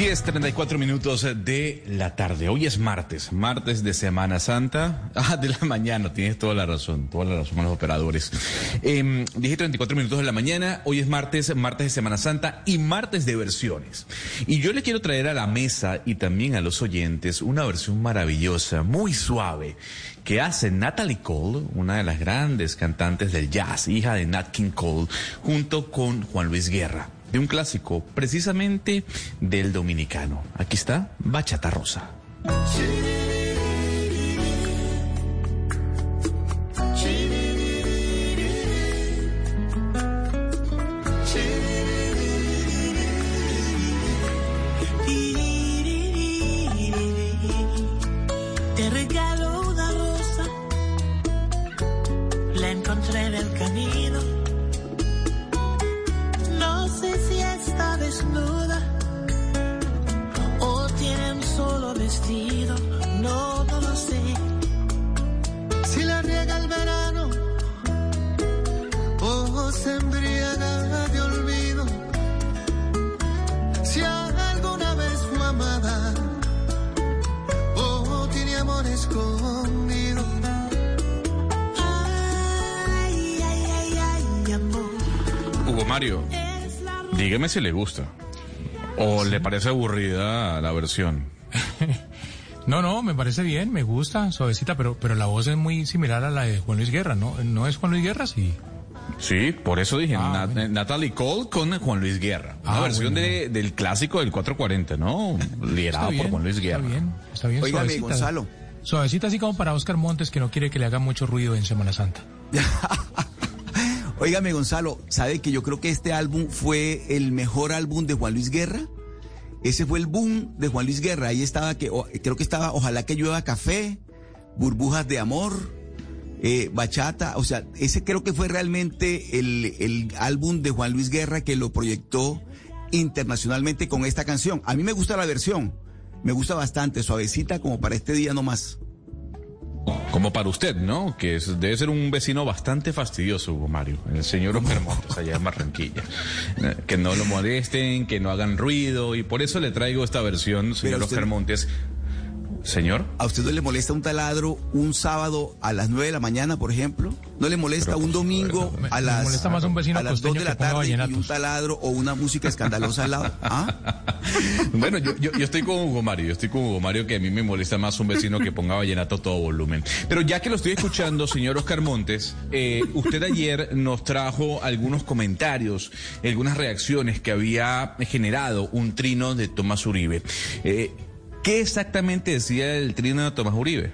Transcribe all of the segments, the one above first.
10.34 minutos de la tarde. Hoy es martes, martes de Semana Santa. Ah, de la mañana, tienes toda la razón, toda la razón los operadores. Eh, dije 34 minutos de la mañana, hoy es martes, martes de Semana Santa y martes de versiones. Y yo le quiero traer a la mesa y también a los oyentes una versión maravillosa, muy suave, que hace Natalie Cole, una de las grandes cantantes del jazz, hija de Nat King Cole, junto con Juan Luis Guerra de un clásico, precisamente del dominicano. Aquí está, Bachata Rosa. Parece aburrida la versión? No, no, me parece bien, me gusta, suavecita, pero, pero la voz es muy similar a la de Juan Luis Guerra, ¿no? ¿No es Juan Luis Guerra? Sí. Sí, por eso dije Ah, Nat- Natalie Cole con Juan Luis Guerra. Una Ah, versión bueno. de- del clásico del 440, ¿no? Liderado por Juan Luis Guerra. Está bien, está bien. Suavecita. Gonzalo. Suavecita así como para Oscar Montes, que no quiere que le haga mucho ruido en Semana Santa. Óigame, Gonzalo, ¿sabe que yo creo que este álbum fue el mejor álbum de Juan Luis Guerra? Ese fue el boom de Juan Luis Guerra. Ahí estaba, que creo que estaba Ojalá que llueva café, Burbujas de Amor, eh, Bachata. O sea, ese creo que fue realmente el, el álbum de Juan Luis Guerra que lo proyectó internacionalmente con esta canción. A mí me gusta la versión, me gusta bastante, suavecita como para este día nomás. Como para usted, ¿no? Que es- debe ser un vecino bastante fastidioso, Hugo Mario. El señor Oscar Montes, allá en Barranquilla. Que no lo molesten, que no hagan ruido. Y por eso le traigo esta versión, señor Oscar Montes. Señor. ¿A usted no le molesta un taladro un sábado a las 9 de la mañana, por ejemplo? ¿No le molesta Pero, un domingo. Me- a las, molesta más un vecino a las 2 costeño de la tarde y un taladro o una música escandalosa al lado? ¿Ah? Bueno, yo, yo, yo estoy con Hugo Mario, yo estoy con Hugo Mario que a mí me molesta más un vecino que ponga vallenato a todo volumen. Pero ya que lo estoy escuchando, señor Oscar Montes, eh, usted ayer nos trajo algunos comentarios, algunas reacciones que había generado un trino de Tomás Uribe. Eh, ¿Qué exactamente decía el trino de Tomás Uribe?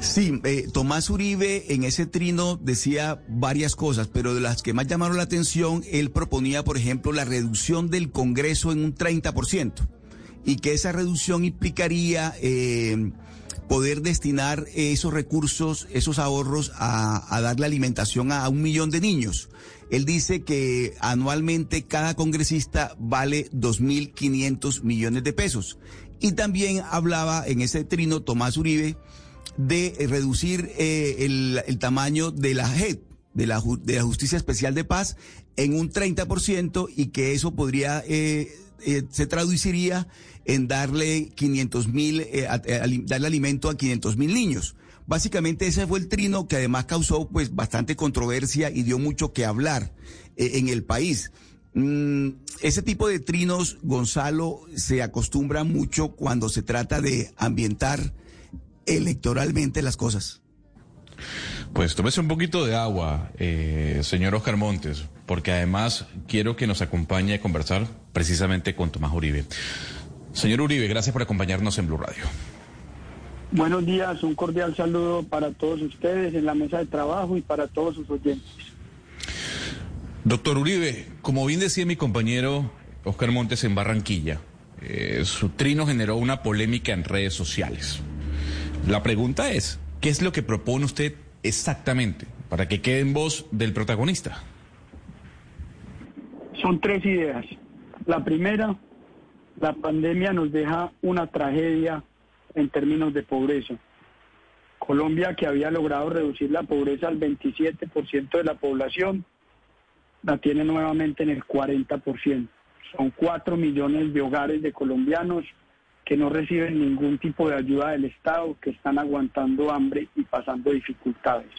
Sí, eh, Tomás Uribe en ese trino decía varias cosas, pero de las que más llamaron la atención, él proponía, por ejemplo, la reducción del Congreso en un 30% y que esa reducción implicaría eh, poder destinar esos recursos, esos ahorros a, a darle alimentación a, un millón de niños. Él dice que anualmente cada congresista vale 2.500 millones de pesos. Y también hablaba en ese trino Tomás Uribe de reducir eh, el, tamaño de la JEP, de la, de la Justicia Especial de Paz, en un 30% y que eso podría, eh, eh, se traduciría en darle 500 mil, eh, eh, darle alimento a 500 mil niños. Básicamente ese fue el trino que además causó pues bastante controversia y dio mucho que hablar eh, en el país. Mm, ese tipo de trinos, Gonzalo, se acostumbra mucho cuando se trata de ambientar electoralmente las cosas. Pues tómese un poquito de agua, eh, señor Oscar Montes, porque además quiero que nos acompañe a conversar precisamente con Tomás Uribe. Señor Uribe, gracias por acompañarnos en Blue Radio. Buenos días, un cordial saludo para todos ustedes en la mesa de trabajo y para todos sus oyentes. Doctor Uribe, como bien decía mi compañero Oscar Montes en Barranquilla, eh, su trino generó una polémica en redes sociales. La pregunta es, ¿qué es lo que propone usted exactamente para que quede en voz del protagonista? Son tres ideas. La primera, la pandemia nos deja una tragedia en términos de pobreza. Colombia, que había logrado reducir la pobreza al 27% de la población, la tiene nuevamente en el 40%. Son 4 millones de hogares de colombianos que no reciben ningún tipo de ayuda del Estado, que están aguantando hambre y pasando dificultades.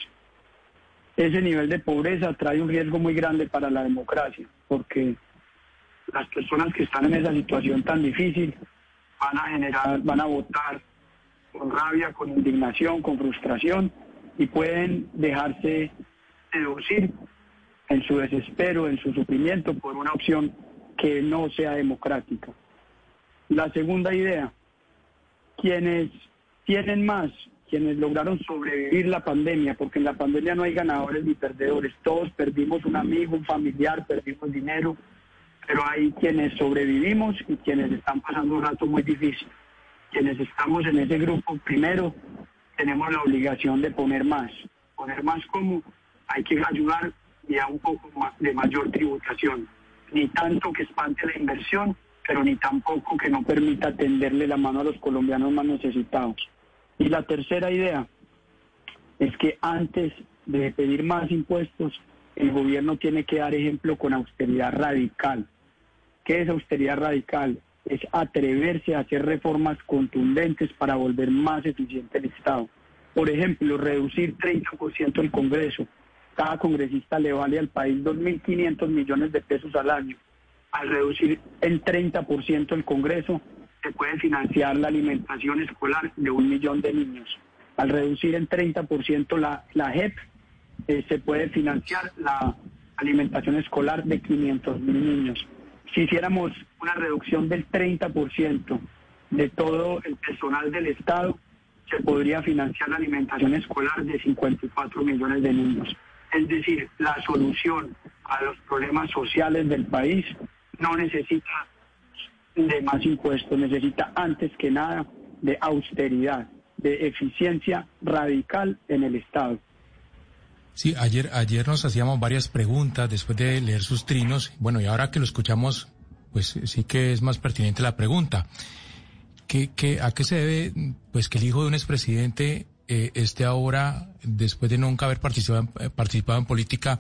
Ese nivel de pobreza trae un riesgo muy grande para la democracia, porque las personas que están en esa situación tan difícil van a generar, van a votar con rabia, con indignación, con frustración y pueden dejarse seducir en su desespero, en su sufrimiento por una opción que no sea democrática. La segunda idea, quienes tienen más, quienes lograron sobrevivir la pandemia, porque en la pandemia no hay ganadores ni perdedores, todos perdimos un amigo, un familiar, perdimos dinero, pero hay quienes sobrevivimos y quienes están pasando un rato muy difícil. Quienes estamos en ese grupo, primero, tenemos la obligación de poner más. Poner más como hay que ayudar y a un poco de mayor tributación. Ni tanto que espante la inversión, pero ni tampoco que no permita tenderle la mano a los colombianos más necesitados. Y la tercera idea es que antes de pedir más impuestos, el gobierno tiene que dar ejemplo con austeridad radical. ¿Qué es austeridad radical? Es atreverse a hacer reformas contundentes para volver más eficiente el Estado. Por ejemplo, reducir 30% el Congreso, cada congresista le vale al país 2.500 millones de pesos al año. Al reducir el 30% el Congreso, se puede financiar la alimentación escolar de un millón de niños. Al reducir en 30% la, la JEP, eh, se puede financiar la alimentación escolar de 500 mil niños. Si hiciéramos una reducción del 30% de todo el personal del Estado, se podría financiar la alimentación escolar de 54 millones de niños. Es decir, la solución a los problemas sociales del país no necesita de más impuestos, necesita antes que nada de austeridad, de eficiencia radical en el Estado. Sí, ayer, ayer nos hacíamos varias preguntas después de leer sus trinos. Bueno, y ahora que lo escuchamos, pues sí que es más pertinente la pregunta. ¿Qué, qué, ¿A qué se debe pues que el hijo de un expresidente eh, esté ahora, después de nunca haber participado, eh, participado en política,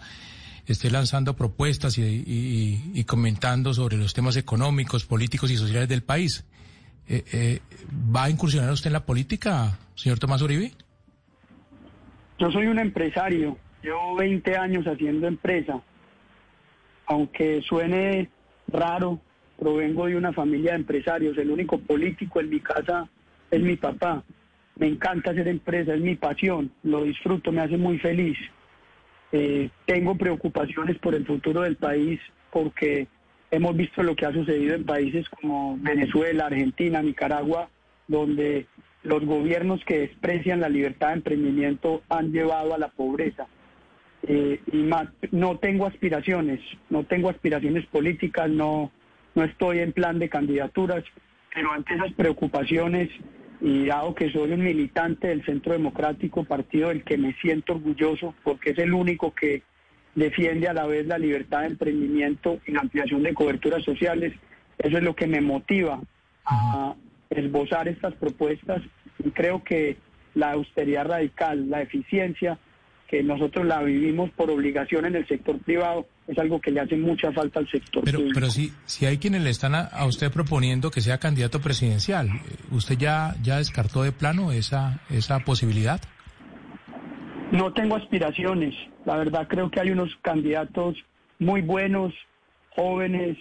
esté lanzando propuestas y, comentando sobre los temas económicos, políticos y sociales del país. Eh, ¿Va a incursionar usted en la política, señor Tomás Uribe? Yo soy un empresario, llevo 20 años haciendo empresa. Aunque suene raro, provengo de una familia de empresarios. El único político en mi casa es mi papá. Me encanta hacer empresa, es mi pasión, lo disfruto, me hace muy feliz. Eh, tengo preocupaciones por el futuro del país porque hemos visto lo que ha sucedido en países como Venezuela, Argentina, Nicaragua, donde los gobiernos que desprecian la libertad de emprendimiento han llevado a la pobreza. Eh, y no tengo aspiraciones, no tengo aspiraciones políticas, no, no estoy en plan de candidaturas, pero ante esas preocupaciones y dado que soy un militante del Centro Democrático, partido del que me siento orgulloso porque es el único que defiende a la vez la libertad de emprendimiento y la ampliación de coberturas sociales, eso es lo que me motiva a esbozar estas propuestas y creo que la austeridad radical, la eficiencia, que nosotros la vivimos por obligación en el sector privado, es algo que le hace mucha falta al sector pero, público. Pero si, si hay quienes le están a, usted proponiendo que sea candidato presidencial, ¿usted ya, ya descartó de plano esa, esa posibilidad? No tengo aspiraciones. La verdad creo que hay unos candidatos muy buenos, jóvenes,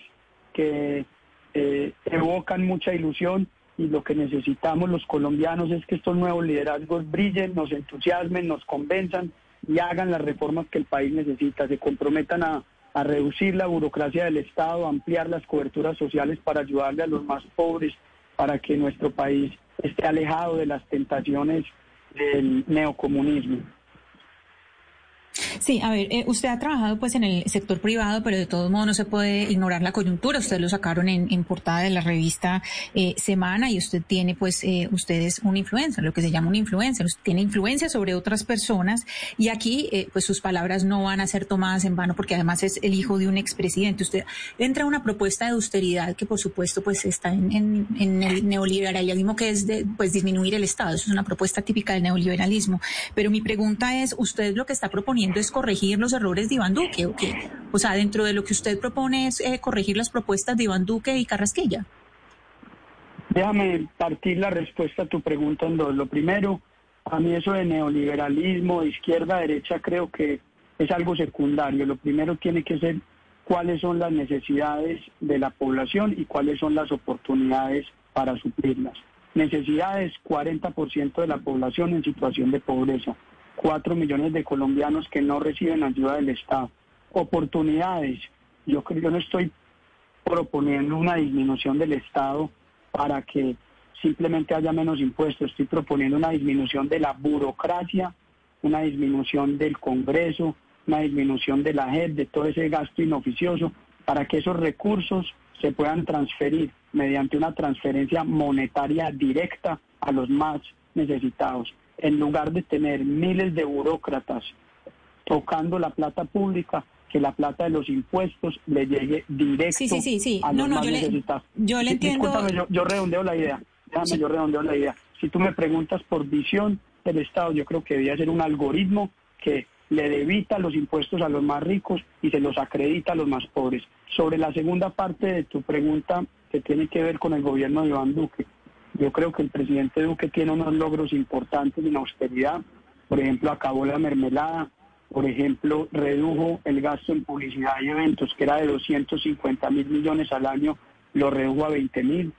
que eh, evocan mucha ilusión y lo que necesitamos los colombianos es que estos nuevos liderazgos brillen, nos entusiasmen, nos convenzan y hagan las reformas que el país necesita, se comprometan a, a reducir la burocracia del Estado, ampliar las coberturas sociales para ayudarle a los más pobres, para que nuestro país esté alejado de las tentaciones del neocomunismo. Sí, a ver, eh, usted ha trabajado pues en el sector privado, pero de todos modos no se puede ignorar la coyuntura. Ustedes lo sacaron en, portada de la revista eh, Semana y usted tiene pues, eh, usted es un influencer, lo que se llama un influencer. Usted tiene influencia sobre otras personas y aquí eh, pues sus palabras no van a ser tomadas en vano porque además es el hijo de un expresidente. Usted entra una propuesta de austeridad que por supuesto pues está en, en, el neoliberalismo que es de pues disminuir el Estado. Eso es una propuesta típica del neoliberalismo. Pero mi pregunta es, ¿usted lo que está proponiendo es corregir los errores de Iván Duque o? O sea, dentro de lo que usted propone es eh, corregir las propuestas de Iván Duque y Carrasquilla. Déjame partir la respuesta a tu pregunta en dos. Lo primero, a mí eso de neoliberalismo, de izquierda, derecha, creo que es algo secundario. Lo primero tiene que ser cuáles son las necesidades de la población y cuáles son las oportunidades para suplirlas. Necesidades, 40% de la población en situación de pobreza. 4 millones de colombianos que no reciben ayuda del Estado. Oportunidades. Yo creo yo no estoy proponiendo una disminución del Estado para que simplemente haya menos impuestos. Estoy proponiendo una disminución de la burocracia, una disminución del Congreso, una disminución de la JEP, de todo ese gasto inoficioso, para que esos recursos se puedan transferir mediante una transferencia monetaria directa a los más necesitados en lugar de tener miles de burócratas tocando la plata pública, que la plata de los impuestos le llegue directo sí, sí, sí, a los yo necesitados. Le, yo le entiendo. Yo, redondeo la idea. Déjame, yo redondeo la idea. Si tú me preguntas por visión del Estado, yo creo que debería ser un algoritmo que le debita los impuestos a los más ricos y se los acredita a los más pobres. Sobre la segunda parte de tu pregunta, que tiene que ver con el gobierno de Iván Duque, yo creo que el presidente Duque tiene unos logros importantes en austeridad. Por ejemplo, acabó la mermelada. Por ejemplo, redujo el gasto en publicidad y eventos, que era de 250 mil millones al año, lo redujo a 20 mil.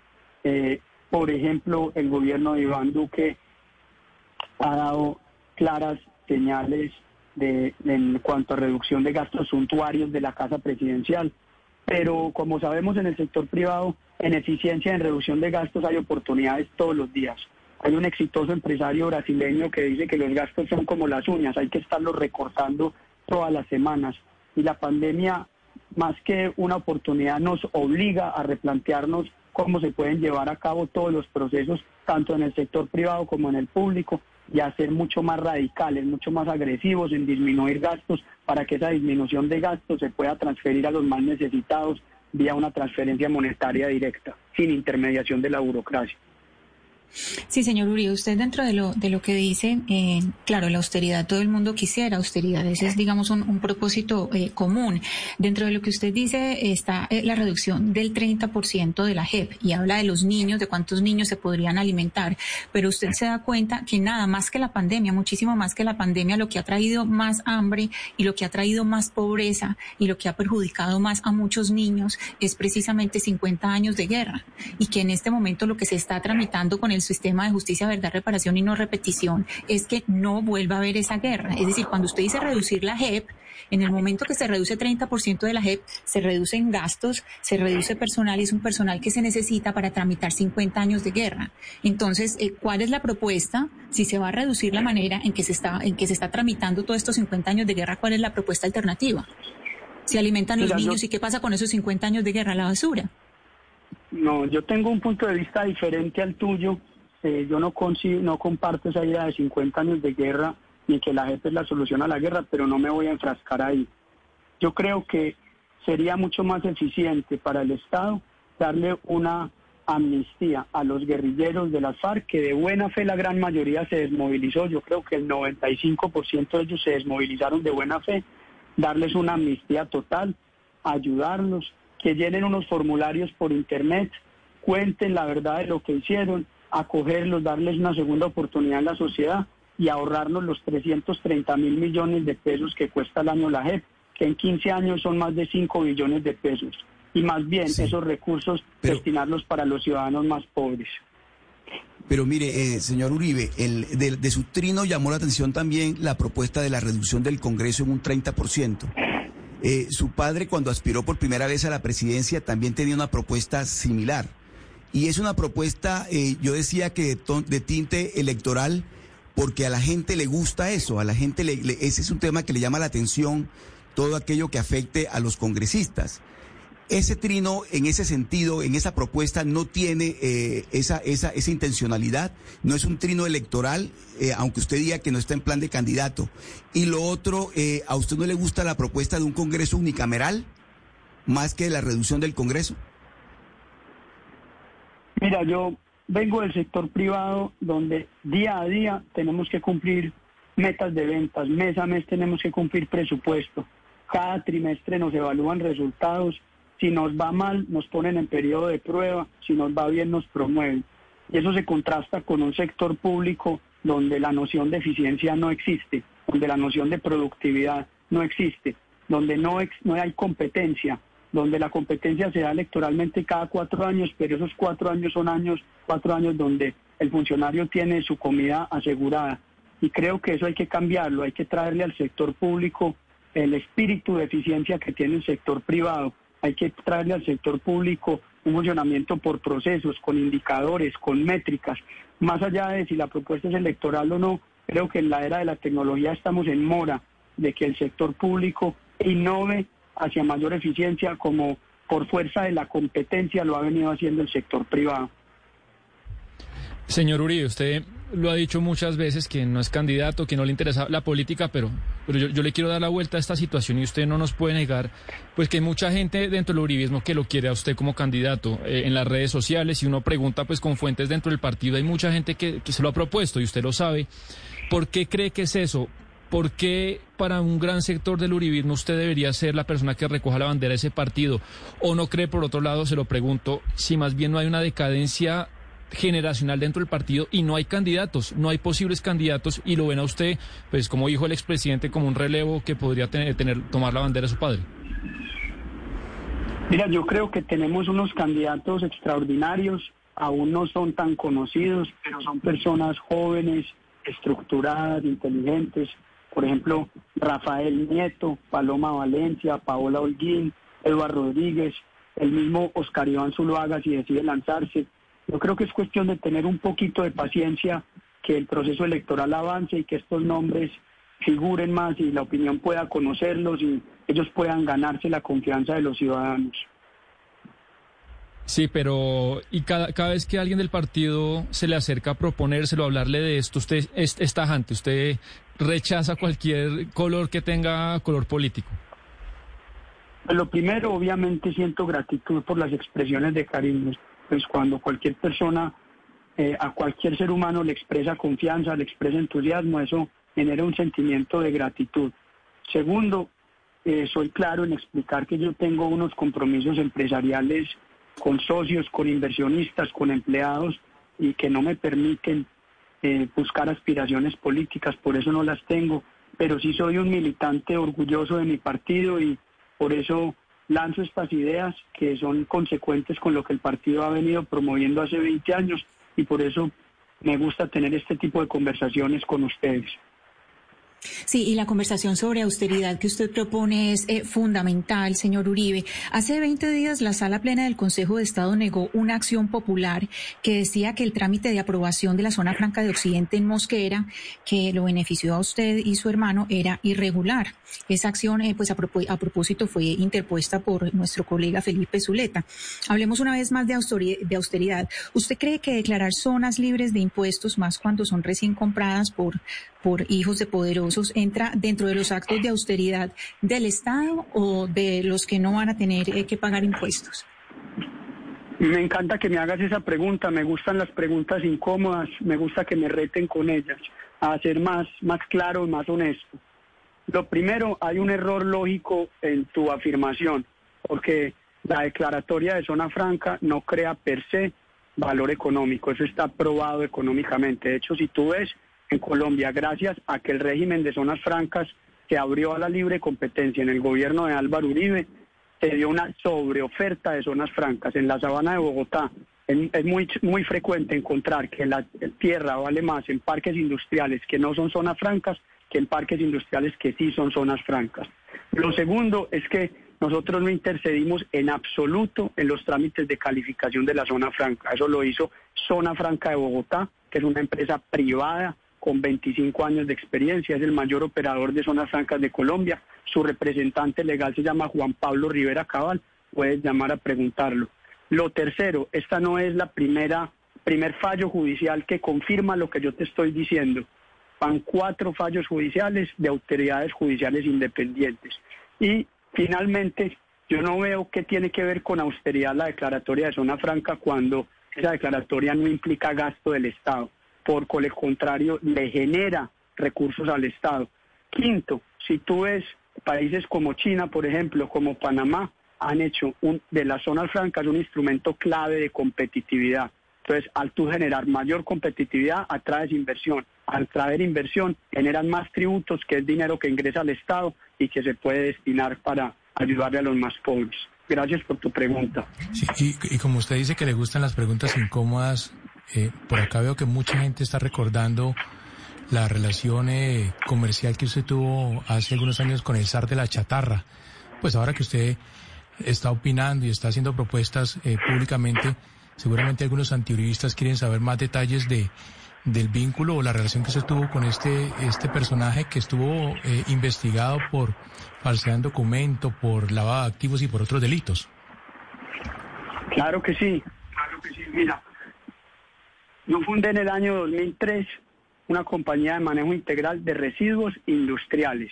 Eh, por ejemplo, el gobierno de Iván Duque ha dado claras señales de, en cuanto a reducción de gastos suntuarios de la Casa Presidencial. Pero como sabemos en el sector privado, en eficiencia, en reducción de gastos hay oportunidades todos los días. Hay un exitoso empresario brasileño que dice que los gastos son como las uñas, hay que estarlos recortando todas las semanas. Y la pandemia, más que una oportunidad, nos obliga a replantearnos cómo se pueden llevar a cabo todos los procesos, tanto en el sector privado como en el público, y a ser mucho más radicales, mucho más agresivos en disminuir gastos para que esa disminución de gastos se pueda transferir a los más necesitados, vía una transferencia monetaria directa, sin intermediación de la burocracia. Sí, señor Uribe, usted dentro de lo, de lo que dice, eh, claro, la austeridad, todo el mundo quisiera austeridad, ese es, digamos, un, propósito eh, común. Dentro de lo que usted dice está eh, la reducción del 30% de la JEP y habla de los niños, de cuántos niños se podrían alimentar, pero usted se da cuenta que nada más que la pandemia, muchísimo más que la pandemia, lo que ha traído más hambre y lo que ha traído más pobreza y lo que ha perjudicado más a muchos niños es precisamente 50 años de guerra y que en este momento lo que se está tramitando con el el sistema de justicia, verdad, reparación y no repetición es que no vuelva a haber esa guerra. Es decir, cuando usted dice reducir la JEP, en el momento que se reduce 30% de la JEP, se reducen gastos, se reduce personal y es un personal que se necesita para tramitar 50 años de guerra. Entonces, eh, ¿cuál es la propuesta? Si se va a reducir la manera en que se está, en que se está tramitando todos estos 50 años de guerra, ¿cuál es la propuesta alternativa? Si alimentan los niños y qué pasa con esos 50 años de guerra, la basura. No, yo tengo un punto de vista diferente al tuyo. Eh, yo no, no comparto esa idea de 50 años de guerra ni que la gente es la solución a la guerra, pero no me voy a enfrascar ahí. Yo creo que sería mucho más eficiente para el Estado darle una amnistía a los guerrilleros de las FARC, que de buena fe la gran mayoría se desmovilizó. Yo creo que el 95% de ellos se desmovilizaron de buena fe. Darles una amnistía total, ayudarlos, que llenen unos formularios por internet, cuenten la verdad de lo que hicieron, acogerlos, darles una segunda oportunidad en la sociedad y ahorrarnos los 330 mil millones de pesos que cuesta el año la JEP, que en 15 años son más de 5 billones de pesos. Y más bien esos recursos destinarlos para los ciudadanos más pobres. Pero mire, eh, señor Uribe, el, de, su trino llamó la atención también la propuesta de la reducción del Congreso en un 30%. Eh, su padre, cuando aspiró por primera vez a la presidencia, también tenía una propuesta similar. Y es una propuesta, eh, yo decía que de, tinte electoral, porque a la gente le gusta eso, a la gente le, ese es un tema que le llama la atención todo aquello que afecte a los congresistas. Ese trino, en ese sentido, en esa propuesta, no tiene eh, esa, esa, esa intencionalidad, no es un trino electoral, eh, aunque usted diga que no está en plan de candidato. Y lo otro, eh, ¿a usted no le gusta la propuesta de un Congreso unicameral más que la reducción del Congreso? Mira, yo vengo del sector privado donde día a día tenemos que cumplir metas de ventas, mes a mes tenemos que cumplir presupuesto. Cada trimestre nos evalúan resultados si nos va mal, nos ponen en periodo de prueba, si nos va bien, nos promueven. Y eso se contrasta con un sector público donde la noción de eficiencia no existe, donde la noción de productividad no existe, donde no, no hay competencia, donde la competencia se da electoralmente cada cuatro años, pero esos cuatro años son años, cuatro años donde el funcionario tiene su comida asegurada. Y creo que eso hay que cambiarlo, hay que traerle al sector público el espíritu de eficiencia que tiene el sector privado hay que traerle al sector público un funcionamiento por procesos, con indicadores, con métricas. Más allá de si la propuesta es electoral o no, creo que en la era de la tecnología estamos en mora de que el sector público innove hacia mayor eficiencia como por fuerza de la competencia lo ha venido haciendo el sector privado. Señor Uribe, usted lo ha dicho muchas veces que no es candidato, que no le interesa la política, pero, pero yo, le quiero dar la vuelta a esta situación y usted no nos puede negar, pues que hay mucha gente dentro del uribismo que lo quiere a usted como candidato eh, en las redes sociales y uno pregunta pues con fuentes dentro del partido, hay mucha gente que, que se lo ha propuesto y usted lo sabe. ¿Por qué cree que es eso? ¿Por qué para un gran sector del uribismo usted debería ser la persona que recoja la bandera de ese partido? ¿O no cree, por otro lado, se lo pregunto, si más bien no hay una decadencia generacional dentro del partido y no hay candidatos, no hay posibles candidatos y lo ven a usted, pues como dijo el expresidente, como un relevo que podría tener, tener tomar la bandera de su padre. Mira, yo creo que tenemos unos candidatos extraordinarios, aún no son tan conocidos, pero son personas jóvenes, estructuradas, inteligentes. Por ejemplo, Rafael Nieto, Paloma Valencia, Paola Holguín, Eduardo Rodríguez, el mismo Oscar Iván Zuluaga si decide lanzarse. Yo creo que es cuestión de tener un poquito de paciencia, que el proceso electoral avance y que estos nombres figuren más y la opinión pueda conocerlos y ellos puedan ganarse la confianza de los ciudadanos. Sí, pero y cada, cada vez que alguien del partido se le acerca a proponérselo, a hablarle de esto, usted es, es tajante, usted rechaza cualquier color que tenga color político. Lo primero, obviamente, siento gratitud por las expresiones de cariño pues cuando cualquier persona, eh, a cualquier ser humano le expresa confianza, le expresa entusiasmo, eso genera un sentimiento de gratitud. Segundo, eh, soy claro en explicar que yo tengo unos compromisos empresariales con socios, con inversionistas, con empleados y que no me permiten eh, buscar aspiraciones políticas, por eso no las tengo, pero sí soy un militante orgulloso de mi partido y por eso lanzo estas ideas que son consecuentes con lo que el partido ha venido promoviendo hace 20 años y por eso me gusta tener este tipo de conversaciones con ustedes. Sí, y la conversación sobre austeridad que usted propone es eh, fundamental, señor Uribe. Hace 20 días la Sala Plena del Consejo de Estado negó una acción popular que decía que el trámite de aprobación de la zona franca de Occidente en Mosquera, que lo benefició a usted y su hermano, era irregular. Esa acción, eh, pues a, propósito, fue interpuesta por nuestro colega Felipe Zuleta. Hablemos una vez más de austeridad. ¿Usted cree que declarar zonas libres de impuestos, más cuando son recién compradas por, por hijos de poderosos, entra dentro de los actos de austeridad del Estado o de los que no van a tener eh, que pagar impuestos? Me encanta que me hagas esa pregunta, me gustan las preguntas incómodas, me gusta que me reten con ellas, a ser más, más claro más honesto. Lo primero, hay un error lógico en tu afirmación, porque la declaratoria de zona franca no crea per se valor económico, eso está probado económicamente. De hecho, si tú ves en Colombia, gracias a que el régimen de zonas francas se abrió a la libre competencia en el gobierno de Álvaro Uribe, se dio una sobreoferta de zonas francas. En la sabana de Bogotá es, muy, muy frecuente encontrar que la tierra vale más en parques industriales que no son zonas francas que en parques industriales que sí son zonas francas. Lo segundo es que nosotros no intercedimos en absoluto en los trámites de calificación de la zona franca. Eso lo hizo Zona Franca de Bogotá, que es una empresa privada con 25 años de experiencia, es el mayor operador de zonas francas de Colombia. Su representante legal se llama Juan Pablo Rivera Cabal, puedes llamar a preguntarlo. Lo tercero, esta no es la primera primer fallo judicial que confirma lo que yo te estoy diciendo. Van cuatro fallos judiciales de autoridades judiciales independientes. Y finalmente, yo no veo qué tiene que ver con austeridad la declaratoria de zona franca cuando esa declaratoria no implica gasto del Estado. Por el contrario, le genera recursos al Estado. Quinto, si tú ves países como China, por ejemplo, como Panamá, han hecho un, de las zonas francas un instrumento clave de competitividad. Entonces, al tú generar mayor competitividad, atraes inversión. Al traer inversión, generan más tributos, que es dinero que ingresa al Estado y que se puede destinar para ayudarle a los más pobres. Gracias por tu pregunta. Y, como usted dice que le gustan las preguntas incómodas, eh, por acá veo que mucha gente está recordando la relación eh, comercial que usted tuvo hace algunos años con el zar de la chatarra. Pues ahora que usted está opinando y está haciendo propuestas eh, públicamente, seguramente algunos antiuribistas quieren saber más detalles de del vínculo o la relación que se tuvo con este este personaje que estuvo investigado por falsedad en documento, por lavado de activos y por otros delitos. Claro que sí, claro que sí. Mira, yo fundé en el año 2003 una compañía de manejo integral de residuos industriales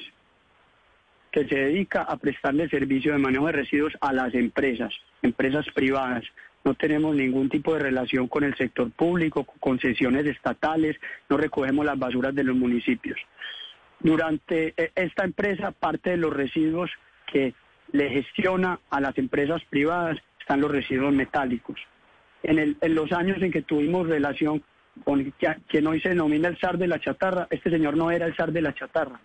que se dedica a prestarle servicio de manejo de residuos a las empresas, empresas privadas. No tenemos ningún tipo de relación con el sector público, con concesiones estatales, no recogemos las basuras de los municipios. Durante e, esta empresa, parte de los residuos que le gestiona a las empresas privadas están los residuos metálicos. En, los años en que tuvimos relación con quien hoy se denomina el zar de la chatarra, este señor no era el zar de la chatarra,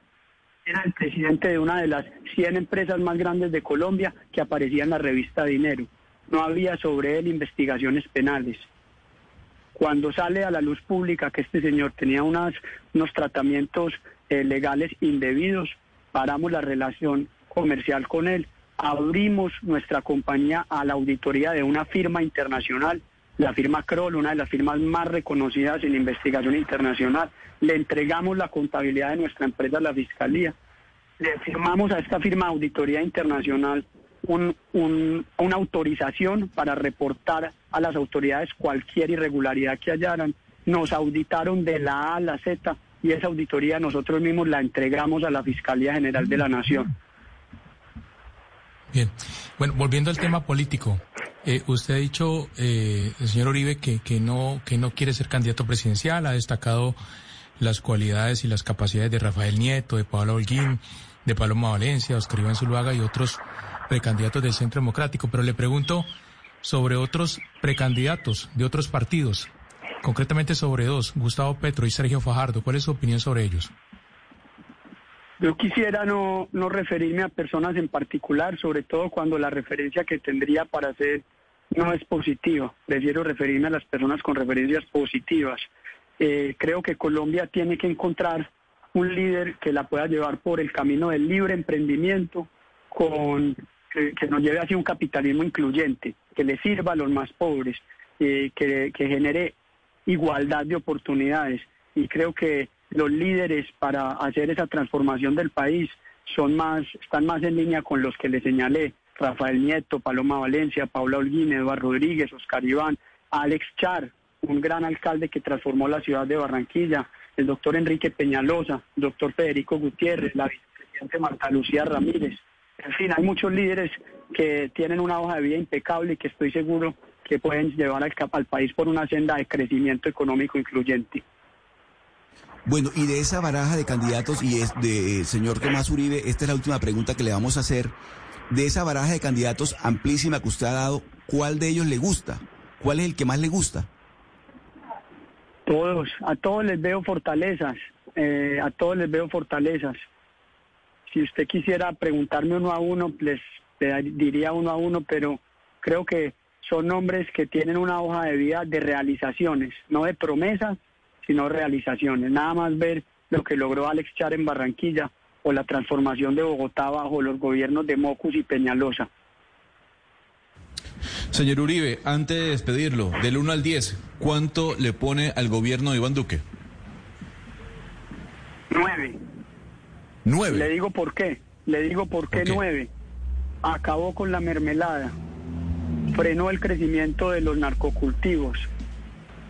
era el presidente de una de las 100 empresas más grandes de Colombia que aparecía en la revista Dinero. No había sobre él investigaciones penales. Cuando sale a la luz pública que este señor tenía unos tratamientos eh, legales indebidos, paramos la relación comercial con él, abrimos nuestra compañía a la auditoría de una firma internacional, la firma Kroll, una de las firmas más reconocidas en investigación internacional, le entregamos la contabilidad de nuestra empresa a la Fiscalía, le firmamos a esta firma auditoría internacional una autorización para reportar a las autoridades cualquier irregularidad que hallaran, nos auditaron de la A a la Z y esa auditoría nosotros mismos la entregamos a la Fiscalía General de la Nación. Bien, bueno, volviendo al tema político, eh, usted ha dicho, eh, el señor Uribe, que, que, no, que no quiere ser candidato presidencial, ha destacado las cualidades y las capacidades de Rafael Nieto, de Pablo Holguín, de Paloma Valencia, Oscar Iván Zuluaga y otros precandidatos del Centro Democrático, pero le pregunto sobre otros precandidatos de otros partidos concretamente sobre dos, Gustavo Petro y Sergio Fajardo. ¿Cuál es su opinión sobre ellos? Yo quisiera no, no referirme a personas en particular, sobre todo cuando la referencia que tendría para hacer no es positiva. Prefiero referirme a las personas con referencias positivas. Eh, creo que Colombia tiene que encontrar un líder que la pueda llevar por el camino del libre emprendimiento, con que, nos lleve hacia un capitalismo incluyente, que le sirva a los más pobres, eh, que, que genere igualdad de oportunidades. Y creo que los líderes para hacer esa transformación del país son más, están más en línea con los que le señalé. Rafael Nieto, Paloma Valencia, Paula Holguín, Eduardo Rodríguez, Oscar Iván, Alex Char, un gran alcalde que transformó la ciudad de Barranquilla, el doctor Enrique Peñalosa, el doctor Federico Gutiérrez, la vicepresidenta Marta Lucía Ramírez. En fin, hay muchos líderes que tienen una hoja de vida impecable y que estoy seguro que pueden llevar al, al país por una senda de crecimiento económico incluyente. Bueno, y de esa baraja de candidatos y es de señor Tomás Uribe, esta es la última pregunta que le vamos a hacer. De esa baraja de candidatos amplísima que usted ha dado, ¿cuál de ellos le gusta? ¿Cuál es el que más le gusta? Todos, a todos les veo fortalezas, eh, a todos les veo fortalezas. Si usted quisiera preguntarme uno a uno, les diría uno a uno, pero creo que son nombres que tienen una hoja de vida de realizaciones, no de promesas, sino realizaciones. Nada más ver lo que logró Alex Char en Barranquilla o la transformación de Bogotá bajo los gobiernos de Mocus y Peñalosa. Señor Uribe, antes de despedirlo, del 1 al 10, ¿cuánto le pone al gobierno de Iván Duque? Nueve. Le digo por qué. Le digo por qué ¿Por qué? nueve. Acabó con la mermelada. Frenó el crecimiento de los narcocultivos.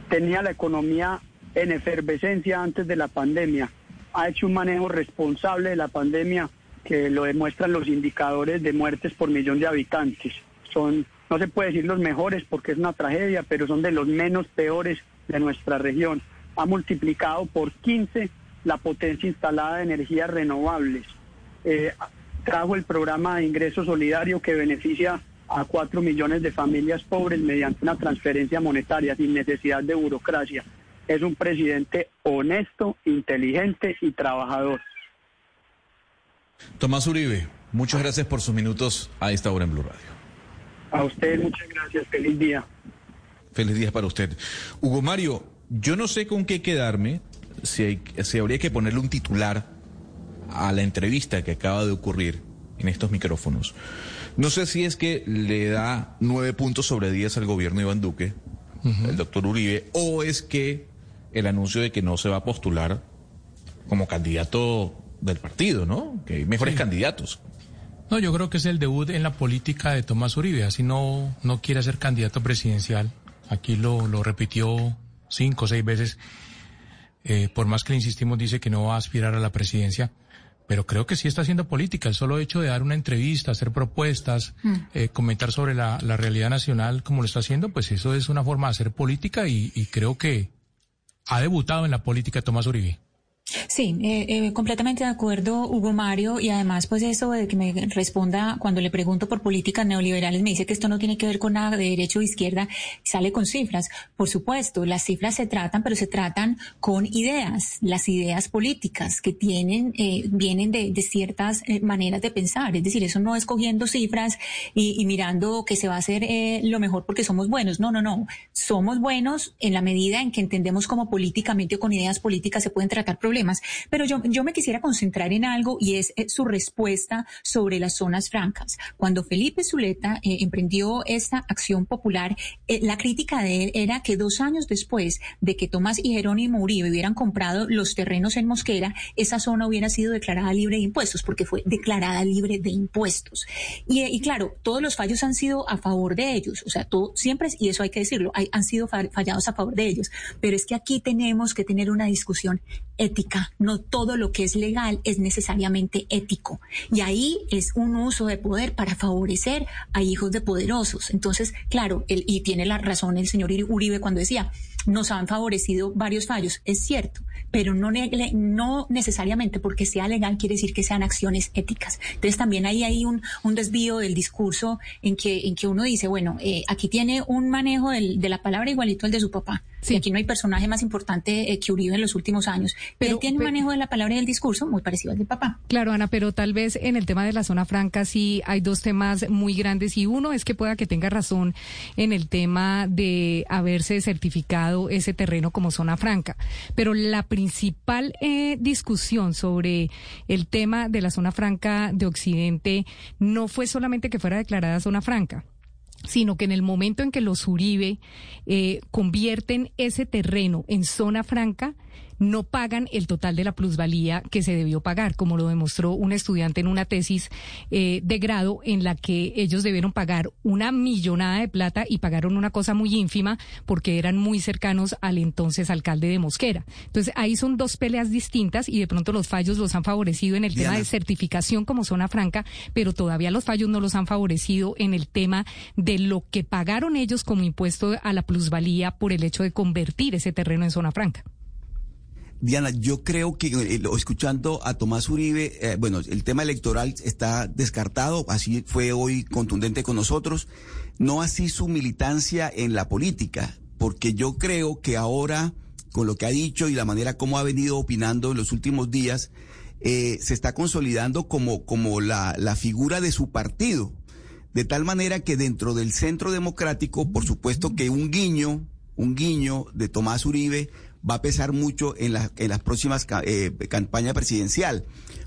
Tenía la economía en efervescencia antes de la pandemia. Ha hecho un manejo responsable de la pandemia que lo demuestran los indicadores de muertes por millón de habitantes. Son, no se puede decir los mejores porque es una tragedia, pero son de los menos peores de nuestra región. Ha multiplicado por 15 la potencia instalada de energías renovables. Eh, trajo el programa de ingreso solidario que beneficia a 4 millones de familias pobres mediante una transferencia monetaria sin necesidad de burocracia. Es un presidente honesto, inteligente y trabajador. Tomás Uribe, muchas gracias por sus minutos a esta hora en Blue Radio. A usted muchas gracias. Feliz día. Feliz día para usted. Hugo Mario, yo no sé con qué quedarme, si, hay- si habría que ponerle un titular a la entrevista que acaba de ocurrir en estos micrófonos. No sé si es que le da nueve puntos sobre diez al gobierno de Iván Duque, el doctor Uribe, o es que el anuncio de que no se va a postular como candidato del partido, ¿no? Que hay mejores candidatos. No, yo creo que es el debut en la política de Tomás Uribe, así no, no quiere ser candidato presidencial. Aquí lo, lo repitió cinco o seis veces. Eh, por más que le insistimos, dice que no va a aspirar a la presidencia. Pero creo que sí está haciendo política. El solo hecho de dar una entrevista, hacer propuestas, eh, comentar sobre la, la realidad nacional como lo está haciendo, pues eso es una forma de hacer política y, y creo que ha debutado en la política Tomás Uribe. Sí, eh, eh, completamente de acuerdo, Hugo Mario, y además, pues eso de que me responda cuando le pregunto por políticas neoliberales, me dice que esto no tiene que ver con nada de derecha o izquierda, sale con cifras. Por supuesto, las cifras se tratan, pero se tratan con ideas, las ideas políticas que tienen, eh, vienen de, de ciertas eh, maneras de pensar. Es decir, eso no es cogiendo cifras y, y mirando que se va a hacer eh, lo mejor porque somos buenos. No, no, no. Somos buenos en la medida en que entendemos cómo políticamente o con ideas políticas se pueden tratar problemas. Pero yo, yo me quisiera concentrar en algo y es eh, su respuesta sobre las zonas francas. Cuando Felipe Zuleta eh, emprendió esta acción popular, eh, la crítica de él era que dos años después de que Tomás y Jerónimo Uribe hubieran comprado los terrenos en Mosquera, esa zona hubiera sido declarada libre de impuestos, porque fue declarada libre de impuestos. Y, eh, y claro, todos los fallos han sido a favor de ellos, o sea, todo, siempre, y eso hay que decirlo, hay- han sido fa- fallados a favor de ellos. Pero es que aquí tenemos que tener una discusión ética. No todo lo que es legal es necesariamente ético. Y ahí es un uso de poder para favorecer a hijos de poderosos. Entonces, claro, el- y tiene la razón el señor Uribe cuando decía, nos han favorecido varios fallos. Es cierto, pero no, ne- no necesariamente porque sea legal quiere decir que sean acciones éticas. Entonces también ahí hay un, un desvío del discurso en que, en que uno dice, bueno, eh, aquí tiene un manejo del- de la palabra igualito al de su papá. Sí. Y aquí no hay personaje más importante eh, que Uribe en los últimos años. Pero, él tiene un manejo de la palabra y del discurso muy parecido al del papá. Claro, Ana, pero tal vez en el tema de la zona franca sí hay dos temas muy grandes y uno es que pueda que tenga razón en el tema de haberse certificado ese terreno como zona franca. Pero la principal eh, discusión sobre el tema de la zona franca de Occidente no fue solamente que fuera declarada zona franca sino que en el momento en que los Uribe eh, convierten ese terreno en zona franca, no pagan el total de la plusvalía que se debió pagar, como lo demostró un estudiante en una tesis eh, de grado en la que ellos debieron pagar una millonada de plata y pagaron una cosa muy ínfima porque eran muy cercanos al entonces alcalde de Mosquera. Entonces ahí son dos peleas distintas y de pronto los fallos los han favorecido en el tema de certificación como zona franca, pero todavía los fallos no los han favorecido en el tema de lo que pagaron ellos como impuesto a la plusvalía por el hecho de convertir ese terreno en zona franca. Diana, yo creo que eh, escuchando a Tomás Uribe, eh, bueno, el tema electoral está descartado, así fue hoy contundente con nosotros, no así su militancia en la política, porque yo creo que ahora, con lo que ha dicho y la manera como ha venido opinando en los últimos días, eh, se está consolidando como, como la, la figura de su partido. De tal manera que dentro del centro democrático, por supuesto que un guiño, un guiño de Tomás Uribe va a pesar mucho en, la- en las próximas eh, campaña presidencial.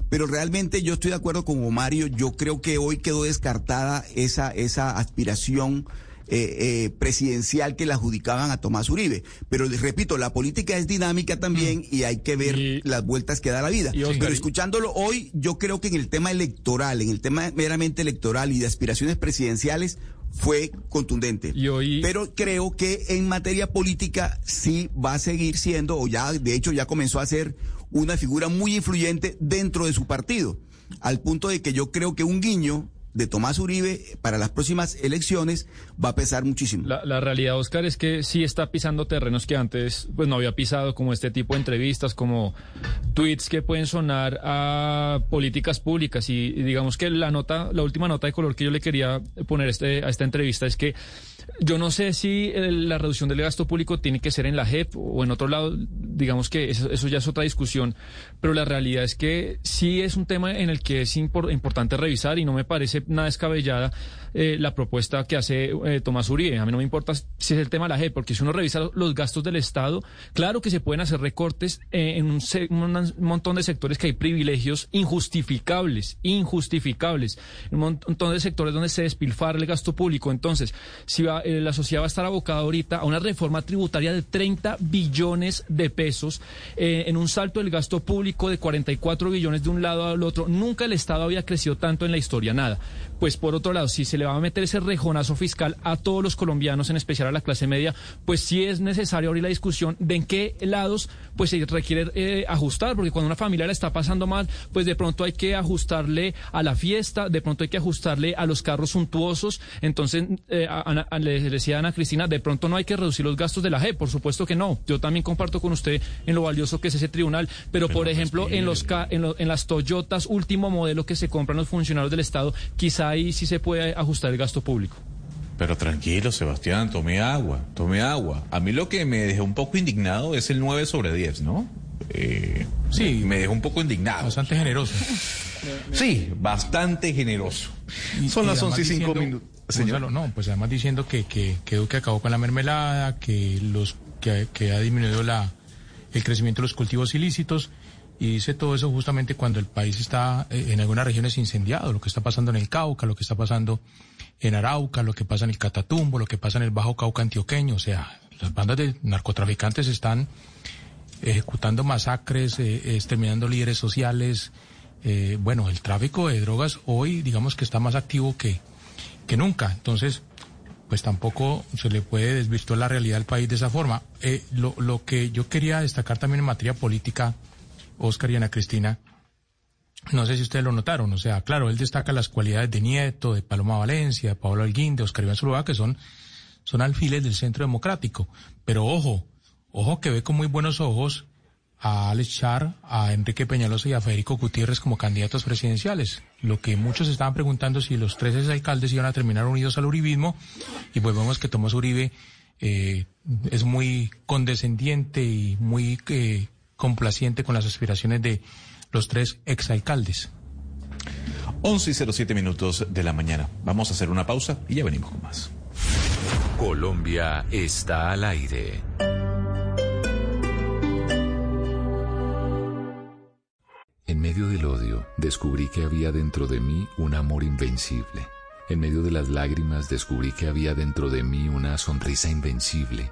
Pero realmente yo estoy de acuerdo con Mario, yo creo que hoy quedó descartada esa, esa aspiración eh, eh, presidencial que le adjudicaban a Tomás Uribe. Pero les repito, la política es dinámica también mm. y hay que ver las vueltas que da la vida. Pero escuchándolo hoy, yo creo que en el tema electoral, en el tema meramente electoral y de aspiraciones presidenciales, fue contundente. Pero creo que en materia política sí va a seguir siendo, o ya de hecho ya comenzó a ser una figura muy influyente dentro de su partido, al punto de que yo creo que un guiño de Tomás Uribe para las próximas elecciones va a pesar muchísimo. La, realidad, Oscar, es que sí está pisando terrenos que antes pues no había pisado, como este tipo de entrevistas, como tweets que pueden sonar a políticas públicas. Y, digamos que la nota, la última nota de color que yo le quería poner este, a esta entrevista es que yo no sé si la reducción del gasto público tiene que ser en la JEP o en otro lado, digamos que eso, ya es otra discusión, pero la realidad es que sí es un tema en el que es importante revisar y no me parece nada descabellada eh, la propuesta que hace eh, Tomás Uribe. A mí no me importa si es el tema de la JEP, porque si uno revisa los gastos del Estado, claro que se pueden hacer recortes eh, en un, montón de sectores que hay privilegios injustificables, injustificables, un montón de sectores donde se despilfarra el gasto público. Entonces, si va la sociedad va a estar abocada ahorita a una reforma tributaria de 30 billones de pesos en un salto del gasto público de 44 billones de un lado al otro. Nunca el Estado había crecido tanto en la historia, nada. Pues por otro lado, si se le va a meter ese rejonazo fiscal a todos los colombianos, en especial a la clase media, pues sí es necesario abrir la discusión de en qué lados pues se requiere eh, ajustar, porque cuando una familia la está pasando mal, pues de pronto hay que ajustarle a la fiesta, de pronto hay que ajustarle a los carros suntuosos. Entonces, a, le decía Ana Cristina, de pronto no hay que reducir los gastos de la G, por supuesto que no. Yo también comparto con usted en lo valioso que es ese tribunal, pero, por ejemplo, en los en, las Toyotas, último modelo que se compran los funcionarios del Estado, quizá ahí sí se puede ajustar el gasto público. Pero tranquilo, Sebastián, tome agua, tome agua. A mí lo que me dejó un poco indignado es el 9 sobre 10, ¿no? Eh, sí. Me dejó un poco indignado. Bastante generoso. Sí, bastante generoso. Son las 11 y 5 minutos. Señor. no, pues además diciendo que, que, que acabó con la mermelada, que los que, que ha disminuido la, el crecimiento de los cultivos ilícitos y dice todo eso justamente cuando el país está eh, en algunas regiones incendiado, lo que está pasando en el Cauca, lo que está pasando en Arauca, lo que pasa en el Catatumbo, lo que pasa en el Bajo Cauca antioqueño, o sea, las bandas de narcotraficantes están ejecutando masacres, eh, exterminando líderes sociales. Eh, bueno, el tráfico de drogas hoy digamos que está más activo que, que nunca. Entonces, pues tampoco se le puede desvirtuar la realidad del país de esa forma. Eh, lo, lo, que yo quería destacar también en materia política, Oscar y Ana Cristina, no sé si ustedes lo notaron, o sea, claro, él destaca las cualidades de Nieto, de Paloma Valencia, de Pablo Alguín, de Oscar Iván Zuluaga, que son, son alfiles del centro democrático. Pero ojo, ojo que ve con muy buenos ojos a Alex Char, a Enrique Peñalosa y a Federico Gutiérrez como candidatos presidenciales. Lo que muchos estaban preguntando si los tres alcaldes iban a terminar unidos al uribismo y pues vemos que Tomás Uribe eh, es muy condescendiente y muy eh, complaciente con las aspiraciones de los tres exalcaldes. 11 y 07 minutos de la mañana. Vamos a hacer una pausa y ya venimos con más. Colombia está al aire. En medio del odio, descubrí que había dentro de mí un amor invencible. En medio de las lágrimas, descubrí que había dentro de mí una sonrisa invencible.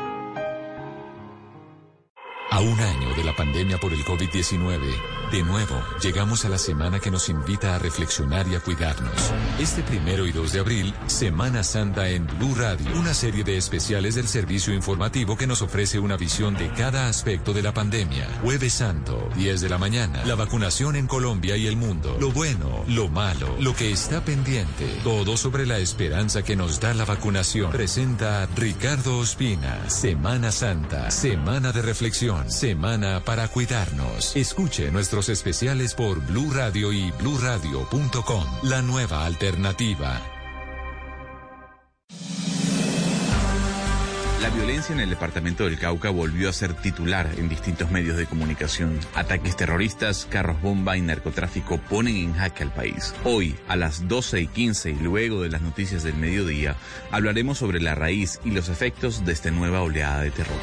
A un año de la pandemia por el COVID-19, de nuevo, llegamos a la semana que nos invita a reflexionar y a cuidarnos. Este primero y 2 de abril, Semana Santa en Blue Radio, una serie de especiales del servicio informativo que nos ofrece una visión de cada aspecto de la pandemia. Jueves Santo, 10 de la mañana, la vacunación en Colombia y el mundo, lo bueno, lo malo, lo que está pendiente, todo sobre la esperanza que nos da la vacunación. Presenta Ricardo Ospina, Semana Santa, Semana de Reflexión semana para cuidarnos. Escuche nuestros especiales por Blue Radio y bluradio.com. La nueva alternativa. La violencia en el departamento del Cauca volvió a ser titular en distintos medios de comunicación. Ataques terroristas, carros bomba y narcotráfico ponen en jaque al país. Hoy, a las 12 y 15 y luego de las noticias del mediodía, hablaremos sobre la raíz y los efectos de esta nueva oleada de terror.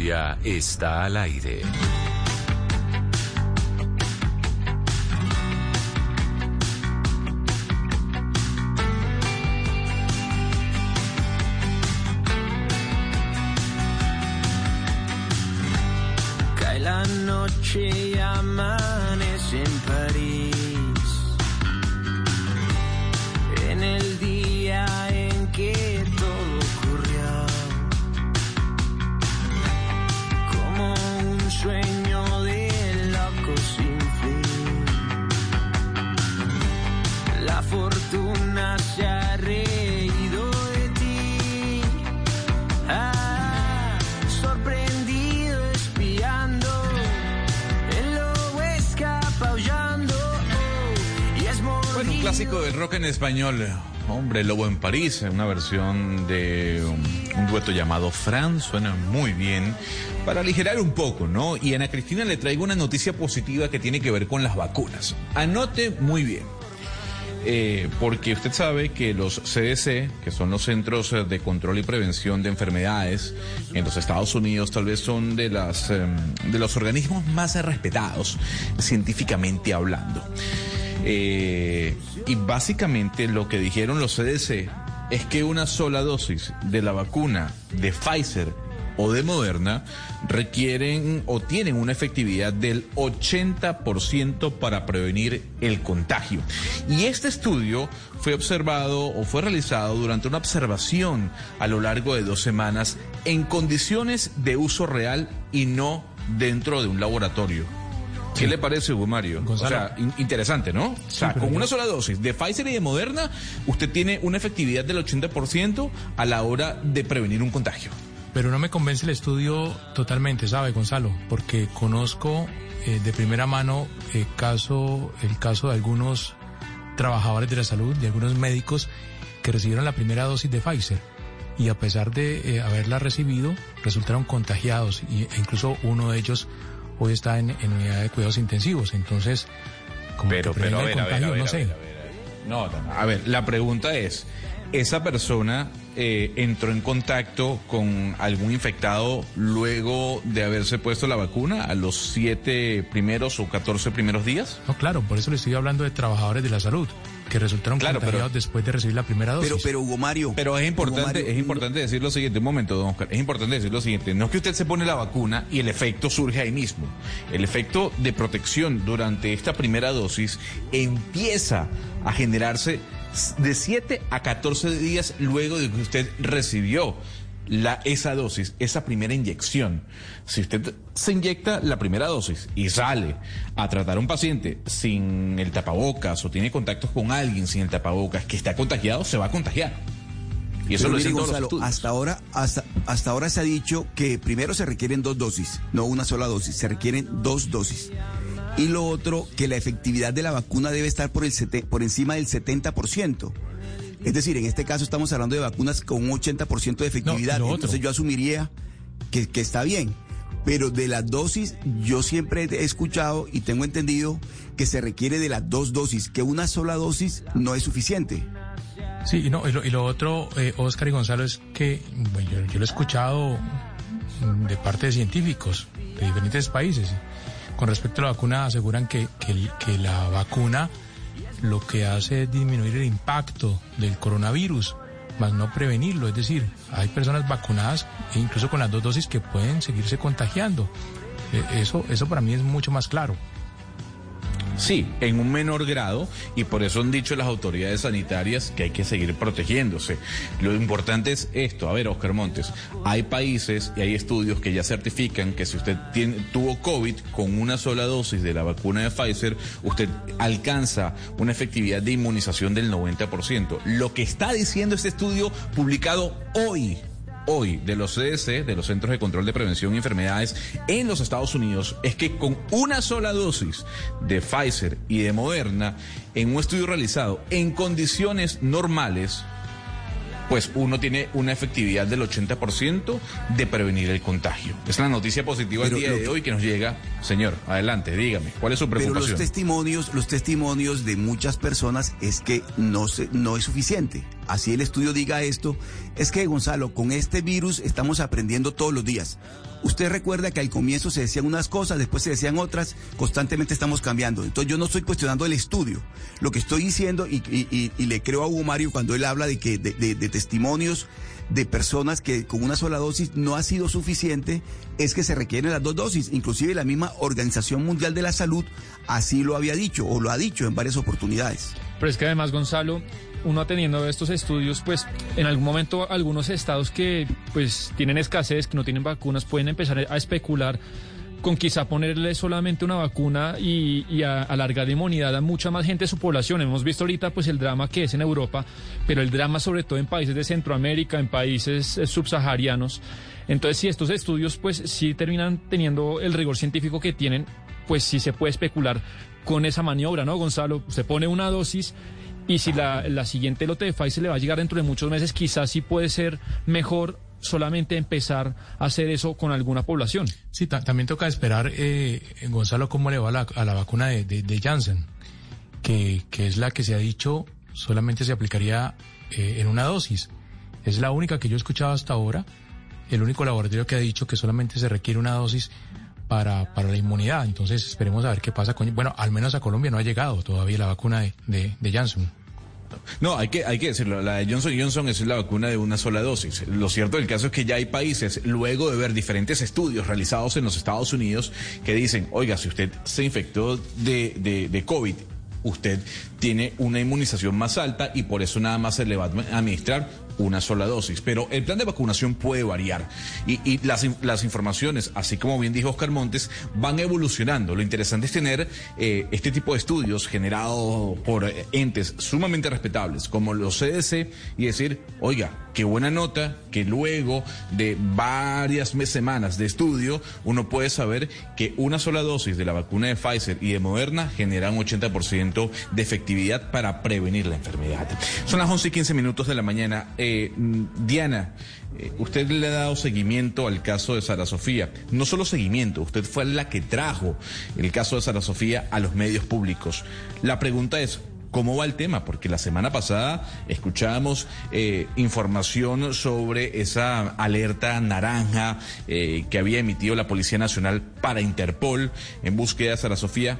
Colombia está al aire. Cae la noche y amanece en París. Clásico del rock en español. Hombre, Lobo en París, una versión de un, un dueto llamado Fran, suena muy bien. Para aligerar un poco, ¿no? Y a Ana Cristina le traigo una noticia positiva que tiene que ver con las vacunas. Anote muy bien. Eh, porque usted sabe que los CDC, que son los Centros eh, de Control y Prevención de Enfermedades en los Estados Unidos, tal vez son de, las, em, de los organismos más respetados científicamente hablando. Eh, y básicamente lo que dijeron los CDC es que una sola dosis de la vacuna de Pfizer o de Moderna requieren o tienen una efectividad del 80% para prevenir el contagio. Y este estudio fue observado o fue realizado durante una observación a lo largo de dos semanas en condiciones de uso real y no dentro de un laboratorio. ¿Qué le parece, Hugo Mario? Gonzalo. O sea, in- interesante, ¿no? O sea, con una sola dosis de Pfizer y de Moderna, usted tiene una efectividad del 80% a la hora de prevenir un contagio. Pero no me convence el estudio totalmente, ¿sabe, Gonzalo? Porque conozco eh, de primera mano eh, caso, el caso de algunos trabajadores de la salud, de algunos médicos que recibieron la primera dosis de Pfizer y a pesar de eh, haberla recibido, resultaron contagiados y, e incluso uno de ellos hoy está en, en unidad de cuidados intensivos. Entonces, como Pero, que pero, a ver, el ver, no a sé. ver, a ver, a ver. No. A ver, la pregunta es, ¿esa persona eh, entró en contacto con algún infectado luego de haberse puesto la vacuna a los siete primeros o 14 primeros días? No, claro, por eso le estoy hablando de trabajadores de la salud que resultaron Claro, pero- después de recibir la primera dosis. Pero, pero Hugo Mario. Pero es importante, Mario, es importante decir lo siguiente, un momento, don Oscar, es importante decir lo siguiente, no es que usted se pone la vacuna y el efecto surge ahí mismo. El efecto de protección durante esta primera dosis empieza a generarse de 7 a 14 días luego de que usted recibió la, esa dosis, esa primera inyección. Si usted se inyecta la primera dosis y sale a tratar a un paciente sin el tapabocas o tiene contactos con alguien sin el tapabocas que está contagiado, se va a contagiar. Y eso Pero lo dicen todos los Gonzalo, hasta ahora, hasta, hasta ahora se ha dicho que primero se requieren dos dosis, no una sola dosis, se requieren dos dosis. Y lo otro, que la efectividad de la vacuna debe estar por, el sete- por encima del 70%. Es decir, en este caso estamos hablando de vacunas con un 80% de efectividad. Entonces yo asumiría que, que está bien. Pero de las dosis, yo siempre he escuchado y tengo entendido que se requiere de las dos dosis, que una sola dosis no es suficiente. Sí, y, no, y, lo, y lo otro, eh, Oscar y Gonzalo, es que bueno, yo, yo lo he escuchado de parte de científicos de diferentes países. Con respecto a la vacuna, aseguran que, que, el- que la vacuna lo que hace es disminuir el impacto del coronavirus, más no prevenirlo. Es decir, hay personas vacunadas, incluso con las dos dosis, que pueden seguirse contagiando. Eh, Eso, eso para mí es mucho más claro. Sí, en un menor grado y por eso han dicho las autoridades sanitarias que hay que seguir protegiéndose. Lo importante es esto, a ver, Oscar Montes, hay países y hay estudios que ya certifican que si usted tuvo COVID con una sola dosis de la vacuna de Pfizer, usted alcanza una efectividad de inmunización del 90%. Lo que está diciendo este estudio publicado hoy hoy de los CDC, de los Centros de Control de Prevención de Enfermedades en los Estados Unidos, es que con una sola dosis de Pfizer y de Moderna, en un estudio realizado en condiciones normales, pues uno tiene una efectividad del 80% de prevenir el contagio. Es la noticia positiva del día de hoy que nos llega. Señor, adelante, dígame, ¿cuál es su preocupación? Pero los testimonios, los testimonios de muchas personas es que no, se, no es suficiente. Así el estudio diga esto, es que Gonzalo, con este virus estamos aprendiendo todos los días. Usted recuerda que al comienzo se decían unas cosas, después se decían otras, constantemente estamos cambiando. Entonces yo no estoy cuestionando el estudio. Lo que estoy diciendo, y, le creo a Hugo Mario cuando él habla de que de, de, de testimonios de personas que con una sola dosis no ha sido suficiente, es que se requieren las dos dosis. Inclusive la misma Organización Mundial de la Salud así lo había dicho o lo ha dicho en varias oportunidades. Pero es que además, Gonzalo, uno atendiendo estos estudios, pues en algún momento algunos estados que pues tienen escasez, que no tienen vacunas, pueden empezar a especular con quizá ponerle solamente una vacuna y, y alargar la inmunidad a mucha más gente de su población. Hemos visto ahorita pues el drama que es en Europa, pero el drama sobre todo en países de Centroamérica, en países eh, subsaharianos. Entonces, si estos estudios pues sí terminan teniendo el rigor científico que tienen, pues sí se puede especular con esa maniobra, ¿no, Gonzalo? Se pone una dosis y si la, siguiente lote de Pfizer le va a llegar dentro de muchos meses, quizás sí puede ser mejor solamente empezar a hacer eso con alguna población. Sí, también toca esperar, eh, Gonzalo, cómo le va la, a la vacuna de, de, Janssen, que, que, es la que se ha dicho solamente se aplicaría eh, en una dosis. Es la única que yo he escuchado hasta ahora, el único laboratorio que ha dicho que solamente se requiere una dosis para, para la inmunidad. Entonces esperemos a ver qué pasa con... Bueno, al menos a Colombia no ha llegado todavía la vacuna de, de, de Janssen. No, hay que, hay que decirlo, la de Johnson Johnson es la vacuna de una sola dosis. Lo cierto del caso es que ya hay países, luego de ver diferentes estudios realizados en los Estados Unidos, que dicen, oiga, si usted se infectó de, de, de COVID, usted tiene una inmunización más alta y por eso nada más se le va a administrar una sola dosis. Pero el plan de vacunación puede variar y, y las, las, informaciones, así como bien dijo Oscar Montes, van evolucionando. Lo interesante es tener eh, este tipo de estudios generados por entes sumamente respetables como los CDC y decir, oiga, qué buena nota que luego de varias semanas de estudio uno puede saber que una sola dosis de la vacuna de Pfizer y de Moderna genera un 80% de efectividad para prevenir la enfermedad. Son las 11 y 15 minutos de la mañana. Eh, Diana, eh, usted le ha dado seguimiento al caso de Sara Sofía. No solo seguimiento, usted fue la que trajo el caso de Sara Sofía a los medios públicos. La pregunta es, cómo va el tema, porque la semana pasada escuchábamos eh, información sobre esa alerta naranja eh, que había emitido la Policía Nacional para Interpol en búsqueda de Sara Sofía.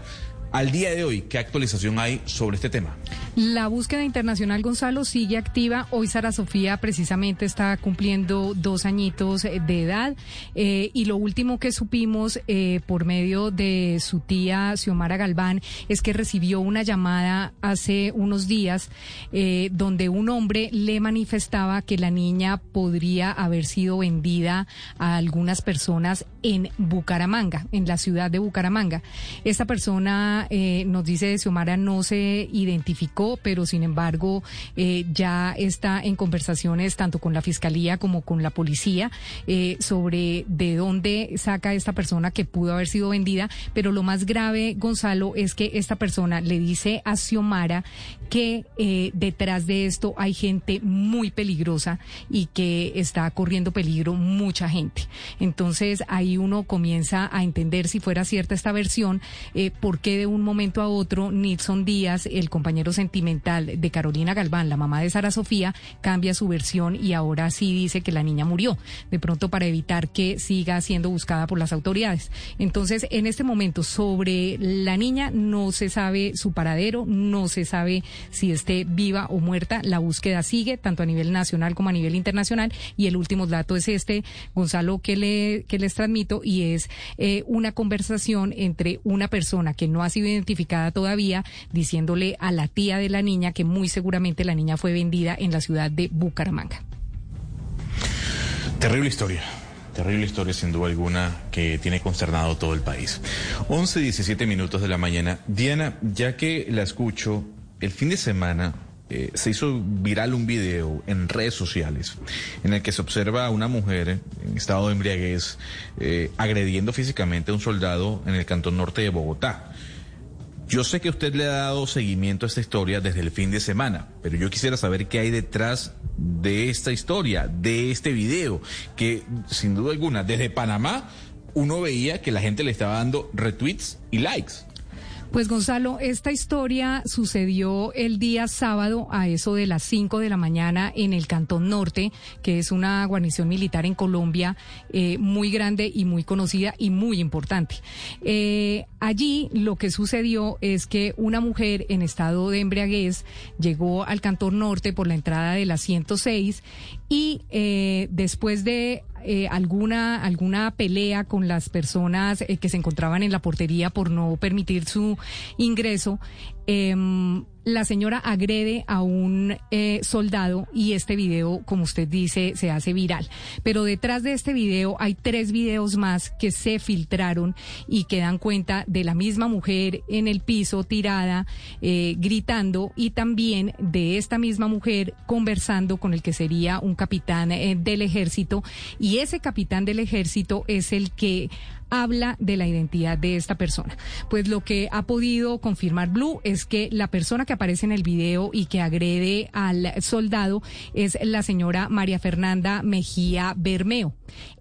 Al día de hoy, ¿qué actualización hay sobre este tema? La búsqueda internacional, Gonzalo, sigue activa. Hoy Sara Sofía precisamente está cumpliendo dos añitos de edad. Eh, y lo último que supimos eh, por medio de su tía Xiomara Galván es que recibió una llamada hace unos días eh, donde un hombre le manifestaba que la niña podría haber sido vendida a algunas personas en Bucaramanga, en la ciudad de Bucaramanga. Esta persona, nos dice Xiomara, no se identificó pero sin embargo eh, ya está en conversaciones tanto con la fiscalía como con la policía eh, sobre de dónde saca esta persona que pudo haber sido vendida. Pero lo más grave, Gonzalo, es que esta persona le dice a Xiomara que eh, detrás de esto hay gente muy peligrosa y que está corriendo peligro mucha gente. Entonces ahí uno comienza a entender si fuera cierta esta versión, eh, por qué de un momento a otro Nilson Díaz, el compañero sentimental de Carolina Galván, la mamá de Sara Sofía, cambia su versión y ahora sí dice que la niña murió, de pronto para evitar que siga siendo buscada por las autoridades. Entonces, en este momento, sobre la niña no se sabe su paradero, no se sabe si esté viva o muerta. La búsqueda sigue, tanto a nivel nacional como a nivel internacional. Y el último dato es este, Gonzalo, que, le, que les transmito, y es eh, una conversación entre una persona que no ha sido identificada todavía, diciéndole a la tía de la niña que muy seguramente la niña fue vendida en la ciudad de Bucaramanga. Terrible historia. Terrible historia, sin duda alguna, que tiene consternado todo el país. 11, 17 minutos de la mañana. Diana, ya que la escucho, el fin de semana eh, se hizo viral un video en redes sociales en el que se observa a una mujer en estado de embriaguez eh, agrediendo físicamente a un soldado en el cantón norte de Bogotá. Yo sé que usted le ha dado seguimiento a esta historia desde el fin de semana, pero yo quisiera saber qué hay detrás de esta historia, de este video, que sin duda alguna, desde Panamá, uno veía que la gente le estaba dando retweets y likes. Pues Gonzalo, esta historia sucedió el día sábado a eso de las 5 de la mañana en el Cantón Norte, que es una guarnición militar en Colombia eh, muy grande y muy conocida y muy importante. Eh, allí lo que sucedió es que una mujer en estado de embriaguez llegó al Cantón Norte por la entrada de la 106 y eh, después de eh, alguna, alguna pelea con las personas eh, que se encontraban en la portería por no permitir su ingreso, em, la señora agrede a un eh, soldado y este video, como usted dice, se hace viral. Pero detrás de este video hay tres videos más que se filtraron y que dan cuenta de la misma mujer en el piso tirada, eh, gritando y también de esta misma mujer conversando con el que sería un capitán eh, del ejército. Y ese capitán del ejército es el que habla de la identidad de esta persona. Pues lo que ha podido confirmar Blue es que la persona que aparece en el video y que agrede al soldado es la señora María Fernanda Mejía Bermeo.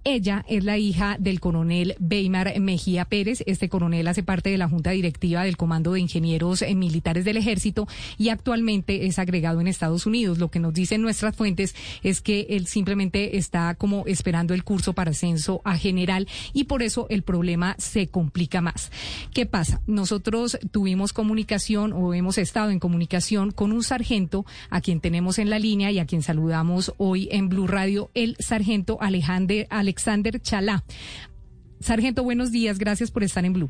Ella es la hija del coronel Weimar Mejía Pérez. Este coronel hace parte de la Junta Directiva del Comando de Ingenieros Militares del Ejército y actualmente es agregado en Estados Unidos. Lo que nos dicen nuestras fuentes es que él simplemente está como esperando el curso para ascenso a general y por eso el problema se complica más. ¿Qué pasa? Nosotros tuvimos comunicación o hemos estado en comunicación con un sargento a quien tenemos en la línea y a quien saludamos hoy en Blue Radio, el sargento Alejandro Alexander Chalá. Sargento, buenos días, gracias por estar en Blue.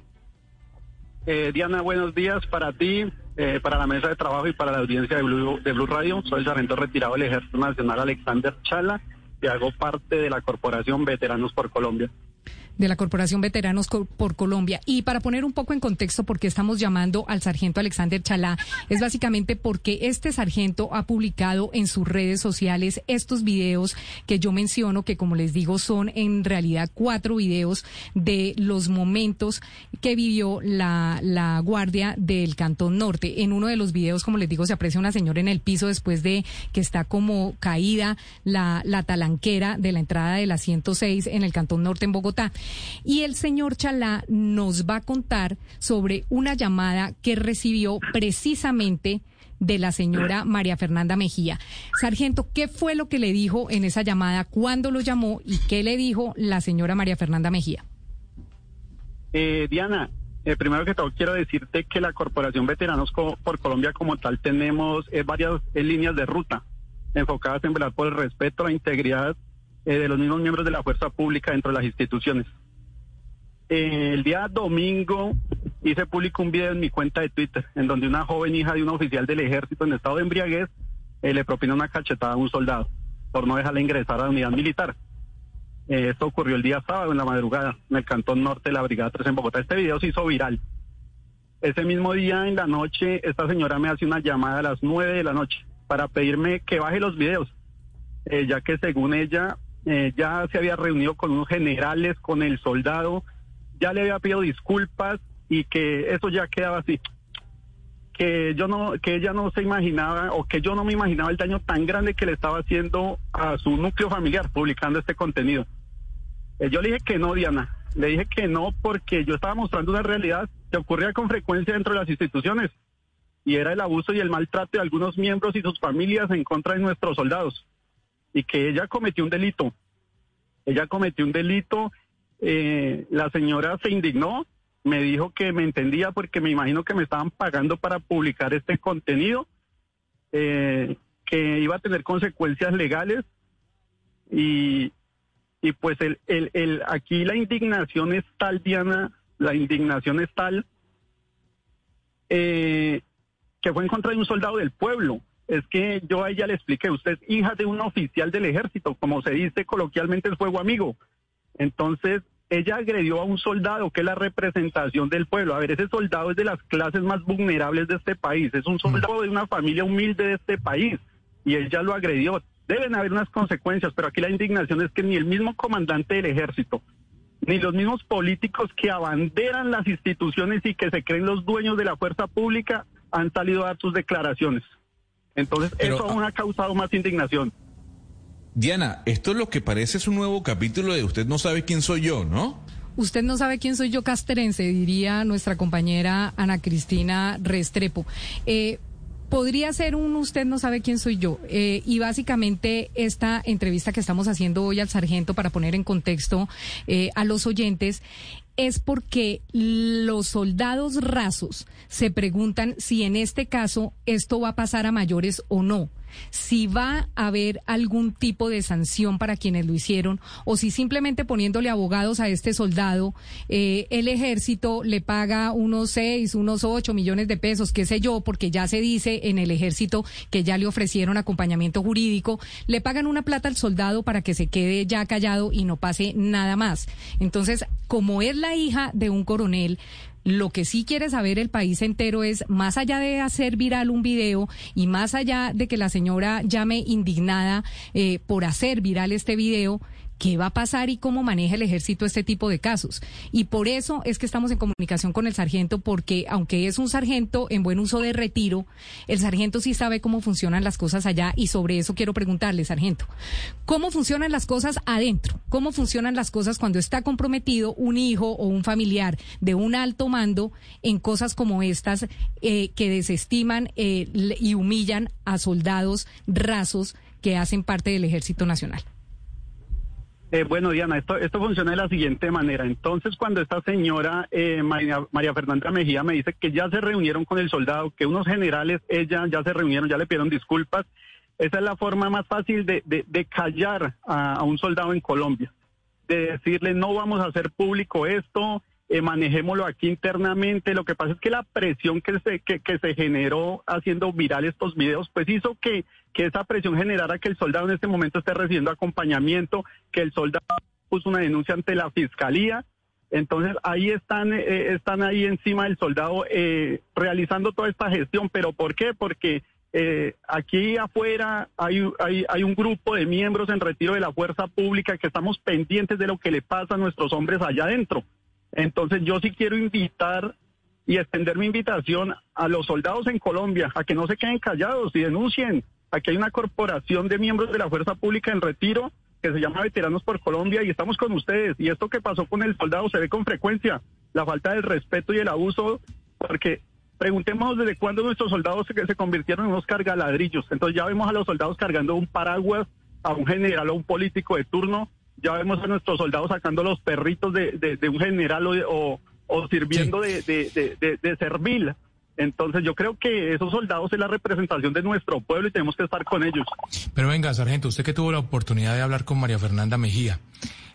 Eh, Diana, buenos días para ti, eh, para la mesa de trabajo y para la audiencia de Blue, de Blue Radio. Soy el sargento retirado del Ejército Nacional Alexander Chala y hago parte de la Corporación Veteranos por Colombia de la Corporación Veteranos por Colombia. Y para poner un poco en contexto por qué estamos llamando al sargento Alexander Chalá, es básicamente porque este sargento ha publicado en sus redes sociales estos videos que yo menciono, que como les digo son en realidad cuatro videos de los momentos que vivió la, la guardia del Cantón Norte. En uno de los videos, como les digo, se aprecia una señora en el piso después de que está como caída la, la talanquera de la entrada de la 106 en el Cantón Norte en Bogotá. Y el señor Chalá nos va a contar sobre una llamada que recibió precisamente de la señora María Fernanda Mejía. Sargento, ¿qué fue lo que le dijo en esa llamada? ¿Cuándo lo llamó? ¿Y qué le dijo la señora María Fernanda Mejía? Eh, Diana, eh, primero que todo quiero decirte que la Corporación Veteranos por Colombia como tal tenemos eh, varias líneas de ruta enfocadas en velar por el respeto, la integridad de los mismos miembros de la fuerza pública dentro de las instituciones. Eh, el día domingo hice público un video en mi cuenta de Twitter, en donde una joven hija de un oficial del ejército en estado de embriaguez eh, le propina una cachetada a un soldado por no dejarle ingresar a la unidad militar. Eh, esto ocurrió el día sábado en la madrugada en el cantón norte de la Brigada 3 en Bogotá. Este video se hizo viral. Ese mismo día en la noche, esta señora me hace una llamada a las 9 de la noche para pedirme que baje los videos, ya que según ella ya se había reunido con unos generales, con el soldado, ya le había pedido disculpas y que eso ya quedaba así. Que yo no, que ella no se imaginaba o que yo no me imaginaba el daño tan grande que le estaba haciendo a su núcleo familiar publicando este contenido. Eh, yo le dije que no, Diana. Le dije que no porque yo estaba mostrando una realidad que ocurría con frecuencia dentro de las instituciones y era el abuso y el maltrato de algunos miembros y sus familias en contra de nuestros soldados y que ella cometió un delito. Ella cometió un delito eh, la señora se indignó, me dijo que me entendía porque me imagino que me estaban pagando para publicar este contenido, eh, que iba a tener consecuencias legales y, pues el, el, el, aquí la indignación es tal, Diana, la indignación es tal eh, que fue en contra de un soldado del pueblo. Es que yo a ella le expliqué, usted es hija de un oficial del ejército, como se dice coloquialmente, es fuego amigo. Entonces, ella agredió a un soldado que es la representación del pueblo. A ver, ese soldado es de las clases más vulnerables de este país, es un soldado de una familia humilde de este país y ella lo agredió. Deben haber unas consecuencias, pero aquí la indignación es que ni el mismo comandante del ejército, ni los mismos políticos que abanderan las instituciones y que se creen los dueños de la fuerza pública han salido a dar sus declaraciones. Entonces, eso aún ha causado más indignación. Diana, esto es lo que parece es un nuevo capítulo de Usted no sabe quién soy yo, ¿no? Usted no sabe quién soy yo, castrense, diría nuestra compañera Ana Cristina Restrepo. Eh, podría ser un usted no sabe quién soy yo. Eh, y básicamente esta entrevista que estamos haciendo hoy al sargento para poner en contexto eh, a los oyentes es porque los soldados rasos se preguntan si en este caso esto va a pasar a mayores o no si va a haber algún tipo de sanción para quienes lo hicieron o si simplemente poniéndole abogados a este soldado, eh, el ejército le paga unos seis, unos ocho millones de pesos, qué sé yo, porque ya se dice en el ejército que ya le ofrecieron acompañamiento jurídico, le pagan una plata al soldado para que se quede ya callado y no pase nada más. Entonces, como es la hija de un coronel, lo que sí quiere saber el país entero es, más allá de hacer viral un video y más allá de que la señora llame indignada eh, por hacer viral este video, qué va a pasar y cómo maneja el ejército este tipo de casos. Y por eso es que estamos en comunicación con el sargento, porque aunque es un sargento en buen uso de retiro, el sargento sí sabe cómo funcionan las cosas allá y sobre eso quiero preguntarle, sargento, ¿cómo funcionan las cosas adentro? ¿Cómo funcionan las cosas cuando está comprometido un hijo o un familiar de un alto mando en cosas como estas eh, que desestiman eh, y humillan a soldados rasos que hacen parte del Ejército Nacional? Eh, bueno, Diana, esto, esto funciona de la siguiente manera. Entonces, cuando esta señora eh, María, María, Fernanda Mejía me dice que ya se reunieron con el soldado, que unos generales, ella ya se reunieron, ya le pidieron disculpas, esa es la forma más fácil de, de, callar a, un soldado en Colombia, de decirle no vamos a hacer público esto, eh, manejémoslo aquí internamente. Lo que pasa es que la presión que se, que, que se generó haciendo viral estos videos, pues hizo que que esa presión generara que el soldado en este momento esté recibiendo acompañamiento, que el soldado puso una denuncia ante la fiscalía. Entonces ahí están, eh, están ahí encima del soldado eh, realizando toda esta gestión. ¿Pero por qué? Porque eh, aquí afuera hay, hay, hay un grupo de miembros en retiro de la fuerza pública que estamos pendientes de lo que le pasa a nuestros hombres allá adentro. Entonces yo sí quiero invitar y extender mi invitación a los soldados en Colombia a que no se queden callados y denuncien, Aquí hay una corporación de miembros de la Fuerza Pública en retiro que se llama Veteranos por Colombia y estamos con ustedes. Y esto que pasó con el soldado se ve con frecuencia, la falta del respeto y el abuso, porque preguntemos desde cuándo nuestros soldados se, se convirtieron en unos cargaladrillos. Entonces ya vemos a los soldados cargando un paraguas a un general o un político de turno, ya vemos a nuestros soldados sacando los perritos de, un general o, sirviendo de, de servil. Entonces yo creo que esos soldados es la representación de nuestro pueblo y tenemos que estar con ellos. Pero venga, sargento, usted que tuvo la oportunidad de hablar con María Fernanda Mejía,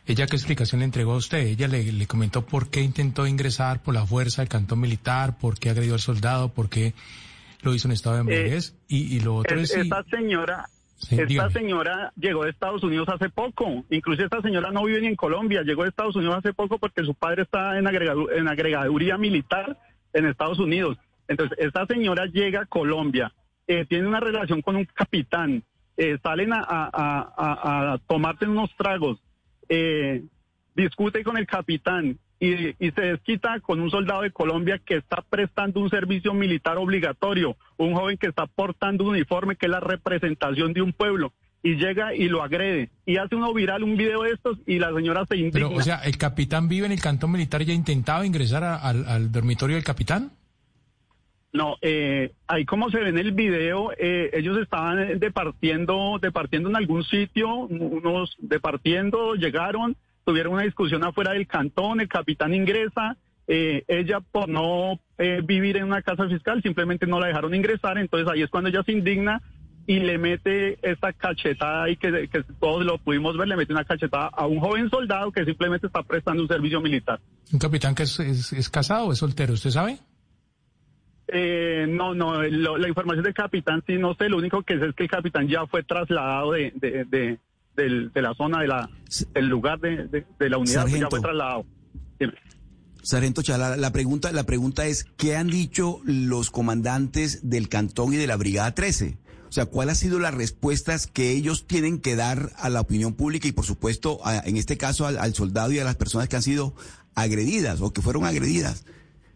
¿ella qué explicación le entregó a usted? Ella le, comentó por qué intentó ingresar por la fuerza del cantón militar, por qué agredió al soldado, por qué lo hizo en estado de embriaguez eh, y, lo otro es... Esta señora... esta señora llegó de Estados Unidos hace poco, incluso esta señora no vive ni en Colombia, llegó de Estados Unidos hace poco porque su padre está en, en agregaduría militar en Estados Unidos. Entonces, esta señora llega a Colombia, eh, tiene una relación con un capitán, eh, salen a, a, tomarse unos tragos, eh, discute con el capitán y, se desquita con un soldado de Colombia que está prestando un servicio militar obligatorio, un joven que está portando un uniforme que es la representación de un pueblo y llega y lo agrede y hace uno viral un video de estos y la señora se indigna. Pero, o sea, ¿el capitán vive en el cantón militar y ha intentado ingresar al dormitorio del capitán? No, eh, ahí como se ve en el video, eh, ellos estaban departiendo, departiendo en algún sitio, unos departiendo, llegaron, tuvieron una discusión afuera del cantón, el capitán ingresa, eh, ella por no eh, vivir en una casa fiscal simplemente no la dejaron ingresar, entonces ahí es cuando ella se indigna y le mete esta cachetada y que, que todos lo pudimos ver, le mete una cachetada a un joven soldado que simplemente está prestando un servicio militar. ¿Un capitán que es, es casado o es soltero, usted sabe? Eh, no, no, la información del capitán sí no sé, lo único que sé es que el capitán ya fue trasladado de, del, de la zona, de la, del lugar de, de- de la unidad, pues ya fue trasladado. Sargento Chala, la pregunta, la pregunta es, ¿qué han dicho los comandantes del cantón y de la Brigada 13? O sea, ¿cuáles han sido las respuestas que ellos tienen que dar a la opinión pública y, por supuesto, a- en este caso, al, al soldado y a las personas que han sido agredidas o que fueron agredidas?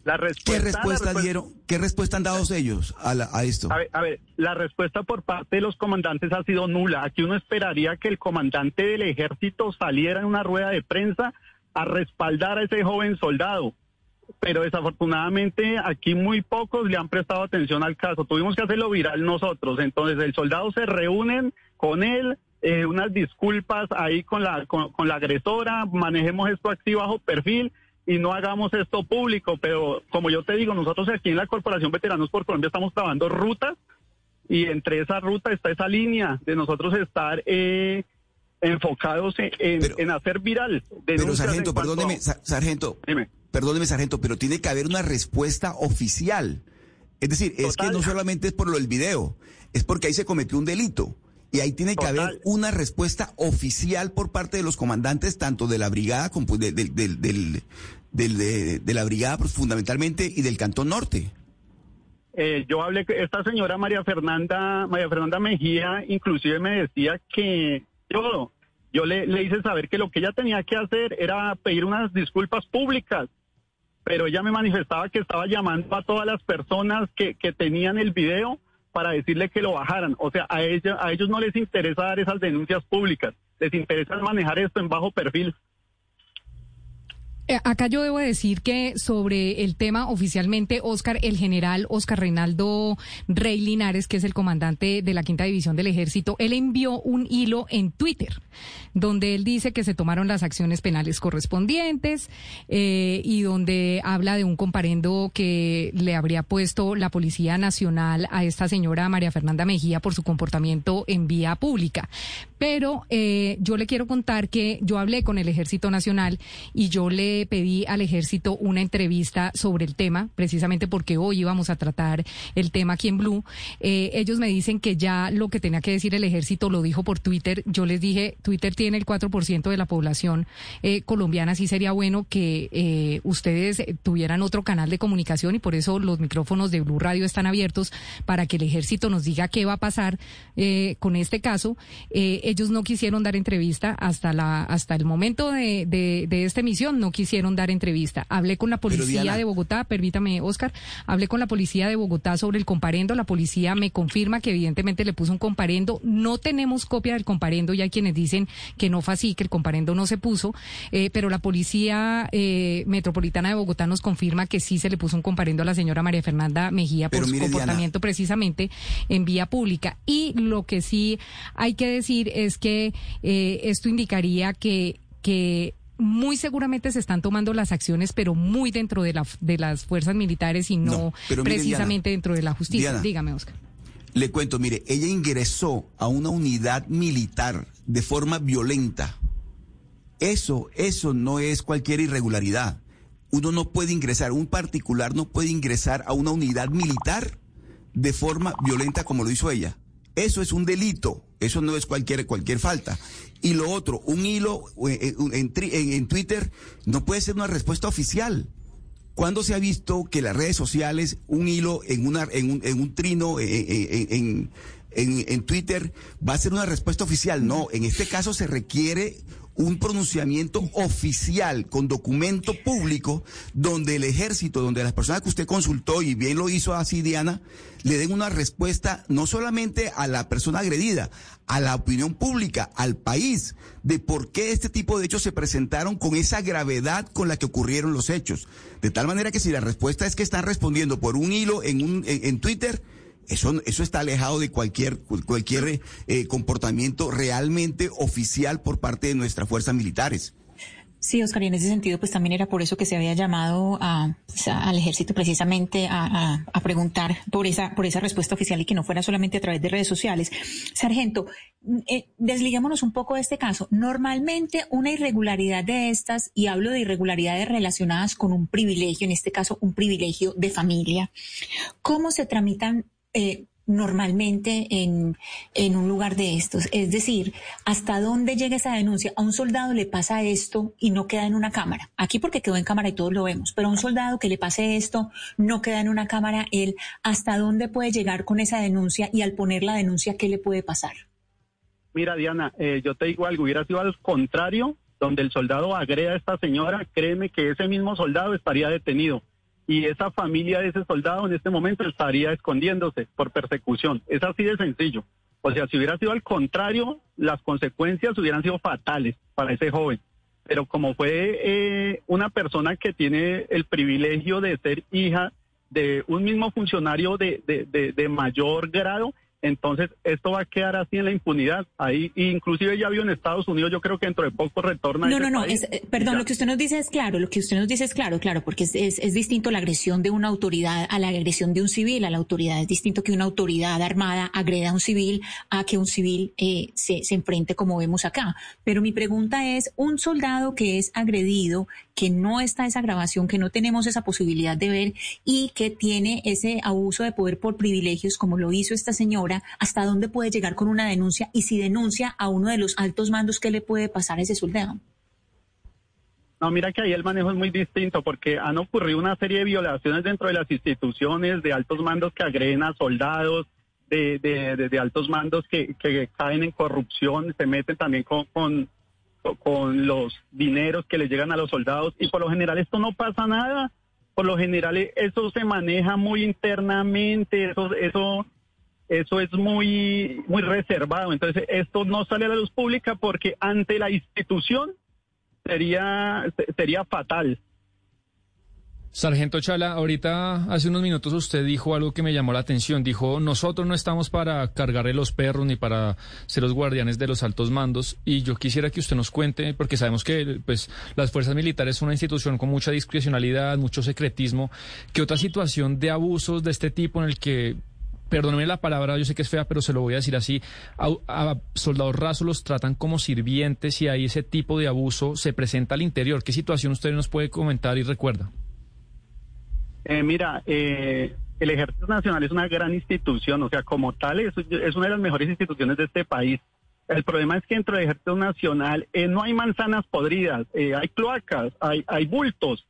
La ¿Qué respuesta, la respuesta respuesta- dieron? ¿Qué respuesta han dado ellos a, la- a esto? A ver, a ver, la respuesta por parte de los comandantes ha sido nula. Aquí uno esperaría que el comandante del ejército saliera en una rueda de prensa a respaldar a ese joven soldado. Pero desafortunadamente aquí muy pocos le han prestado atención al caso. Tuvimos que hacerlo viral nosotros. Entonces el soldado se reúnen con él, eh, unas disculpas ahí con la, con, con la agresora, manejemos esto aquí bajo perfil y no hagamos esto público. Pero como yo te digo, nosotros aquí en la Corporación Veteranos por Colombia estamos trabajando rutas y entre esa ruta está esa línea de nosotros estar eh, enfocados en, en- en hacer viral. Pero, sargento, perdóneme, sa- sargento. Dime. Perdóneme, sargento, pero tiene que haber una respuesta oficial. Es decir, es que no solamente es por lo del video, es porque ahí se cometió un delito. Y ahí tiene que haber una respuesta oficial por parte de los comandantes, tanto de la brigada, como de, del- del- del- de, de la brigada pues, fundamentalmente y del Cantón Norte. Eh, yo hablé que esta señora María Fernanda, María Fernanda Mejía, inclusive me decía que yo, yo le, le hice saber que lo que ella tenía que hacer era pedir unas disculpas públicas, pero ella me manifestaba que estaba llamando a todas las personas que, que tenían el video para decirle que lo bajaran. O sea, a ella, a ellos no les interesa dar esas denuncias públicas, les interesa manejar esto en bajo perfil. Eh, Acá yo debo decir que sobre el tema oficialmente, Oscar, el general Oscar Reinaldo Rey Linares, que es el comandante de la quinta división del ejército, él envió un hilo en Twitter donde él dice que se tomaron las acciones penales correspondientes eh, y donde habla de un comparendo que le habría puesto la Policía Nacional a esta señora María Fernanda Mejía por su comportamiento en vía pública. Pero eh, yo le quiero contar que yo hablé con el Ejército Nacional y yo le pedí al Ejército una entrevista sobre el tema, precisamente porque hoy íbamos a tratar el tema aquí en Blue. Eh, ellos me dicen que ya lo que tenía que decir el Ejército lo dijo por Twitter. Yo les dije, Twitter tiene el 4% de la población eh, colombiana, sí sería bueno que eh, ustedes tuvieran otro canal de comunicación y por eso los micrófonos de Blue Radio están abiertos para que el Ejército nos diga qué va a pasar eh, con este caso. Eh, ellos no quisieron dar entrevista hasta la hasta el momento de, de, de esta emisión, no quisieron dar entrevista. Hablé con la policía Diana- de Bogotá, permítame, Oscar, hablé con la policía de Bogotá sobre el comparendo. La policía me confirma que evidentemente le puso un comparendo. No tenemos copia del comparendo y hay quienes dicen que no fue así, que el comparendo no se puso, eh, pero la policía eh, metropolitana de Bogotá nos confirma que sí se le puso un comparendo a la señora María Fernanda Mejía por Pero su mire, Diana. comportamiento precisamente en vía pública. Y lo que sí hay que decir es que eh, esto indicaría que, que muy seguramente se están tomando las acciones, pero muy dentro de, la, de las fuerzas militares y no, No, pero mire, precisamente Diana. dentro de la justicia. Diana. Dígame, Oscar. Le cuento, mire, ella ingresó a una unidad militar de forma violenta. Eso, eso no es cualquier irregularidad. Uno no puede ingresar, un particular no puede ingresar a una unidad militar de forma violenta como lo hizo ella. Eso es un delito, eso no es cualquier, cualquier falta. Y lo otro, un hilo eh, eh, en, en- Twitter no puede ser una respuesta oficial. ¿Cuándo se ha visto que las redes sociales, un hilo en, una, en, un, en un trino, eh, en- en Twitter, va a ser una respuesta oficial? No, en este caso se requiere un pronunciamiento oficial con documento público donde el ejército, donde las personas que usted consultó y bien lo hizo así Diana, le den una respuesta no solamente a la persona agredida, a la opinión pública, al país, de por qué este tipo de hechos se presentaron con esa gravedad con la que ocurrieron los hechos. De tal manera que si la respuesta es que están respondiendo por un hilo en, un, en, en Twitter, eso, eso está alejado de cualquier, cualquier eh, comportamiento realmente oficial por parte de nuestras fuerzas militares. Sí, Oscar, y en ese sentido, pues también era por eso que se había llamado pues, al ejército precisamente a, a- preguntar por esa, por esa respuesta oficial y que no fuera solamente a través de redes sociales. Sargento, eh, desliguémonos un poco de este caso. Normalmente una irregularidad de estas, y hablo de irregularidades relacionadas con un privilegio, en este caso un privilegio de familia, ¿cómo se tramitan? Eh, normalmente en, en un lugar de estos? Es decir, ¿hasta dónde llega esa denuncia? A un soldado le pasa esto y no queda en una cámara. Aquí porque quedó en cámara y todos lo vemos, pero a un soldado que le pase esto no queda en una cámara, él, ¿hasta dónde puede llegar con esa denuncia y al poner la denuncia, qué le puede pasar? Mira, Diana, eh, yo te digo algo, hubiera sido al contrario, donde el soldado agreda a esta señora, créeme que ese mismo soldado estaría detenido y esa familia de ese soldado en este momento estaría escondiéndose por persecución. Es así de sencillo. O sea, si hubiera sido al contrario, las consecuencias hubieran sido fatales para ese joven. Pero como fue eh, una persona que tiene el privilegio de ser hija de un mismo funcionario de, de, de mayor grado, entonces, esto va a quedar así en la impunidad. Ahí, inclusive ya vio en Estados Unidos, yo creo que dentro de poco retorna. No, no, no, eh, perdón, lo que usted nos dice es claro, lo que usted nos dice es claro, claro, porque es, es, distinto la agresión de una autoridad a la agresión de un civil, a la autoridad. Es distinto que una autoridad armada agreda a un civil a que un civil eh, se, se enfrente como vemos acá. Pero mi pregunta es, un soldado que es agredido, que no está esa grabación, que no tenemos esa posibilidad de ver y que tiene ese abuso de poder por privilegios como lo hizo esta señora, hasta dónde puede llegar con una denuncia y si denuncia a uno de los altos mandos, ¿qué le puede pasar a ese soldado? No, mira que ahí el manejo es muy distinto porque han ocurrido una serie de violaciones dentro de las instituciones, de altos mandos que agreden a soldados, de, de, altos mandos que, caen en corrupción, se meten también con, con, con, los dineros que les llegan a los soldados y por lo general esto no pasa nada, por lo general eso se maneja muy internamente, eso, eso eso es muy, muy reservado. Entonces, esto no sale a la luz pública porque ante la institución sería, sería fatal. Sargento Chala, ahorita hace unos minutos usted dijo algo que me llamó la atención. Dijo, nosotros no estamos para cargarle los perros ni para ser los guardianes de los altos mandos. Y yo quisiera que usted nos cuente, porque sabemos que pues, las fuerzas militares son una institución con mucha discrecionalidad, mucho secretismo. ¿Qué otra situación de abusos de este tipo en el que perdóneme la palabra, yo sé que es fea, pero se lo voy a decir así, a, soldados rasos los tratan como sirvientes y ahí ese tipo de abuso se presenta al interior. ¿Qué situación usted nos puede comentar y recuerda? Eh, mira, eh, el Ejército Nacional es una gran institución, o sea, como tal es, una de las mejores instituciones de este país. El problema es que dentro del Ejército Nacional eh, no hay manzanas podridas, hay cloacas, hay, hay bultos.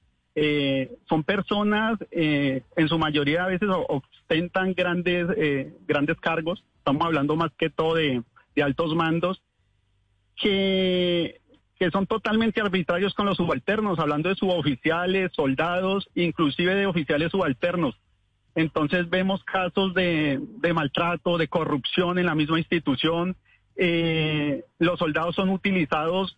Son personas, en su mayoría a veces ostentan grandes, eh, grandes cargos, estamos hablando más que todo de, altos mandos, que, que son totalmente arbitrarios con los subalternos, hablando de suboficiales, soldados, inclusive de oficiales subalternos. Entonces vemos casos de, de maltrato, de corrupción en la misma institución. Eh, los soldados son utilizados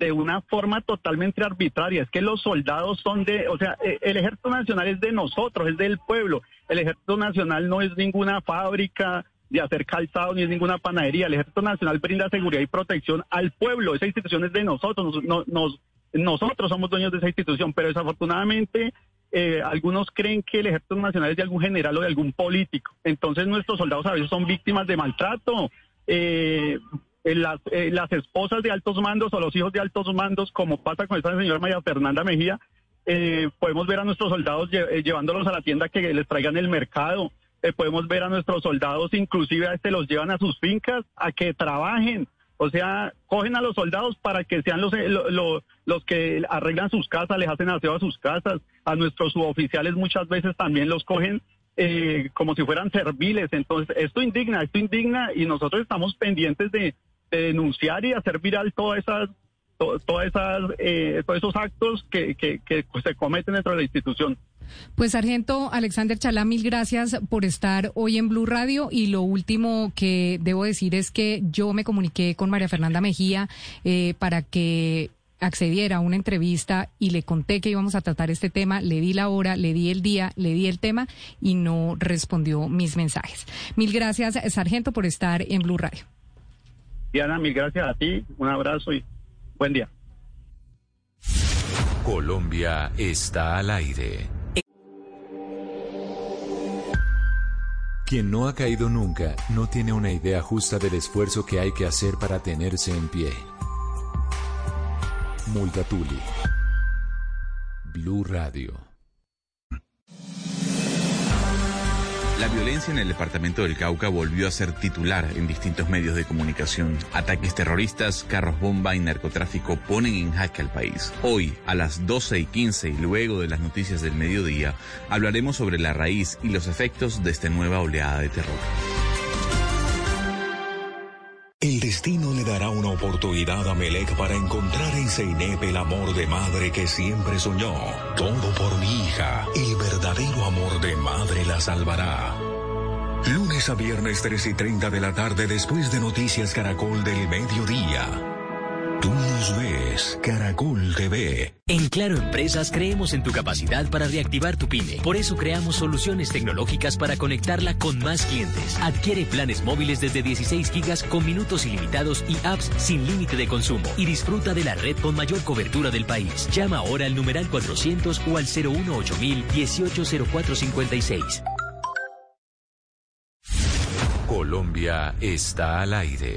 de una forma totalmente arbitraria. Es que los soldados son de, o sea, eh, el ejército nacional es de nosotros, es del pueblo. El ejército nacional no es ninguna fábrica de hacer calzado ni es ninguna panadería. El ejército nacional brinda seguridad y protección al pueblo. Esa institución es de nosotros. Nos, nosotros somos dueños de esa institución, pero desafortunadamente eh, algunos creen que el ejército nacional es de algún general o de algún político. Entonces nuestros soldados a veces son víctimas de maltrato. Eh, las, eh, las esposas de altos mandos o los hijos de altos mandos, como pasa con esta señora María Fernanda Mejía, eh, podemos ver a nuestros soldados eh, llevándolos a la tienda que les traigan el mercado. podemos ver a nuestros soldados, inclusive a este los llevan a sus fincas a que trabajen. O sea, cogen a los soldados para que sean los, los, los que arreglan sus casas, les hacen aseo a sus casas. A nuestros suboficiales muchas veces también los cogen como si fueran serviles. Entonces, esto indigna, esto indigna y nosotros estamos pendientes de, denunciar y hacer viral todas esas todas esas, eh, todos esos actos que, se cometen dentro de la institución. Pues Sargento Alexander Chalá, mil gracias por estar hoy en Blue Radio y lo último que debo decir es que yo me comuniqué con María Fernanda Mejía eh, para que accediera a una entrevista y le conté que íbamos a tratar este tema, le di la hora, le di el día, le di el tema y no respondió mis mensajes. Mil gracias, Sargento, por estar en Blue Radio. Diana, mil gracias a ti, un abrazo y buen día. Colombia está al aire. Quien no ha caído nunca no tiene una idea justa del esfuerzo que hay que hacer para tenerse en pie. Multatuli. Blue Radio. La violencia en el departamento del Cauca volvió a ser titular en distintos medios de comunicación. Ataques terroristas, carros bomba y narcotráfico ponen en jaque al país. Hoy, a las 12 y 15 y luego de las noticias del mediodía, hablaremos sobre la raíz y los efectos de esta nueva oleada de terror. El destino le dará una oportunidad a Melec para encontrar en Zeynep el amor de madre que siempre soñó. Todo por mi hija. El verdadero amor de madre la salvará. Lunes a viernes 3 y 30 de la tarde después de Noticias Caracol del Mediodía. Tú nos ves, Caracol TV. En Claro Empresas creemos en tu capacidad para reactivar tu pyme. Por eso creamos soluciones tecnológicas para conectarla con más clientes. Adquiere planes móviles desde 16 gigas con minutos ilimitados y apps sin límite de consumo. Y disfruta de la red con mayor cobertura del país. Llama ahora al numeral 400 o al 018 180456. Colombia está al aire.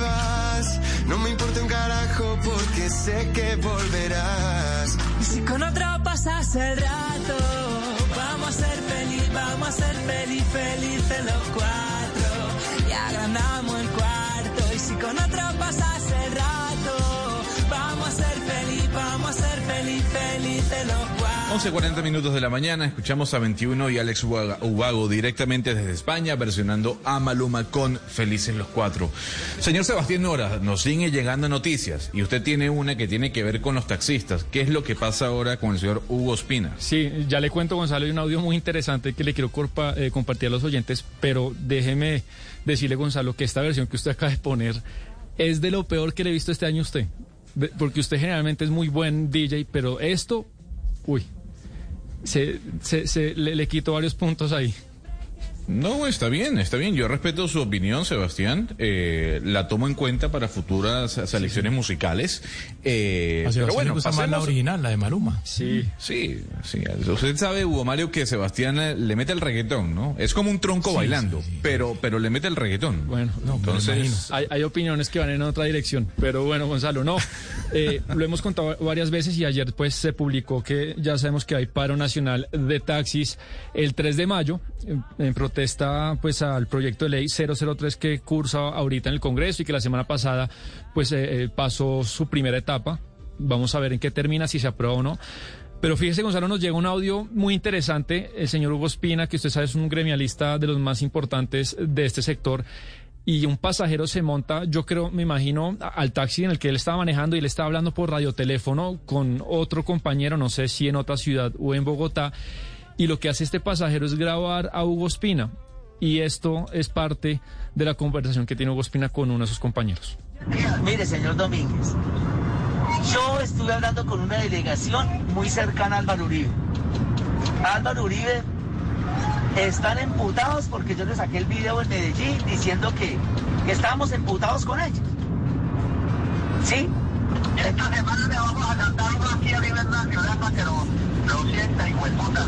no me importa un carajo porque sé que volverás. Y si con otro pasas el rato, vamos a ser feliz, vamos a ser feliz, felices los cuatro. 11.40 minutos de la mañana, escuchamos a 21 y Alex Ubago directamente desde España, versionando a Maluma con Felices los Cuatro. Señor Sebastián Nora, nos sigue llegando noticias y usted tiene una que tiene que ver con los taxistas. ¿Qué es lo que pasa ahora con el señor Hugo Espina? Sí, ya le cuento, Gonzalo, hay un audio muy interesante que le quiero eh, compartir a los oyentes, pero déjeme decirle, Gonzalo, que esta versión que usted acaba de poner es de lo peor que le he visto este año a usted. Porque usted generalmente es muy buen DJ, pero esto, uy, se, se, se- le, le quito varios puntos ahí. No, está bien, está bien. Yo respeto su opinión, Sebastián. Eh, la tomo en cuenta para futuras selecciones musicales. Eh, A Sebastián pero bueno, gusta más la pasemos- original, la de Maluma. Sí. Sí, sí. Usted sabe, Hugo Mario, que Sebastián eh, le mete el reggaetón, ¿no? Es como un tronco Sí, bailando, pero pero le mete el reggaetón. Bueno, entonces hay, hay opiniones que van en otra dirección, pero bueno, Gonzalo, no. Eh, lo hemos contado varias veces y ayer pues se publicó que ya sabemos que hay paro nacional de taxis el 3 de mayo en, en protesta pues al proyecto de ley 003 que cursa ahorita en el Congreso y que la semana pasada pues eh, eh, pasó su primera etapa. Vamos a ver en qué termina, si se aprueba o no. Pero fíjese, Gonzalo, nos llega un audio muy interesante. El señor Hugo Espina, que usted sabe es un gremialista de los más importantes de este sector, y un pasajero se monta, yo creo, me imagino, al taxi en el que él estaba manejando y él estaba hablando por radioteléfono con otro compañero, no sé si en otra ciudad o en Bogotá, y lo que hace este pasajero es grabar a Hugo Espina. Y esto es parte de la conversación que tiene Hugo Espina con uno de sus compañeros. Mire, señor Domínguez, yo estuve hablando con una delegación muy cercana a Álvaro Uribe. Álvaro Uribe están emputados porque yo le saqué el video en Medellín diciendo que, que estábamos emputados con ellos. ¿Sí? Esta semana le vamos a cantar uno aquí a nivel nacional para que lo, lo sienta, puta.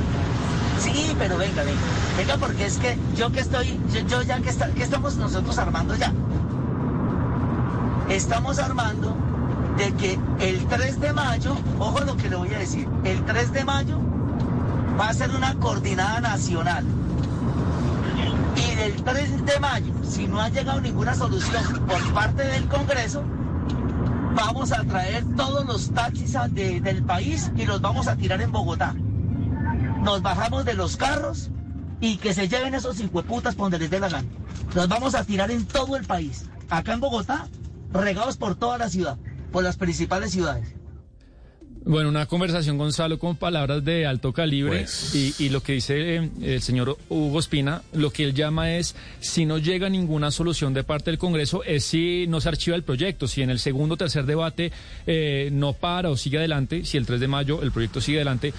Sí, pero venga, venga. Venga, porque es que yo que estoy, yo, ya que, que estamos nosotros armando ya. Estamos armando de que el 3 de mayo, ojo lo que le voy a decir, el 3 de mayo va a ser una coordinada nacional. Y del 3 de mayo, si no ha llegado ninguna solución por parte del Congreso, vamos a traer todos los taxis del país y los vamos a tirar en Bogotá. Nos bajamos de los carros y que se lleven esos hijueputas por donde les dé la gana. Los vamos a tirar en todo el país. Acá en Bogotá, regados por toda la ciudad, por las principales ciudades. Bueno, una conversación, Gonzalo, con palabras de alto calibre Pues. y, y lo que dice eh, el señor Hugo Espina, lo que él llama es, si no llega ninguna solución de parte del Congreso, es si no se archiva el proyecto, si en el segundo o tercer debate eh, no para o sigue adelante, si el 3 de mayo el proyecto sigue adelante,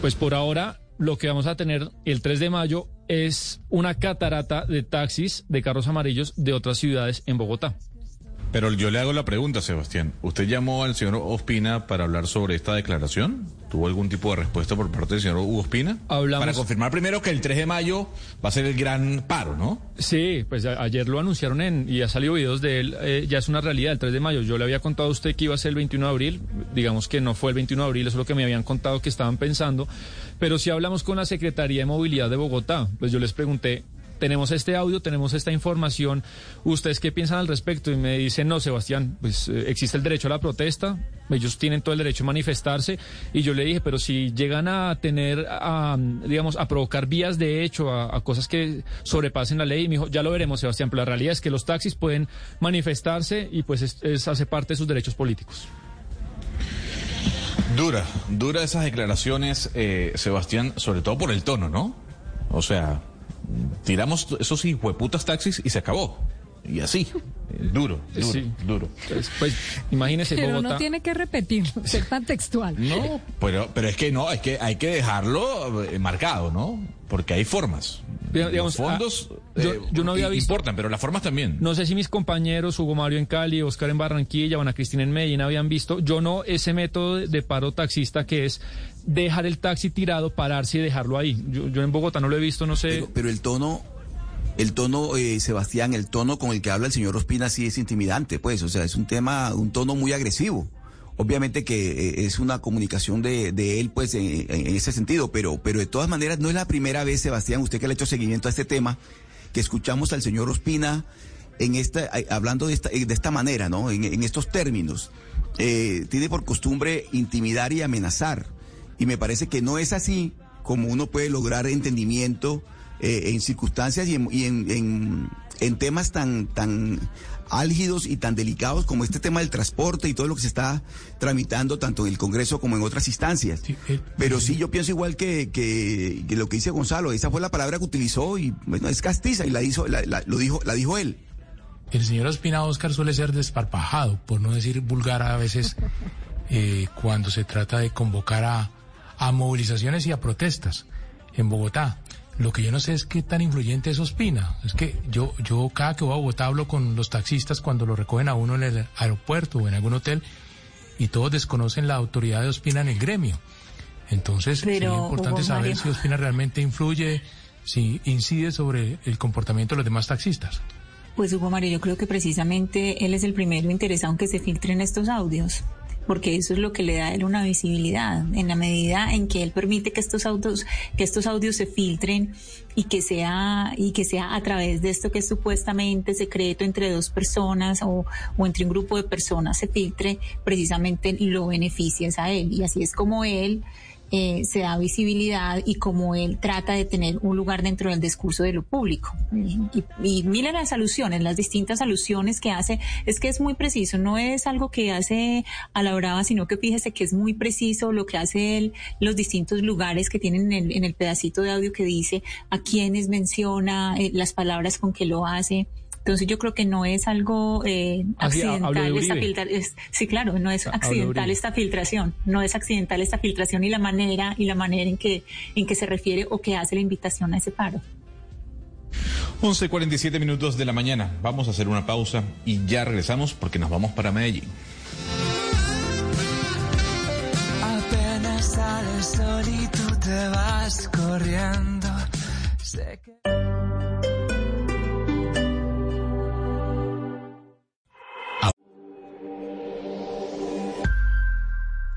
pues por ahora lo que vamos a tener el 3 de mayo es una catarata de taxis, de carros amarillos de otras ciudades en Bogotá. Pero yo le hago la pregunta, Sebastián. ¿Usted llamó al señor Ospina para hablar sobre esta declaración? ¿Tuvo algún tipo de respuesta por parte del señor Hugo Ospina? Hablamos- Para confirmar primero que el 3 de mayo va a ser el gran paro, ¿no? Sí, pues a- ayer lo anunciaron en, y ha salido videos de él, eh, ya es una realidad el 3 de mayo. Yo le había contado a usted que iba a ser el 21 de abril, digamos que no fue el 21 de abril, eso es lo que me habían contado que estaban pensando, pero si hablamos con la Secretaría de Movilidad de Bogotá, pues yo les pregunté, tenemos este audio, tenemos esta información, ¿ustedes qué piensan al respecto? Y me dicen, no, Sebastián, pues eh, existe el derecho a la protesta, ellos tienen todo el derecho a manifestarse, y yo le dije, pero si llegan a tener, digamos, a provocar vías de hecho, a, cosas que sobrepasen la ley, y me dijo, ya lo veremos, Sebastián, pero la realidad es que los taxis pueden manifestarse y pues es, es- hace parte de sus derechos políticos. Dura, dura esas declaraciones, eh, Sebastián, sobre todo por el tono, ¿no? O sea, tiramos esos hijueputas taxis y se acabó. Y así, duro, duro, Sí. duro. Pues, pues, imagínese Pero Bogotá. no tiene que repetir, ser tan textual. No, pero, pero es que no, es que hay que dejarlo eh, marcado, ¿no? Porque hay formas. Diga- digamos, Los fondos ah, yo- eh, yo no había visto- importan, pero las formas también. No sé si mis compañeros, Hugo Mario en Cali, Oscar en Barranquilla, Ana Cristina en Medellín, habían visto. Yo no ese método de paro taxista que es dejar el taxi tirado, pararse y dejarlo ahí. Yo, yo en Bogotá no lo he visto, no sé. Pero, el tono, el tono, eh, Sebastián, el tono con el que habla el señor Ospina sí es intimidante, pues, o sea, es un tema, un tono muy agresivo. Obviamente que eh, es una comunicación de, él, pues, en ese sentido, pero, pero de todas maneras no es la primera vez, Sebastián, usted que le ha hecho seguimiento a este tema, que escuchamos al señor Ospina en esta, eh, hablando de esta, eh, de esta manera, ¿no? En, en estos términos. Eh, tiene por costumbre intimidar y amenazar. Y me parece que no es así como uno puede lograr entendimiento eh, en circunstancias y, en, y en- en- en temas tan, tan álgidos y tan delicados como este tema del transporte y todo lo que se está tramitando tanto en el Congreso como en otras instancias. Pero sí, yo pienso igual que, que- que lo que dice Gonzalo, esa fue la palabra que utilizó y bueno, es castiza y la, hizo, la, la- lo dijo, la dijo él. El señor Ospina Oscar suele ser desparpajado, por no decir vulgar a veces, eh, cuando se trata de convocar a, a movilizaciones y a protestas en Bogotá. Lo que yo no sé es qué tan influyente es Ospina. Es que yo, yo cada que voy a Bogotá hablo con los taxistas cuando lo recogen a uno en el aeropuerto o en algún hotel y todos desconocen la autoridad de Ospina en el gremio. Entonces Pero, sería importante Hugo saber Mario. si Ospina realmente influye, si incide sobre el comportamiento de los demás taxistas. Pues Hugo Mario, yo creo que precisamente él es el primero interesado en que se filtren estos audios, porque eso es lo que le da a él una visibilidad. En la medida en que él permite que estos audios, que estos audios se filtren y que sea y que sea a través de esto que es supuestamente secreto entre dos personas o, o entre un grupo de personas se filtre, precisamente lo beneficias a él y así es como él eh, se da visibilidad y como él trata de tener un lugar dentro del discurso de lo público. Y, y, mira las alusiones, las distintas alusiones que hace, es que es muy preciso, no es algo que hace a la brava, sino que fíjese que es muy preciso lo que hace él, los distintos lugares que tienen en el, en el pedacito de audio que dice, a quienes menciona, eh, las palabras con que lo hace. Entonces yo creo que no es algo eh, accidental esta Uribe. filtra- es- sí, claro, no es accidental esta filtración, no es accidental esta filtración y la manera y la manera en que en que se refiere o que hace la invitación a ese paro. 11.47 minutos de la mañana. Vamos a hacer una pausa y ya regresamos porque nos vamos para Medellín. Apenas sale el sol y tú te vas corriendo. Sé que...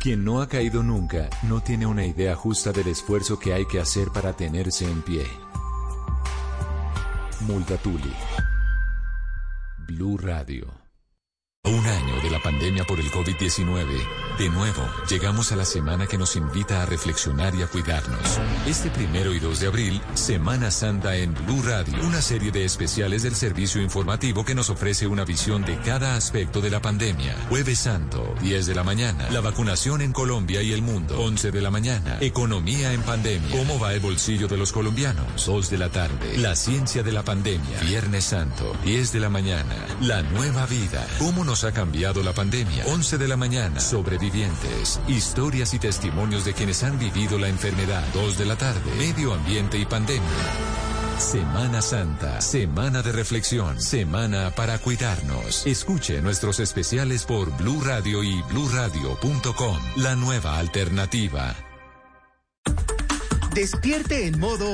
Quien no ha caído nunca no tiene una idea justa del esfuerzo que hay que hacer para tenerse en pie. Multatuli. Blue Radio. Una año la pandemia por el COVID-19, de nuevo llegamos a la semana que nos invita a reflexionar y a cuidarnos. Este primero y 2 de abril, Semana Santa en Blue Radio, una serie de especiales del servicio informativo que nos ofrece una visión de cada aspecto de la pandemia. Jueves Santo, 10 de la mañana, la vacunación en Colombia y el mundo, 11 de la mañana, economía en pandemia, cómo va el bolsillo de los colombianos, 2 de la tarde, la ciencia de la pandemia, Viernes Santo, 10 de la mañana, la nueva vida, cómo nos ha cambiado la pandemia, 11 de la mañana, sobrevivientes, historias y testimonios de quienes han vivido la enfermedad, 2 de la tarde, medio ambiente y pandemia. Semana Santa, semana de reflexión, semana para cuidarnos. Escuche nuestros especiales por Blue Radio y bluradio.com, la nueva alternativa. Despierte en modo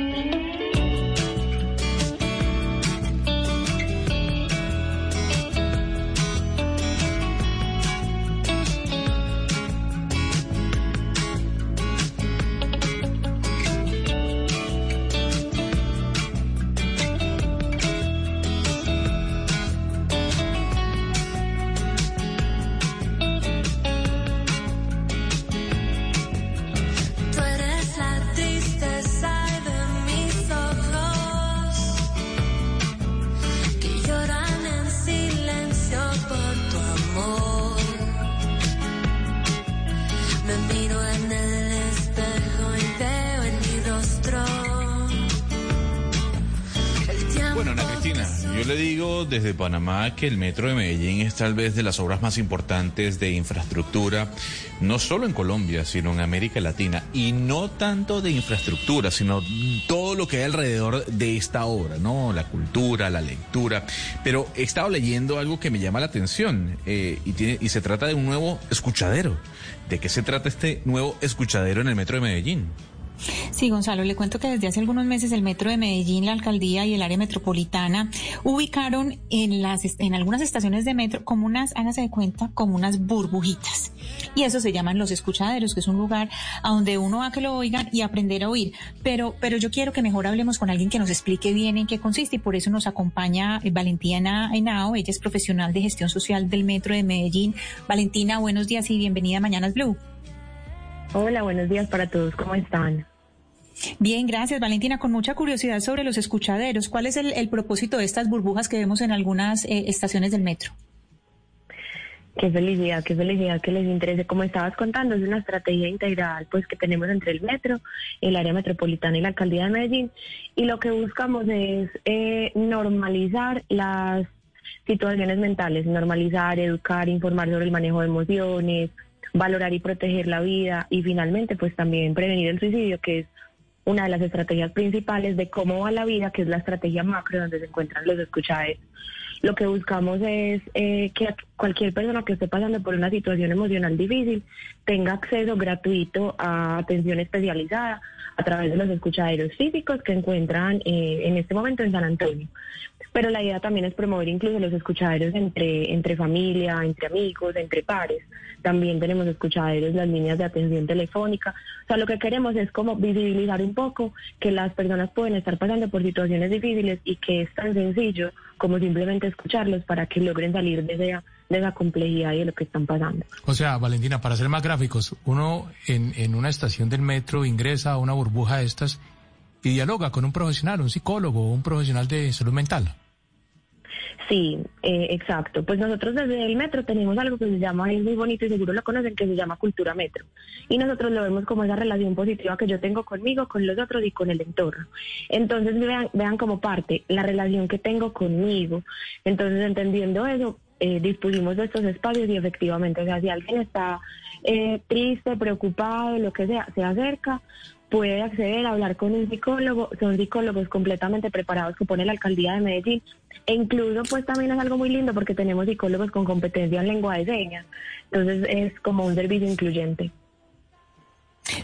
Que el metro de Medellín es tal vez de las obras más importantes de infraestructura, no solo en Colombia, sino en América Latina. Y no tanto de infraestructura, sino todo lo que hay alrededor de esta obra, ¿no? La cultura, la lectura. Pero he estado leyendo algo que me llama la atención eh, y, tiene, y se trata de un nuevo escuchadero. ¿De qué se trata este nuevo escuchadero en el metro de Medellín? Sí, Gonzalo, le cuento que desde hace algunos meses el Metro de Medellín, la alcaldía y el área metropolitana ubicaron en las en algunas estaciones de metro como unas, hágase de cuenta, como unas burbujitas. Y eso se llaman los escuchaderos, que es un lugar a donde uno va a que lo oigan y aprender a oír. Pero, pero yo quiero que mejor hablemos con alguien que nos explique bien en qué consiste y por eso nos acompaña eh, Valentina Henao, ella es profesional de gestión social del Metro de Medellín. Valentina, buenos días y bienvenida a Mañanas Blue. Hola, buenos días para todos, ¿cómo están? Bien, gracias Valentina. Con mucha curiosidad sobre los escuchaderos, ¿cuál es el, propósito de estas burbujas que vemos en algunas eh, estaciones del metro? Qué felicidad, qué felicidad que les interese. Como estabas contando, es una estrategia integral pues que tenemos entre el metro, el área metropolitana y la alcaldía de Medellín. Y lo que buscamos es eh, normalizar las situaciones mentales, normalizar, educar, informar sobre el manejo de emociones, valorar y proteger la vida y finalmente pues también prevenir el suicidio, que es una de las estrategias principales de cómo va la vida, que es la estrategia macro donde se encuentran los escuchadores. Lo que buscamos es eh, que cualquier persona que esté pasando por una situación emocional difícil tenga acceso gratuito a atención especializada a través de los escuchaderos físicos que encuentran eh, en este momento en San Antonio. Pero la idea también es promover incluso los escuchaderos entre, entre familia, entre amigos, entre pares. También tenemos escuchaderos, las líneas de atención telefónica. O sea, lo que queremos es como visibilizar un poco que las personas pueden estar pasando por situaciones difíciles y que es tan sencillo como simplemente escucharlos para que logren salir de esa, de esa complejidad y de lo que están pasando. O sea, Valentina, para ser más gráficos, uno en, en una estación del metro ingresa a una burbuja de estas y dialoga con un profesional, un psicólogo, un profesional de salud mental. Sí, eh, exacto. Pues nosotros desde el metro tenemos algo que se llama, es muy bonito y seguro lo conocen, que se llama cultura metro. Y nosotros lo vemos como esa relación positiva que yo tengo conmigo, con los otros y con el entorno. Entonces vean, vean como parte la relación que tengo conmigo. Entonces entendiendo eso, eh, dispusimos de estos espacios y efectivamente, o sea, si alguien está eh, triste, preocupado, lo que sea, se acerca, puede acceder a hablar con un psicólogo, son psicólogos completamente preparados que pone la alcaldía de Medellín. E incluso pues también es algo muy lindo porque tenemos psicólogos con competencia en lengua de señas. Entonces es como un servicio incluyente.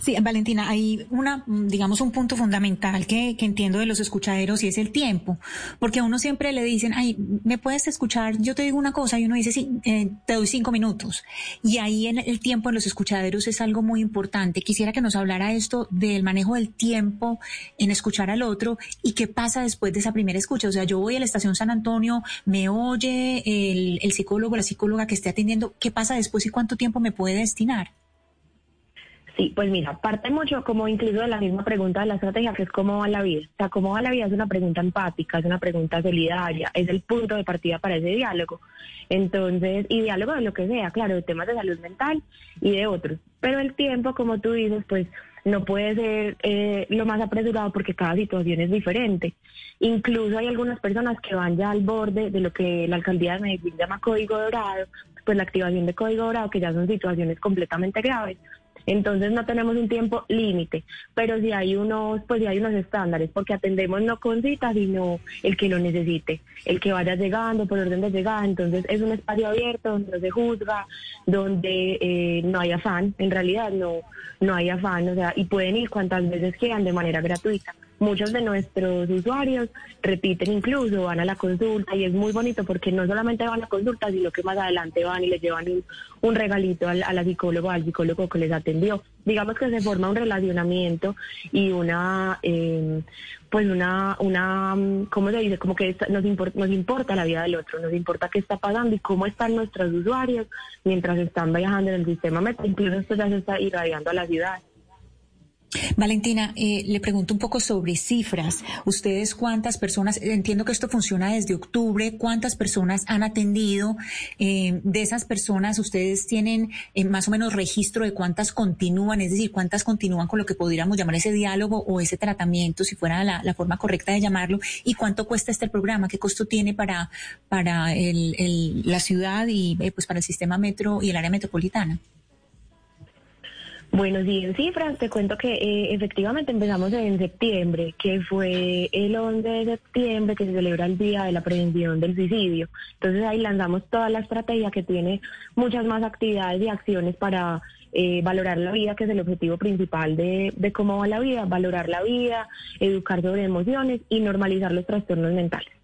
Sí, Valentina, hay una, digamos, un punto fundamental que, que, entiendo de los escuchaderos y es el tiempo, porque a uno siempre le dicen, ay, ¿me puedes escuchar? Yo te digo una cosa y uno dice, sí, eh, te doy cinco minutos. Y ahí en el tiempo en los escuchaderos es algo muy importante. Quisiera que nos hablara esto del manejo del tiempo en escuchar al otro y qué pasa después de esa primera escucha. O sea, yo voy a la estación San Antonio, me oye el, el psicólogo, la psicóloga que esté atendiendo, ¿qué pasa después y cuánto tiempo me puede destinar? Sí, pues mira, parte mucho como incluso de la misma pregunta de la estrategia, que es cómo va la vida. O sea, cómo va la vida es una pregunta empática, es una pregunta solidaria, es el punto de partida para ese diálogo. Entonces, y diálogo de lo que sea, claro, de temas de salud mental y de otros. Pero el tiempo, como tú dices, pues no puede ser eh, lo más apresurado porque cada situación es diferente. Incluso hay algunas personas que van ya al borde de lo que la alcaldía de Medellín llama código dorado, pues la activación de código dorado, que ya son situaciones completamente graves entonces no tenemos un tiempo límite, pero si hay unos, pues si hay unos estándares, porque atendemos no con citas, sino el que lo necesite, el que vaya llegando por orden de llegada. Entonces es un espacio abierto donde no se juzga, donde eh, no hay afán, en realidad no, no hay afán, o sea, y pueden ir cuantas veces quieran de manera gratuita. Muchos de nuestros usuarios repiten incluso, van a la consulta y es muy bonito porque no solamente van a consulta, sino que más adelante van y les llevan un, regalito a la psicóloga, al psicólogo que les atendió. Digamos que se forma un relacionamiento y una, eh, pues una, una, ¿cómo se dice? Como que nos, nos importa la vida del otro, nos importa qué está pasando y cómo están nuestros usuarios mientras están viajando en el sistema metro. Incluso esto ya se está irradiando a la ciudad. Valentina, eh, le pregunto un poco sobre cifras. ¿Ustedes cuántas personas, entiendo que esto funciona desde octubre, cuántas personas han atendido? Eh, de esas personas, ¿ustedes tienen eh, más o menos registro de cuántas continúan? Es decir, ¿cuántas continúan con lo que podríamos llamar ese diálogo o ese tratamiento, si fuera la, forma correcta de llamarlo? ¿Y cuánto cuesta este programa? ¿Qué costo tiene para, para la ciudad y pues para el sistema metro y el área metropolitana? Bueno, sí, en cifras te cuento que eh, efectivamente empezamos en septiembre, que fue el 11 de septiembre que se celebra el Día de la Prevención del Suicidio. Entonces ahí lanzamos toda la estrategia que tiene muchas más actividades y acciones para eh, valorar la vida, que es el objetivo principal de, de cómo va la vida, valorar la vida, educar sobre emociones y normalizar los trastornos mentales.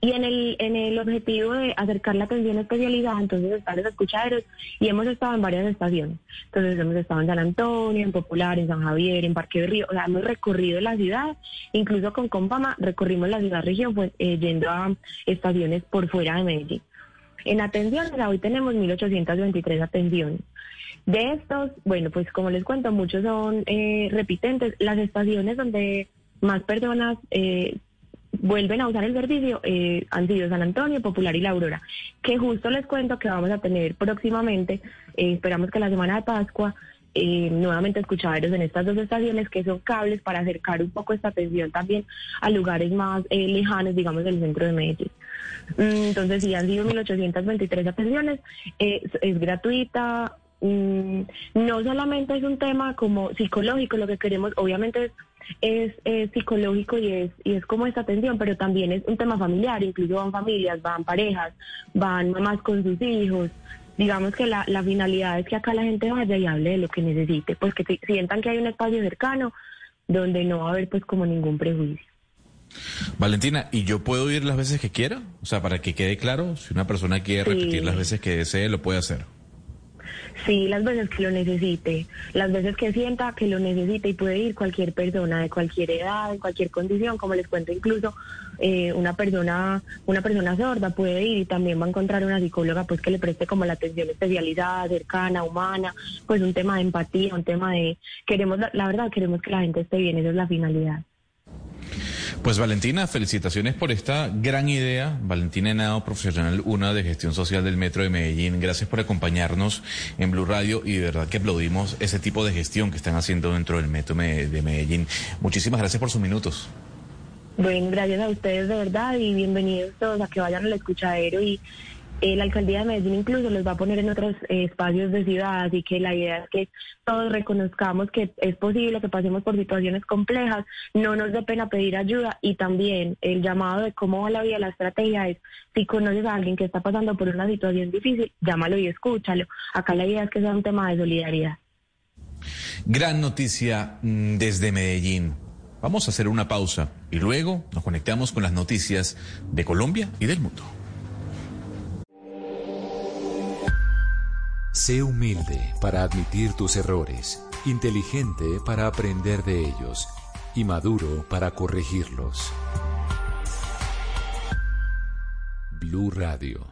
Y en el, en el objetivo de acercar la atención especializada, entonces están los escuchaderos y hemos estado en varias estaciones. Entonces hemos estado en San Antonio, en Popular, en San Javier, en Parque de Río, o sea, hemos recorrido la ciudad, incluso con Compama recorrimos la ciudad región pues, eh, yendo a estaciones por fuera de Medellín. En atenciones, hoy tenemos 1.823 atenciones. De estos, bueno, pues como les cuento, muchos son eh, repitentes. Las estaciones donde más personas eh, vuelven a usar el servicio eh, han sido San Antonio, Popular y La Aurora, que justo les cuento que vamos a tener próximamente, eh, esperamos que la semana de Pascua, eh, nuevamente escuchaderos en estas dos estaciones que son cables para acercar un poco esta atención también a lugares más eh, lejanos, digamos, del centro de Medellín. Mm, entonces, sí, han sido 1.823 atenciones, es gratuita, mm, no solamente es un tema como psicológico, lo que queremos obviamente es es, psicológico y es, y es como esta atención, pero también es un tema familiar, incluso van familias, van parejas, van mamás con sus hijos. Digamos que la, la finalidad es que acá la gente vaya y hable de lo que necesite, pues que sientan que hay un espacio cercano donde no va a haber pues como ningún prejuicio. Valentina, ¿y yo puedo ir las veces que quiera? O sea, para que quede claro, si una persona quiere repetir las veces que desee, lo puede hacer. Sí, las veces que lo necesite, las veces que sienta que lo necesite y puede ir cualquier persona de cualquier edad, de cualquier condición, como les cuento incluso eh, una persona, una persona sorda puede ir y también va a encontrar una psicóloga pues que le preste como la atención especializada, cercana, humana, pues un tema de empatía, un tema de queremos la verdad queremos que la gente esté bien, esa es la finalidad. Pues Valentina, felicitaciones por esta gran idea. Valentina Henao, profesional una de gestión social del Metro de Medellín. Gracias por acompañarnos en Blue Radio y de verdad que aplaudimos ese tipo de gestión que están haciendo dentro del Metro de Medellín. Muchísimas gracias por sus minutos. Bueno, gracias a ustedes de verdad y bienvenidos todos a que vayan al escuchadero y Eh, la alcaldía de Medellín incluso los va a poner en otros eh, espacios de ciudad, así que la idea es que todos reconozcamos que es posible que pasemos por situaciones complejas, no nos dé pena pedir ayuda y también el llamado de cómo va la vida, la estrategia es, si conoces a alguien que está pasando por una situación difícil, llámalo y escúchalo. Acá la idea es que sea un tema de solidaridad. Gran noticia mm, desde Medellín. Vamos a hacer una pausa y luego nos conectamos con las noticias de Colombia y del mundo. Sé humilde para admitir tus errores, inteligente para aprender de ellos y maduro para corregirlos. Blue Radio.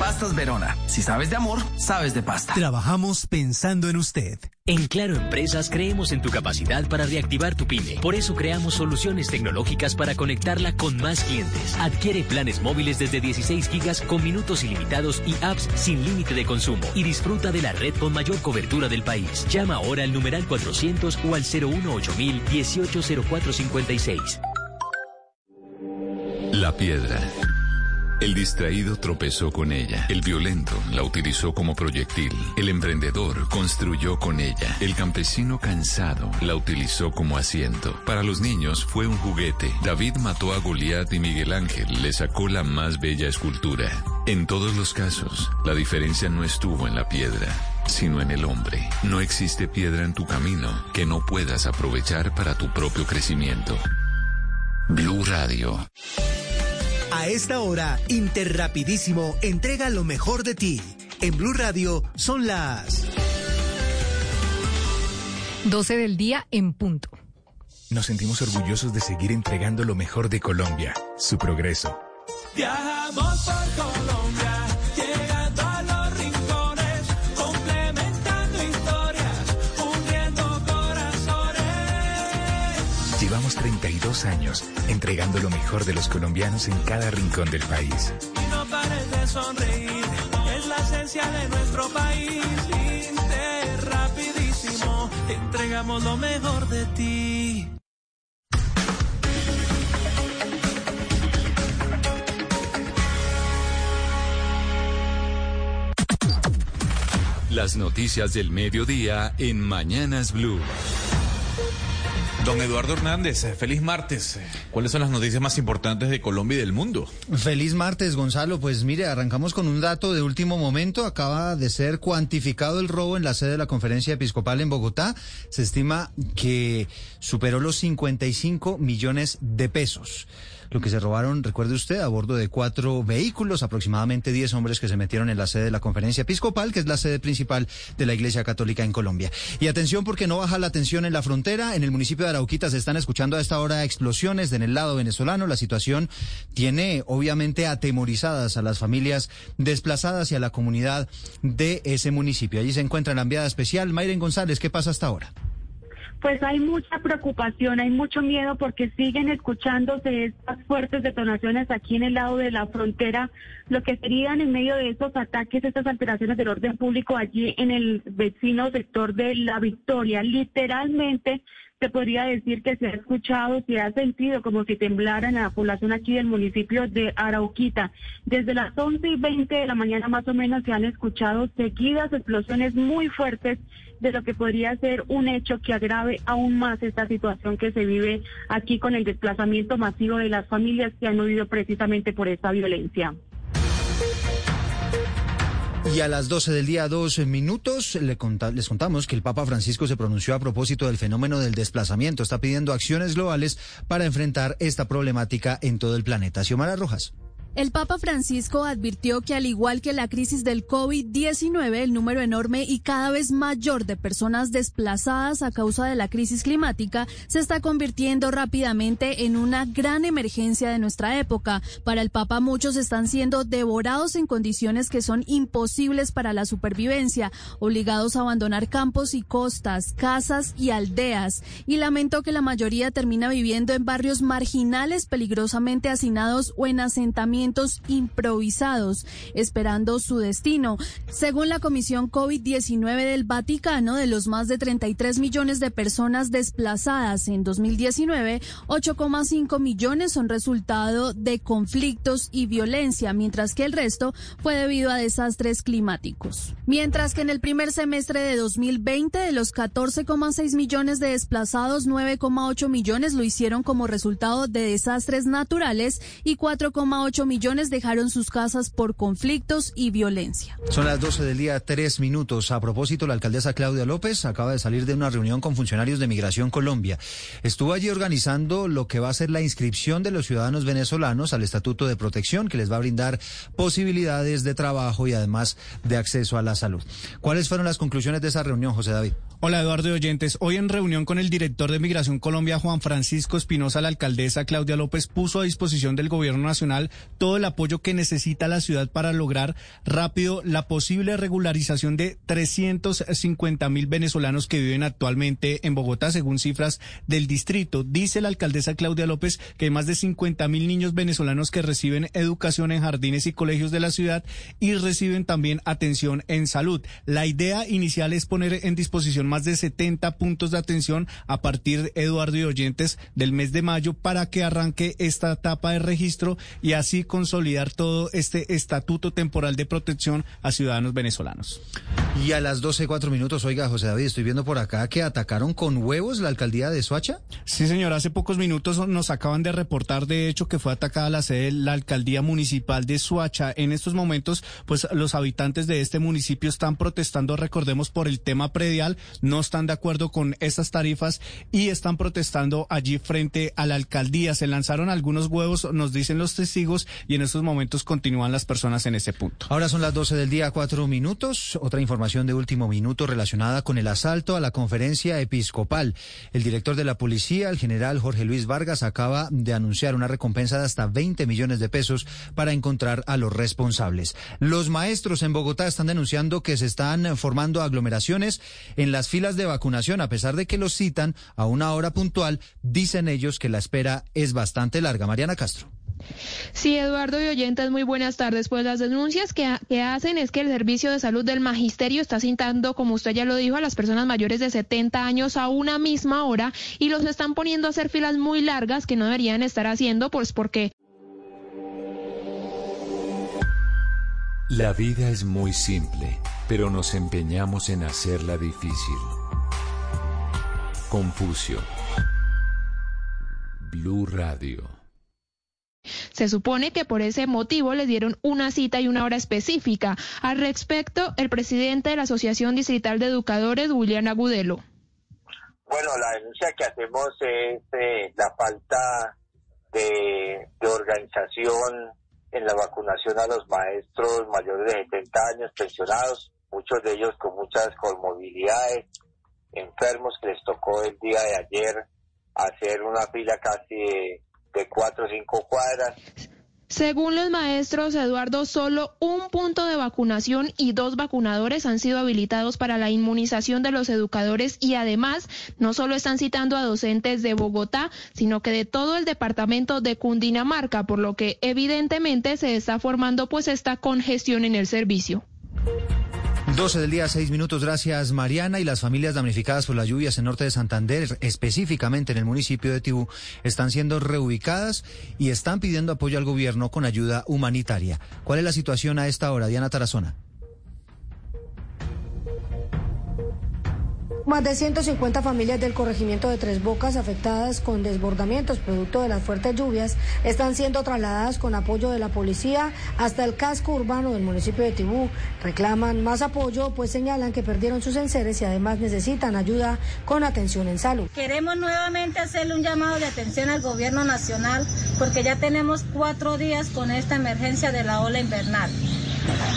Pastas Verona. Si sabes de amor, sabes de pasta. Trabajamos pensando en usted. En Claro Empresas creemos en tu capacidad para reactivar tu pyme. Por eso creamos soluciones tecnológicas para conectarla con más clientes. Adquiere planes móviles desde 16 gigas con minutos ilimitados y apps sin límite de consumo. Y disfruta de la red con mayor cobertura del país. Llama ahora al numeral 400 o al 018 180456. La piedra. El distraído tropezó con ella. El violento la utilizó como proyectil. El emprendedor construyó con ella. El campesino cansado la utilizó como asiento. Para los niños fue un juguete. David mató a Goliat y Miguel Ángel le sacó la más bella escultura. En todos los casos, la diferencia no estuvo en la piedra, sino en el hombre. No existe piedra en tu camino que no puedas aprovechar para tu propio crecimiento. Blue Radio. A esta hora, Interrapidísimo entrega lo mejor de ti. En Blue Radio son las 12 del día en punto. Nos sentimos orgullosos de seguir entregando lo mejor de Colombia, su progreso. Viajamos por Colombia, 32 años entregando lo mejor de los colombianos en cada rincón del país. Y no pares de sonreír, es la esencia de nuestro país. Inter, rapidísimo, entregamos lo mejor de ti. Las noticias del mediodía en Mañanas Blue. Don Eduardo Hernández, eh, feliz martes. Eh, ¿Cuáles son las noticias más importantes de Colombia y del mundo? Feliz martes, Gonzalo. Pues mire, arrancamos con un dato de último momento. Acaba de ser cuantificado el robo en la sede de la conferencia episcopal en Bogotá. Se estima que superó los 55 millones de pesos. Lo que se robaron, recuerde usted, a bordo de cuatro vehículos, aproximadamente 10 hombres que se metieron en la sede de la conferencia episcopal, que es la sede principal de la Iglesia Católica en Colombia. Y atención porque no baja la tensión en la frontera. En el municipio de Arauquita se están escuchando a esta hora explosiones en el lado venezolano. La situación tiene obviamente atemorizadas a las familias desplazadas y a la comunidad de ese municipio. Allí se encuentra la enviada especial Mayren González. ¿Qué pasa hasta ahora? Pues hay mucha preocupación, hay mucho miedo porque siguen escuchándose estas fuertes detonaciones aquí en el lado de la frontera, lo que serían en medio de estos ataques, estas alteraciones del orden público allí en el vecino sector de La Victoria. Literalmente se podría decir que se ha escuchado, se ha sentido como si temblara en la población aquí del municipio de Arauquita. Desde las 11 y 20 de la mañana más o menos se han escuchado seguidas explosiones muy fuertes de lo que podría ser un hecho que agrave aún más esta situación que se vive aquí con el desplazamiento masivo de las familias que han huido precisamente por esta violencia. Y a las 12 del día, dos minutos, les contamos que el Papa Francisco se pronunció a propósito del fenómeno del desplazamiento. Está pidiendo acciones globales para enfrentar esta problemática en todo el planeta. Xiomara Rojas. El Papa Francisco advirtió que al igual que la crisis del COVID-19, el número enorme y cada vez mayor de personas desplazadas a causa de la crisis climática se está convirtiendo rápidamente en una gran emergencia de nuestra época. Para el Papa muchos están siendo devorados en condiciones que son imposibles para la supervivencia, obligados a abandonar campos y costas, casas y aldeas. Y lamentó que la mayoría termina viviendo en barrios marginales peligrosamente hacinados o en asentamientos improvisados, esperando su destino. Según la Comisión COVID-19 del Vaticano, de los más de 33 millones de personas desplazadas en 2019, 8,5 millones son resultado de conflictos y violencia, mientras que el resto fue debido a desastres climáticos. Mientras que en el primer semestre de 2020, de los 14,6 millones de desplazados, 9,8 millones lo hicieron como resultado de desastres naturales y 4,8 millones dejaron sus casas por conflictos y violencia. Son las 12 del día, tres minutos. A propósito, la alcaldesa Claudia López acaba de salir de una reunión con funcionarios de Migración Colombia. Estuvo allí organizando lo que va a ser la inscripción de los ciudadanos venezolanos al Estatuto de Protección, que les va a brindar posibilidades de trabajo y además de acceso a la salud. ¿Cuáles fueron las conclusiones de esa reunión, José David? Hola Eduardo de Oyentes. Hoy en reunión con el director de Migración Colombia, Juan Francisco Espinosa, la alcaldesa Claudia López puso a disposición del Gobierno Nacional todo el apoyo que necesita la ciudad para lograr rápido la posible regularización de 350 mil venezolanos que viven actualmente en Bogotá, según cifras del distrito. Dice la alcaldesa Claudia López que hay más de 50 mil niños venezolanos que reciben educación en jardines y colegios de la ciudad y reciben también atención en salud. La idea inicial es poner en disposición más de 70 puntos de atención a partir, Eduardo y oyentes, del mes de mayo para que arranque esta etapa de registro y así consolidar todo este estatuto temporal de protección a ciudadanos venezolanos. Y a las 12, cuatro minutos, oiga, José David, estoy viendo por acá que atacaron con huevos la alcaldía de Soacha. Sí, señor, hace pocos minutos nos acaban de reportar, de hecho, que fue atacada la sede de la alcaldía municipal de Soacha. En estos momentos, pues los habitantes de este municipio están protestando, recordemos, por el tema predial no están de acuerdo con estas tarifas y están protestando allí frente a la alcaldía. Se lanzaron algunos huevos, nos dicen los testigos, y en estos momentos continúan las personas en ese punto. Ahora son las 12 del día, cuatro minutos. Otra información de último minuto relacionada con el asalto a la conferencia episcopal. El director de la policía, el general Jorge Luis Vargas, acaba de anunciar una recompensa de hasta 20 millones de pesos para encontrar a los responsables. Los maestros en Bogotá están denunciando que se están formando aglomeraciones en las filas de vacunación, a pesar de que los citan a una hora puntual, dicen ellos que la espera es bastante larga. Mariana Castro. Sí, Eduardo y oyentes, muy buenas tardes. Pues las denuncias que, que, hacen es que el Servicio de Salud del Magisterio está citando, como usted ya lo dijo, a las personas mayores de 70 años a una misma hora y los están poniendo a hacer filas muy largas que no deberían estar haciendo, pues porque... La vida es muy simple, pero nos empeñamos en hacerla difícil. Confucio. Blue Radio. Se supone que por ese motivo les dieron una cita y una hora específica. Al respecto, el presidente de la Asociación Distrital de Educadores, William Agudelo. Bueno, la denuncia que hacemos es eh, la falta de, de, organización en la vacunación a los maestros mayores de 70 años, pensionados, muchos de ellos con muchas comorbilidades, enfermos que les tocó el día de ayer hacer una fila casi de, de cuatro o cinco cuadras. Según los maestros, Eduardo, solo un punto de vacunación y dos vacunadores han sido habilitados para la inmunización de los educadores y además no solo están citando a docentes de Bogotá, sino que de todo el departamento de Cundinamarca, por lo que evidentemente se está formando pues esta congestión en el servicio. 12 del día, 6 minutos. Gracias, Mariana. Y las familias damnificadas por las lluvias en norte de Santander, específicamente en el municipio de Tibú, están siendo reubicadas y están pidiendo apoyo al gobierno con ayuda humanitaria. ¿Cuál es la situación a esta hora, Diana Tarazona? Más de 150 familias del corregimiento de Tres Bocas afectadas con desbordamientos producto de las fuertes lluvias están siendo trasladadas con apoyo de la policía hasta el casco urbano del municipio de Tibú. Reclaman más apoyo pues señalan que perdieron sus enseres y además necesitan ayuda con atención en salud. Queremos nuevamente hacerle un llamado de atención al gobierno nacional porque ya tenemos cuatro días con esta emergencia de la ola invernal.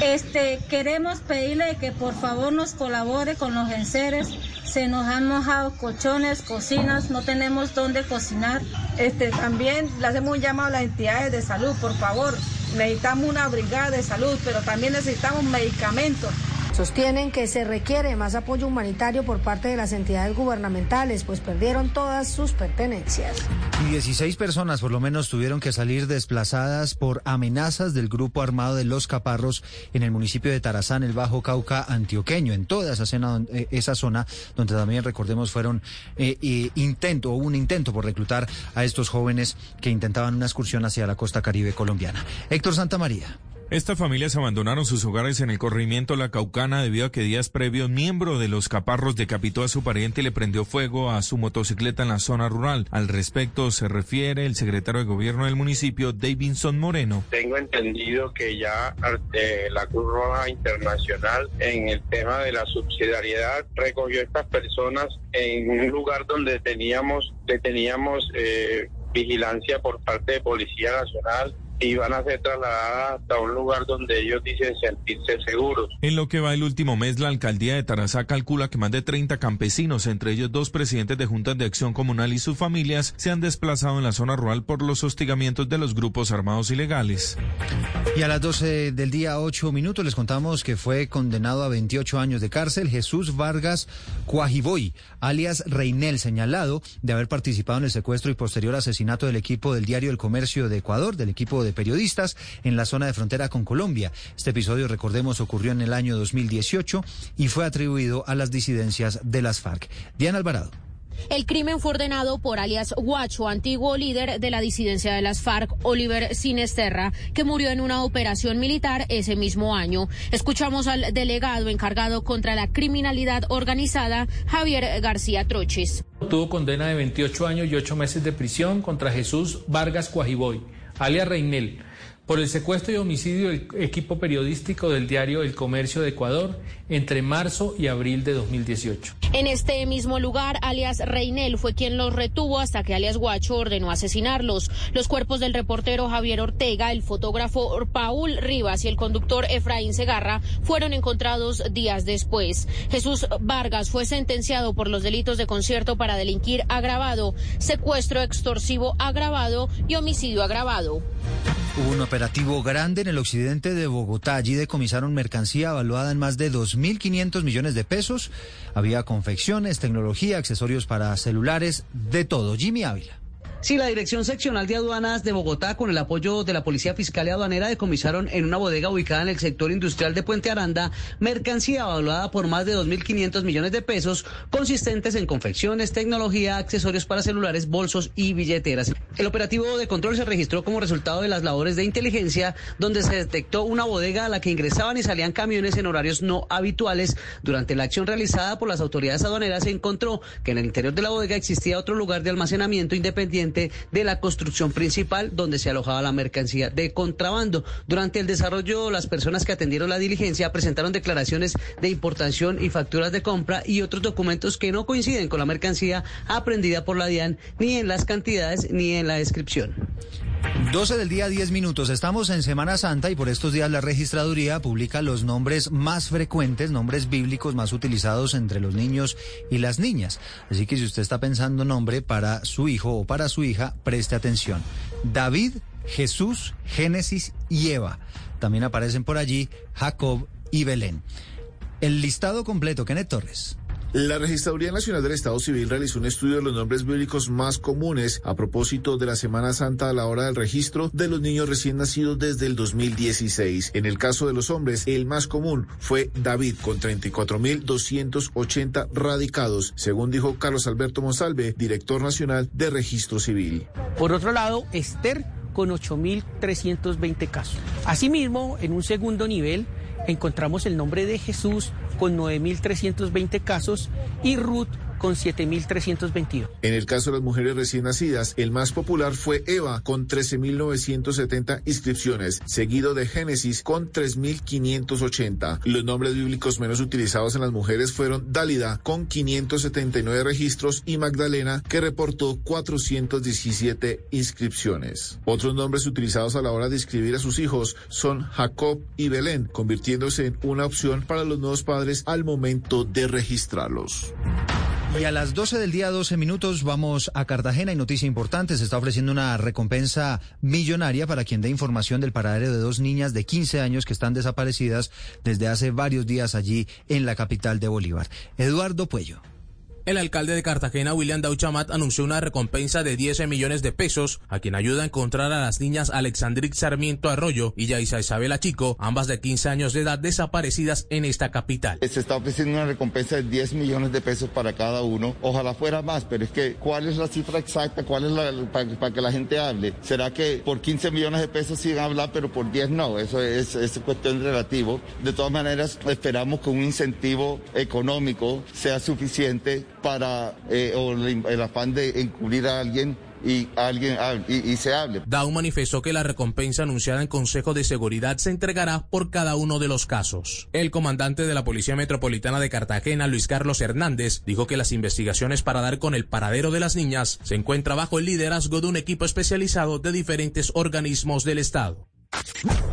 Este, queremos pedirle que por favor nos colabore con los enseres. Se nos han mojado colchones, cocinas, no tenemos dónde cocinar. Este, también le hacemos un llamado a las entidades de salud, por favor. Necesitamos una brigada de salud, pero también necesitamos medicamentos. Sostienen que se requiere más apoyo humanitario por parte de las entidades gubernamentales, pues perdieron todas sus pertenencias. Y 16 personas por lo menos tuvieron que salir desplazadas por amenazas del grupo armado de Los Caparros en el municipio de Tarazán, el Bajo Cauca antioqueño, en toda esa, zona, eh, donde también recordemos fueron eh, eh, intento, un intento por reclutar a estos jóvenes que intentaban una excursión hacia la costa caribe colombiana. Héctor Santa María. Estas familias abandonaron sus hogares en el corrimiento La Caucana debido a que días previos miembro de los caparros decapitó a su pariente y le prendió fuego a su motocicleta en la zona rural. Al respecto se refiere el secretario de gobierno del municipio, Davidson Moreno. Tengo entendido que ya la Cruz Roja Internacional en el tema de la subsidiariedad recogió a estas personas en un lugar donde teníamos, teníamos eh, vigilancia por parte de Policía Nacional y van a ser trasladadas hasta un lugar donde ellos dicen sentirse seguros. En lo que va el último mes, la alcaldía de Tarazá calcula que más de 30 campesinos, entre ellos dos presidentes de juntas de acción comunal y sus familias, se han desplazado en la zona rural por los hostigamientos de los grupos armados ilegales. Y a las 12 del día 8 minutos les contamos que fue condenado a 28 años de cárcel Jesús Vargas Cuajiboy, alias Reinel, señalado de haber participado en el secuestro y posterior asesinato del equipo del diario El Comercio de Ecuador, del equipo de periodistas en la zona de frontera con Colombia. Este episodio, recordemos, ocurrió en el año 2018 y fue atribuido a las disidencias de las FARC. Diana Alvarado. El crimen fue ordenado por alias Guacho, antiguo líder de la disidencia de las FARC, Oliver Sinesterra, que murió en una operación militar ese mismo año. Escuchamos al delegado encargado contra la criminalidad organizada, Javier García Troches. Tuvo condena de 28 años y 8 meses de prisión contra Jesús Vargas Cuajiboy, alias Reinel por el secuestro y homicidio del equipo periodístico del diario El Comercio de Ecuador entre marzo y abril de 2018. En este mismo lugar, alias Reinel fue quien los retuvo hasta que alias Guacho ordenó asesinarlos. Los cuerpos del reportero Javier Ortega, el fotógrafo Paul Rivas y el conductor Efraín Segarra fueron encontrados días después. Jesús Vargas fue sentenciado por los delitos de concierto para delinquir agravado, secuestro extorsivo agravado y homicidio agravado. Hubo un operativo grande en el occidente de Bogotá. Allí decomisaron mercancía evaluada en más de 2.500 millones de pesos. Había confecciones, tecnología, accesorios para celulares, de todo. Jimmy Ávila. Sí, la Dirección Seccional de Aduanas de Bogotá, con el apoyo de la Policía Fiscal y Aduanera, decomisaron en una bodega ubicada en el sector industrial de Puente Aranda mercancía evaluada por más de 2.500 millones de pesos, consistentes en confecciones, tecnología, accesorios para celulares, bolsos y billeteras. El operativo de control se registró como resultado de las labores de inteligencia, donde se detectó una bodega a la que ingresaban y salían camiones en horarios no habituales. Durante la acción realizada por las autoridades aduaneras se encontró que en el interior de la bodega existía otro lugar de almacenamiento independiente de la construcción principal donde se alojaba la mercancía de contrabando. Durante el desarrollo, las personas que atendieron la diligencia presentaron declaraciones de importación y facturas de compra y otros documentos que no coinciden con la mercancía aprendida por la DIAN ni en las cantidades ni en la descripción. 12 del día, 10 minutos. Estamos en Semana Santa y por estos días la registraduría publica los nombres más frecuentes, nombres bíblicos más utilizados entre los niños y las niñas. Así que si usted está pensando nombre para su hijo o para su hija, preste atención. David, Jesús, Génesis y Eva. También aparecen por allí Jacob y Belén. El listado completo, Kenneth Torres. La Registraduría Nacional del Estado Civil realizó un estudio de los nombres bíblicos más comunes a propósito de la Semana Santa a la hora del registro de los niños recién nacidos desde el 2016. En el caso de los hombres, el más común fue David con 34.280 radicados, según dijo Carlos Alberto Monsalve, director nacional de Registro Civil. Por otro lado, Esther con 8.320 casos. Asimismo, en un segundo nivel, encontramos el nombre de Jesús con 9.320 casos y Ruth con 7.322. En el caso de las mujeres recién nacidas, el más popular fue Eva con 13.970 inscripciones, seguido de Génesis con 3.580. Los nombres bíblicos menos utilizados en las mujeres fueron Dálida con 579 registros y Magdalena que reportó 417 inscripciones. Otros nombres utilizados a la hora de inscribir a sus hijos son Jacob y Belén, convirtiéndose en una opción para los nuevos padres al momento de registrarlos. Y a las 12 del día, 12 minutos, vamos a Cartagena y noticia importante. Se está ofreciendo una recompensa millonaria para quien dé información del paradero de dos niñas de 15 años que están desaparecidas desde hace varios días allí en la capital de Bolívar. Eduardo Puello. El alcalde de Cartagena, William Dauchamat, anunció una recompensa de 10 millones de pesos a quien ayuda a encontrar a las niñas Alexandric Sarmiento Arroyo y Yaisa Isabela Chico, ambas de 15 años de edad desaparecidas en esta capital. Se está ofreciendo una recompensa de 10 millones de pesos para cada uno. Ojalá fuera más, pero es que ¿cuál es la cifra exacta? ¿Cuál es la para, que la gente hable? ¿Será que por 15 millones de pesos sí van a hablar, pero por 10 no? Eso es, es cuestión relativo. De todas maneras, esperamos que un incentivo económico sea suficiente para eh, o el afán de encubrir a alguien y alguien y, se hable. Dau manifestó que la recompensa anunciada en Consejo de Seguridad se entregará por cada uno de los casos. El comandante de la Policía Metropolitana de Cartagena, Luis Carlos Hernández, dijo que las investigaciones para dar con el paradero de las niñas se encuentra bajo el liderazgo de un equipo especializado de diferentes organismos del Estado.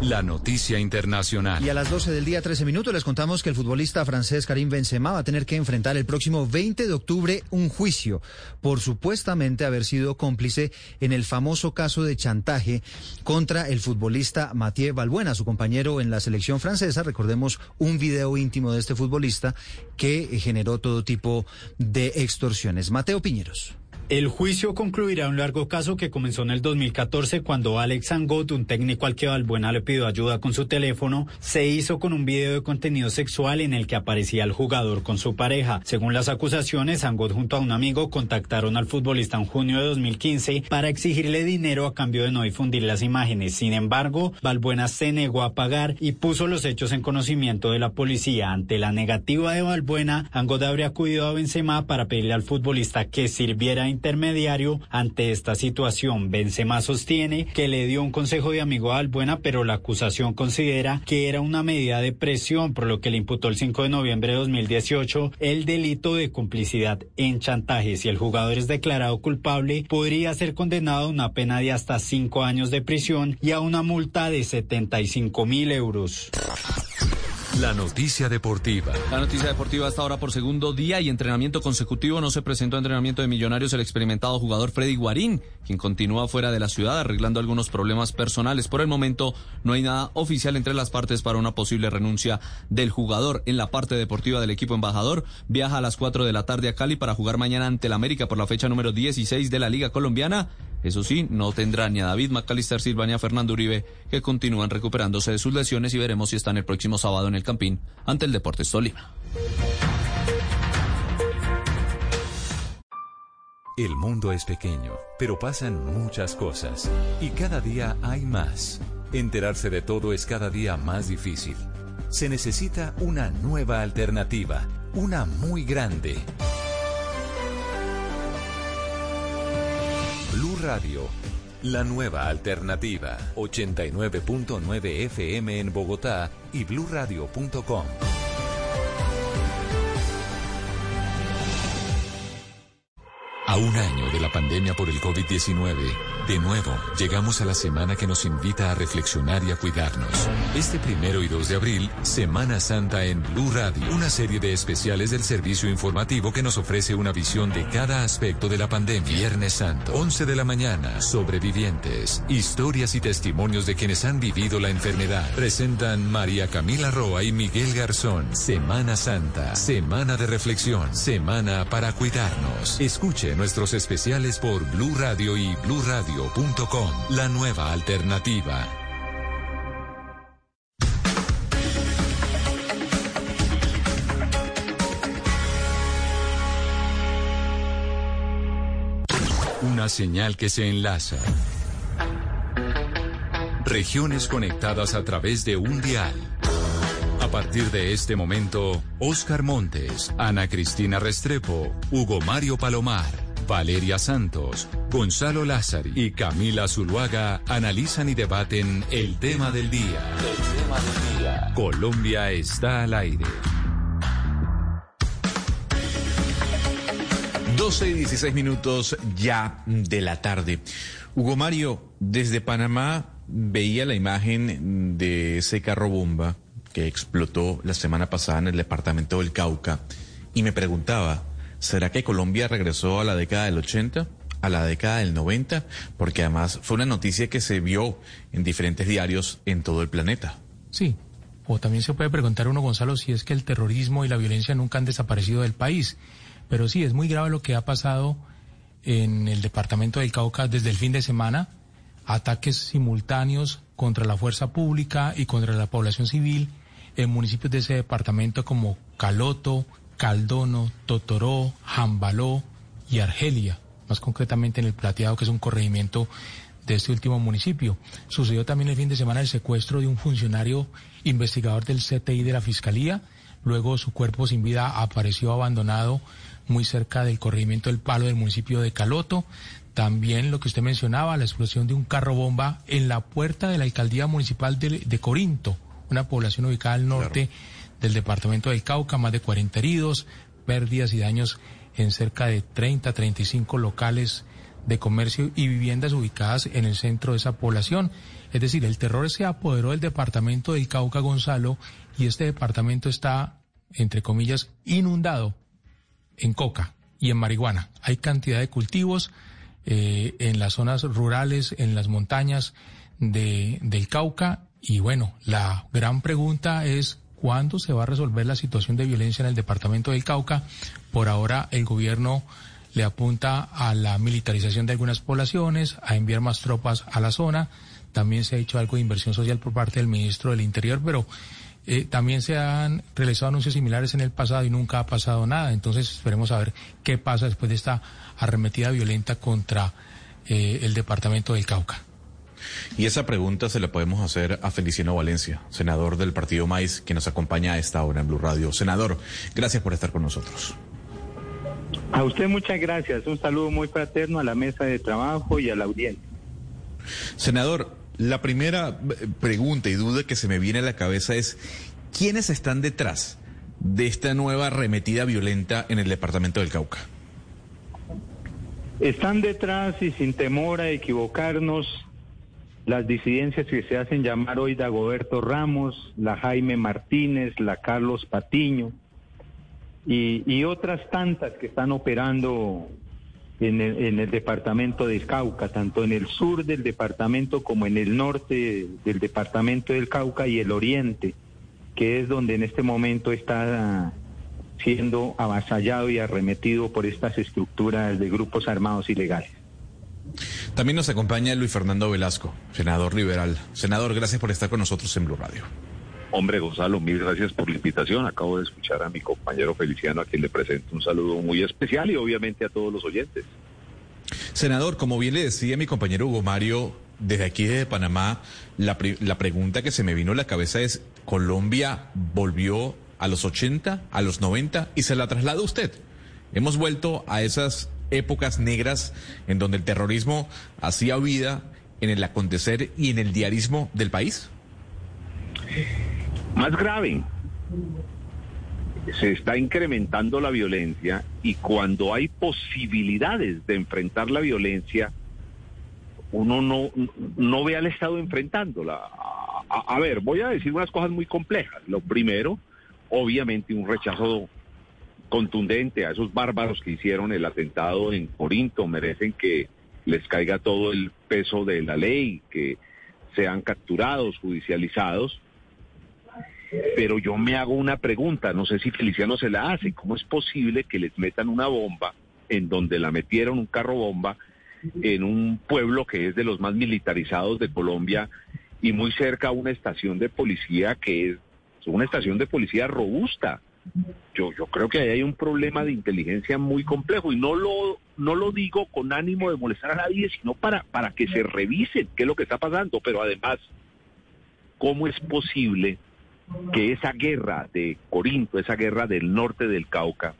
La noticia internacional. Y a las 12 del día, 13 minutos, les contamos que el futbolista francés Karim Benzema va a tener que enfrentar el próximo 20 de octubre un juicio por supuestamente haber sido cómplice en el famoso caso de chantaje contra el futbolista Mathieu Balbuena, su compañero en la selección francesa. Recordemos un video íntimo de este futbolista que generó todo tipo de extorsiones. Mateo Piñeros. El juicio concluirá un largo caso que comenzó en el 2014 cuando Alex Angot, un técnico al que Valbuena le pidió ayuda con su teléfono, se hizo con un video de contenido sexual en el que aparecía el jugador con su pareja. Según las acusaciones, Angot junto a un amigo contactaron al futbolista en junio de 2015 para exigirle dinero a cambio de no difundir las imágenes. Sin embargo, Valbuena se negó a pagar y puso los hechos en conocimiento de la policía. Ante la negativa de Valbuena, Angot habría acudido a Benzema para pedirle al futbolista que sirviera intermediario ante esta situación. Benzema sostiene que le dio un consejo de amigo a Albuena, pero la acusación considera que era una medida de presión, por lo que le imputó el 5 de noviembre de 2018 el delito de complicidad en chantaje. Si el jugador es declarado culpable, podría ser condenado a una pena de hasta cinco años de prisión y a una multa de 75 mil euros. La noticia deportiva. La noticia deportiva hasta ahora por segundo día y entrenamiento consecutivo. No se presentó entrenamiento de millonarios el experimentado jugador Freddy Guarín, quien continúa fuera de la ciudad arreglando algunos problemas personales. Por el momento no hay nada oficial entre las partes para una posible renuncia del jugador. En la parte deportiva del equipo embajador viaja a las 4 de la tarde a Cali para jugar mañana ante el América por la fecha número 16 de la Liga Colombiana. Eso sí, no tendrá ni a David McAllister Silva ni a Fernando Uribe, que continúan recuperándose de sus lesiones y veremos si están el próximo sábado en el Campín ante el Deportes Tolima. El mundo es pequeño, pero pasan muchas cosas y cada día hay más. Enterarse de todo es cada día más difícil. Se necesita una nueva alternativa, una muy grande. Radio, la nueva alternativa. 89.9 FM en Bogotá y bluradio.com. A un año de la pandemia por el COVID-19, de nuevo llegamos a la semana que nos invita a reflexionar y a cuidarnos. Este primero y 2 de abril, Semana Santa en Blue Radio, una serie de especiales del servicio informativo que nos ofrece una visión de cada aspecto de la pandemia. Viernes Santo, 11 de la mañana, sobrevivientes, historias y testimonios de quienes han vivido la enfermedad. Presentan María Camila Roa y Miguel Garzón. Semana Santa, semana de reflexión, semana para cuidarnos. Escuche nuestros especiales por Blue Radio y bluradio.com. La nueva alternativa. Una señal que se enlaza. Regiones conectadas a través de un dial partir de este momento, Oscar Montes, Ana Cristina Restrepo, Hugo Mario Palomar, Valeria Santos, Gonzalo Lázari y Camila Zuluaga analizan y debaten el tema del día. El tema del día. Colombia está al aire. 12 y 16 minutos ya de la tarde. Hugo Mario, desde Panamá veía la imagen de ese carro bomba que explotó la semana pasada en el departamento del Cauca y me preguntaba, ¿será que Colombia regresó a la década del 80? a la década del 90, porque además fue una noticia que se vio en diferentes diarios en todo el planeta. Sí, o también se puede preguntar uno, Gonzalo, si es que el terrorismo y la violencia nunca han desaparecido del país. Pero sí, es muy grave lo que ha pasado en el departamento del Cauca desde el fin de semana, ataques simultáneos contra la fuerza pública y contra la población civil en municipios de ese departamento como Caloto, Caldono, Totoró, Jambaló y Argelia, más concretamente en el Plateado, que es un corregimiento de este último municipio. Sucedió también el fin de semana el secuestro de un funcionario investigador del CTI de la Fiscalía. Luego su cuerpo sin vida apareció abandonado muy cerca del corregimiento del Palo del municipio de Caloto. También lo que usted mencionaba, la explosión de un carro bomba en la puerta de la alcaldía municipal de, Corinto, una población ubicada al norte del departamento del Cauca, más de 40 heridos, pérdidas y daños en cerca de 30, 35 locales de comercio y viviendas ubicadas en el centro de esa población. Es decir, el terror se apoderó del departamento del Cauca Gonzalo y este departamento está, entre comillas, inundado en coca y en marihuana. Hay cantidad de cultivos eh, en las zonas rurales, en las montañas de, del Cauca. Y bueno, la gran pregunta es cuándo se va a resolver la situación de violencia en el departamento del Cauca. Por ahora el gobierno le apunta a la militarización de algunas poblaciones, a enviar más tropas a la zona. También se ha hecho algo de inversión social por parte del ministro del Interior, pero eh, también se han realizado anuncios similares en el pasado y nunca ha pasado nada. Entonces esperemos a ver qué pasa después de esta arremetida violenta contra eh, el departamento del Cauca. Y esa pregunta se la podemos hacer a Feliciano Valencia, senador del Partido Maíz, que nos acompaña a esta hora en Blue Radio. Senador, gracias por estar con nosotros. A usted muchas gracias. Un saludo muy fraterno a la mesa de trabajo y a la audiencia. Senador, la primera eh, pregunta y duda que se me viene a la cabeza es, ¿quiénes están detrás de esta nueva arremetida violenta en el departamento del Cauca? Están detrás y sin temor a equivocarnos las disidencias que se hacen llamar hoy Dagoberto Ramos, la Jaime Martínez, la Carlos Patiño y, otras tantas que están operando en el, departamento de Cauca, tanto en el sur del departamento como en el norte del departamento del Cauca y el oriente, que es donde en este momento está siendo avasallado y arremetido por estas estructuras de grupos armados ilegales. También nos acompaña Luis Fernando Velasco, senador liberal. Senador, gracias por estar con nosotros en Blue Radio. Hombre, Gonzalo, mil gracias por la invitación. Acabo de escuchar a mi compañero Feliciano, a quien le presento un saludo muy especial y obviamente a todos los oyentes. Senador, como bien le decía mi compañero Hugo Mario, desde aquí de Panamá, la, la pregunta que se me vino a la cabeza es, ¿Colombia volvió a los 80, a los 90 y se la traslada usted? Hemos vuelto a esas épocas negras en donde el terrorismo hacía vida en el acontecer y en el diarismo del país. Más grave, se está incrementando la violencia y cuando hay posibilidades de enfrentar la violencia, uno no, no ve al Estado enfrentándola. A, a, ver, voy a decir unas cosas muy complejas. Lo primero, obviamente, un rechazo contundente a esos bárbaros que hicieron el atentado en Corinto. Merecen que les caiga todo el peso de la ley, que sean capturados, judicializados pero yo me hago una pregunta, no sé si Feliciano se la hace, ¿cómo es posible que les metan una bomba en donde la metieron un carro bomba en un pueblo que es de los más militarizados de Colombia y muy cerca a una estación de policía que es una estación de policía robusta? Yo, creo que ahí hay un problema de inteligencia muy complejo y no lo, no lo digo con ánimo de molestar a nadie, sino para, para que se revisen qué es lo que está pasando, pero además, ¿cómo es posible que esa guerra de Corinto, esa guerra del norte del Cauca,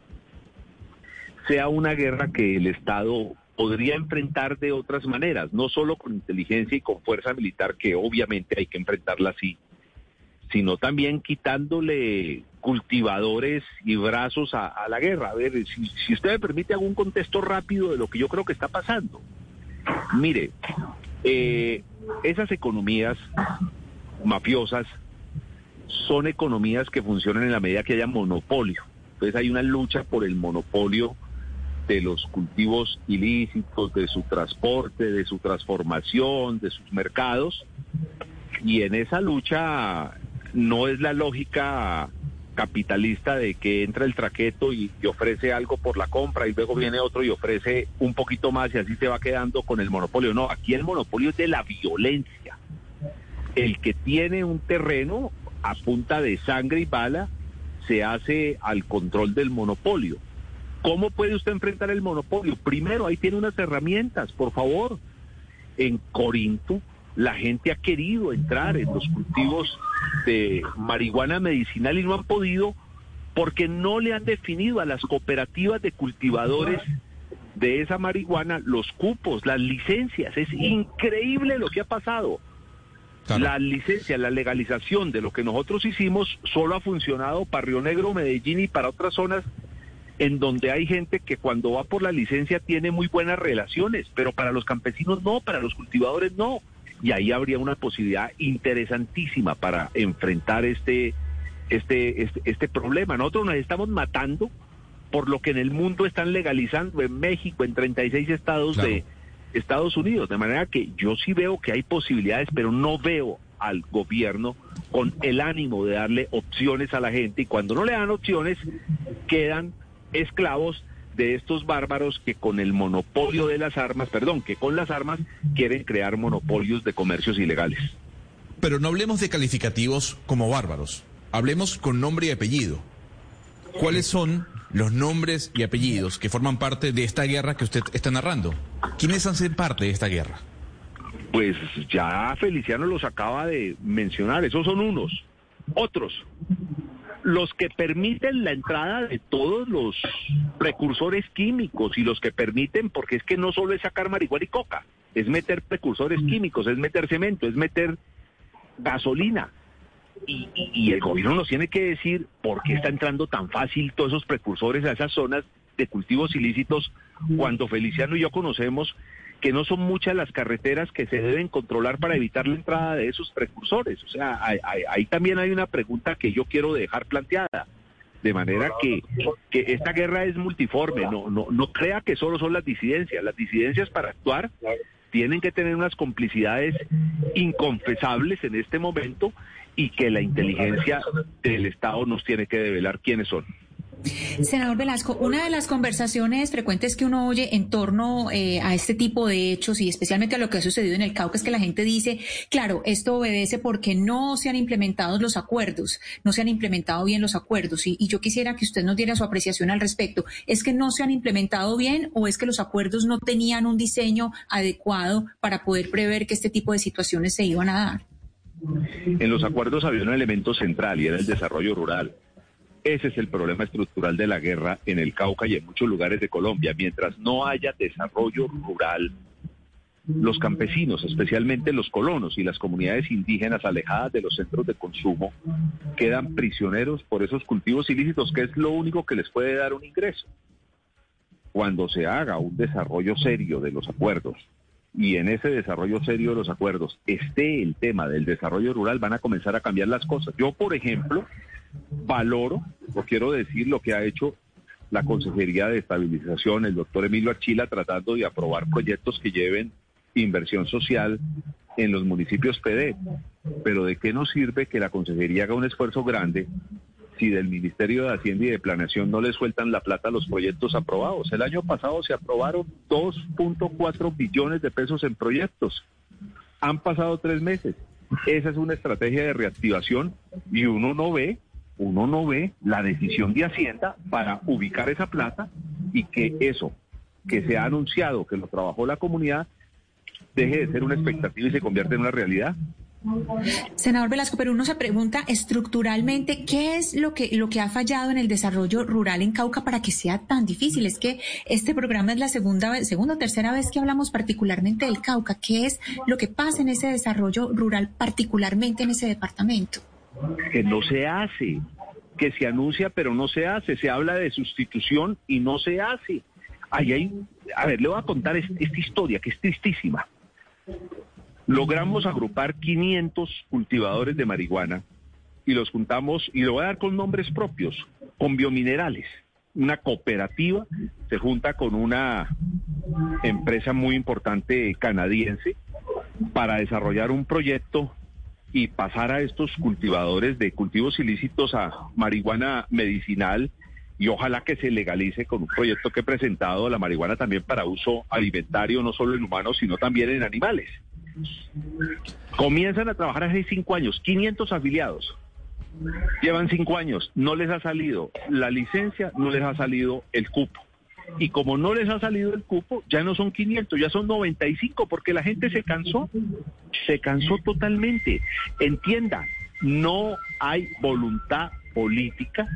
sea una guerra que el Estado podría enfrentar de otras maneras, no solo con inteligencia y con fuerza militar, que obviamente hay que enfrentarla así, sino también quitándole cultivadores y brazos a, la guerra. A ver, si, usted me permite, algún contexto rápido de lo que yo creo que está pasando. Mire, eh, esas economías mafiosas son economías que funcionan en la medida que haya monopolio. Entonces hay una lucha por el monopolio de los cultivos ilícitos, de su transporte, de su transformación, de sus mercados. Y en esa lucha no es la lógica capitalista de que entra el traqueto y, ofrece algo por la compra y luego viene otro y ofrece un poquito más y así se va quedando con el monopolio. No, aquí el monopolio es de la violencia. El que tiene un terreno a punta de sangre y bala se hace al control del monopolio. ¿Cómo puede usted enfrentar el monopolio? Primero, ahí tiene unas herramientas, por favor. En Corinto, la gente ha querido entrar en los cultivos de marihuana medicinal y no han podido porque no le han definido a las cooperativas de cultivadores de esa marihuana los cupos, las licencias. Es increíble lo que ha pasado. La licencia, la legalización de lo que nosotros hicimos solo ha funcionado para Río Negro, Medellín y para otras zonas en donde hay gente que cuando va por la licencia tiene muy buenas relaciones, pero para los campesinos no, para los cultivadores no. Y ahí habría una posibilidad interesantísima para enfrentar este, este, este, este problema. Nosotros nos estamos matando por lo que en el mundo están legalizando en México, en 36 estados de Estados Unidos. De manera que yo sí veo que hay posibilidades, pero no veo al gobierno con el ánimo de darle opciones a la gente y cuando no le dan opciones quedan esclavos de estos bárbaros que con el monopolio de las armas, perdón, que con las armas quieren crear monopolios de comercios ilegales. Pero no hablemos de calificativos como bárbaros, hablemos con nombre y apellido. ¿Cuáles son los nombres y apellidos que forman parte de esta guerra que usted está narrando. ¿Quiénes hacen parte de esta guerra? Pues ya Feliciano los acaba de mencionar, esos son unos. Otros, los que permiten la entrada de todos los precursores químicos y los que permiten, porque es que no solo es sacar marihuana y coca, es meter precursores químicos, es meter cemento, es meter gasolina, y, el gobierno nos tiene que decir por qué está entrando tan fácil todos esos precursores a esas zonas de cultivos ilícitos cuando Feliciano y yo conocemos que no son muchas las carreteras que se deben controlar para evitar la entrada de esos precursores. O sea, ahí, también hay una pregunta que yo quiero dejar planteada. De manera que, que esta guerra es multiforme, no, no, no crea que solo son las disidencias. Las disidencias para actuar tienen que tener unas complicidades inconfesables en este momento y que la inteligencia del Estado nos tiene que develar quiénes son. Senador Velasco, una de las conversaciones frecuentes que uno oye en torno eh, a este tipo de hechos y especialmente a lo que ha sucedido en el Cauca es que la gente dice, claro, esto obedece porque no se han implementado los acuerdos, no se han implementado bien los acuerdos y, y yo quisiera que usted nos diera su apreciación al respecto. ¿Es que no se han implementado bien o es que los acuerdos no tenían un diseño adecuado para poder prever que este tipo de situaciones se iban a dar? En los acuerdos había un elemento central y era el desarrollo rural. Ese es el problema estructural de la guerra en el Cauca y en muchos lugares de Colombia. Mientras no haya desarrollo rural, los campesinos, especialmente los colonos y las comunidades indígenas alejadas de los centros de consumo, quedan prisioneros por esos cultivos ilícitos, que es lo único que les puede dar un ingreso. Cuando se haga un desarrollo serio de los acuerdos, y en ese desarrollo serio de los acuerdos esté el tema del desarrollo rural, van a comenzar a cambiar las cosas. Yo, por ejemplo, valoro, o quiero decir, lo que ha hecho la Consejería de Estabilización, el doctor Emilio Archila, tratando de aprobar proyectos que lleven inversión social en los municipios PD. Pero ¿de qué nos sirve que la Consejería haga un esfuerzo grande si del Ministerio de Hacienda y de Planeación no le sueltan la plata a los proyectos aprobados. El año pasado se aprobaron 2.4 billones de pesos en proyectos. Han pasado tres meses. Esa es una estrategia de reactivación y uno no ve, uno no ve la decisión de Hacienda para ubicar esa plata y que eso que se ha anunciado, que lo trabajó la comunidad, deje de ser una expectativa y se convierte en una realidad. Senador Velasco, pero uno se pregunta estructuralmente qué es lo que, lo que ha fallado en el desarrollo rural en Cauca para que sea tan difícil. Es que este programa es la segunda, segunda o tercera vez que hablamos particularmente del Cauca. ¿Qué es lo que pasa en ese desarrollo rural, particularmente en ese departamento? Que no se hace, que se anuncia pero no se hace. Se habla de sustitución y no se hace. Hay, a ver, le voy a contar esta historia que es tristísima. Logramos agrupar 500 cultivadores de marihuana y los juntamos, y lo voy a dar con nombres propios, con biominerales. Una cooperativa se junta con una empresa muy importante canadiense para desarrollar un proyecto y pasar a estos cultivadores de cultivos ilícitos a marihuana medicinal y ojalá que se legalice con un proyecto que he presentado la marihuana también para uso alimentario, no solo en humanos, sino también en animales. Comienzan a trabajar hace cinco años, 500 afiliados. Llevan cinco años, no les ha salido la licencia, no les ha salido el cupo. Y como no les ha salido el cupo, ya no son 500, ya son 95, porque la gente se cansó, se cansó totalmente. Entienda, no hay voluntad política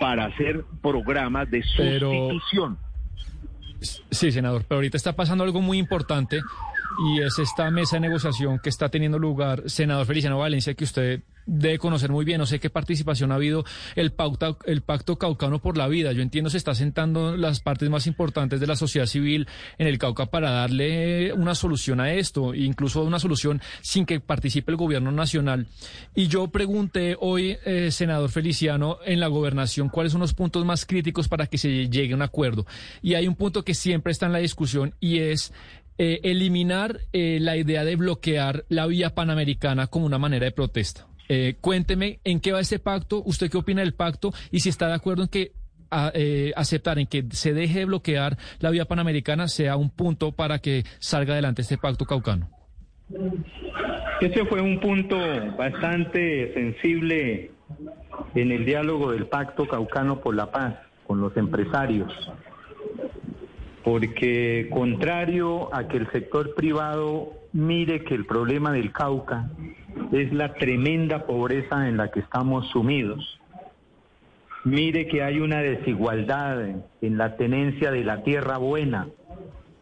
para hacer programas de sustitución. Sí, senador, pero ahorita está pasando algo muy importante y es esta mesa de negociación que está teniendo lugar, senador Feliciano Valencia, que usted debe conocer muy bien. No sé qué participación ha habido el, pauta, el Pacto Caucano por la Vida. Yo entiendo se está sentando las partes más importantes de la sociedad civil en el Cauca para darle una solución a esto, incluso una solución sin que participe el gobierno nacional. Y yo pregunté hoy, eh, senador Feliciano, en la gobernación, cuáles son los puntos más críticos para que se llegue a un acuerdo. Y hay un punto que siempre está en la discusión y es eh, eliminar eh, la idea de bloquear la vía panamericana como una manera de protesta. Eh, cuénteme en qué va este pacto, usted qué opina del pacto y si está de acuerdo en que aceptar en que se deje de bloquear la vía panamericana sea un punto para que salga adelante este pacto caucano. Ese fue un punto bastante sensible en el diálogo del pacto caucano por la paz con los empresarios porque contrario a que el sector privado mire que el problema del Cauca es la tremenda pobreza en la que estamos sumidos, mire que hay una desigualdad en la tenencia de la tierra buena,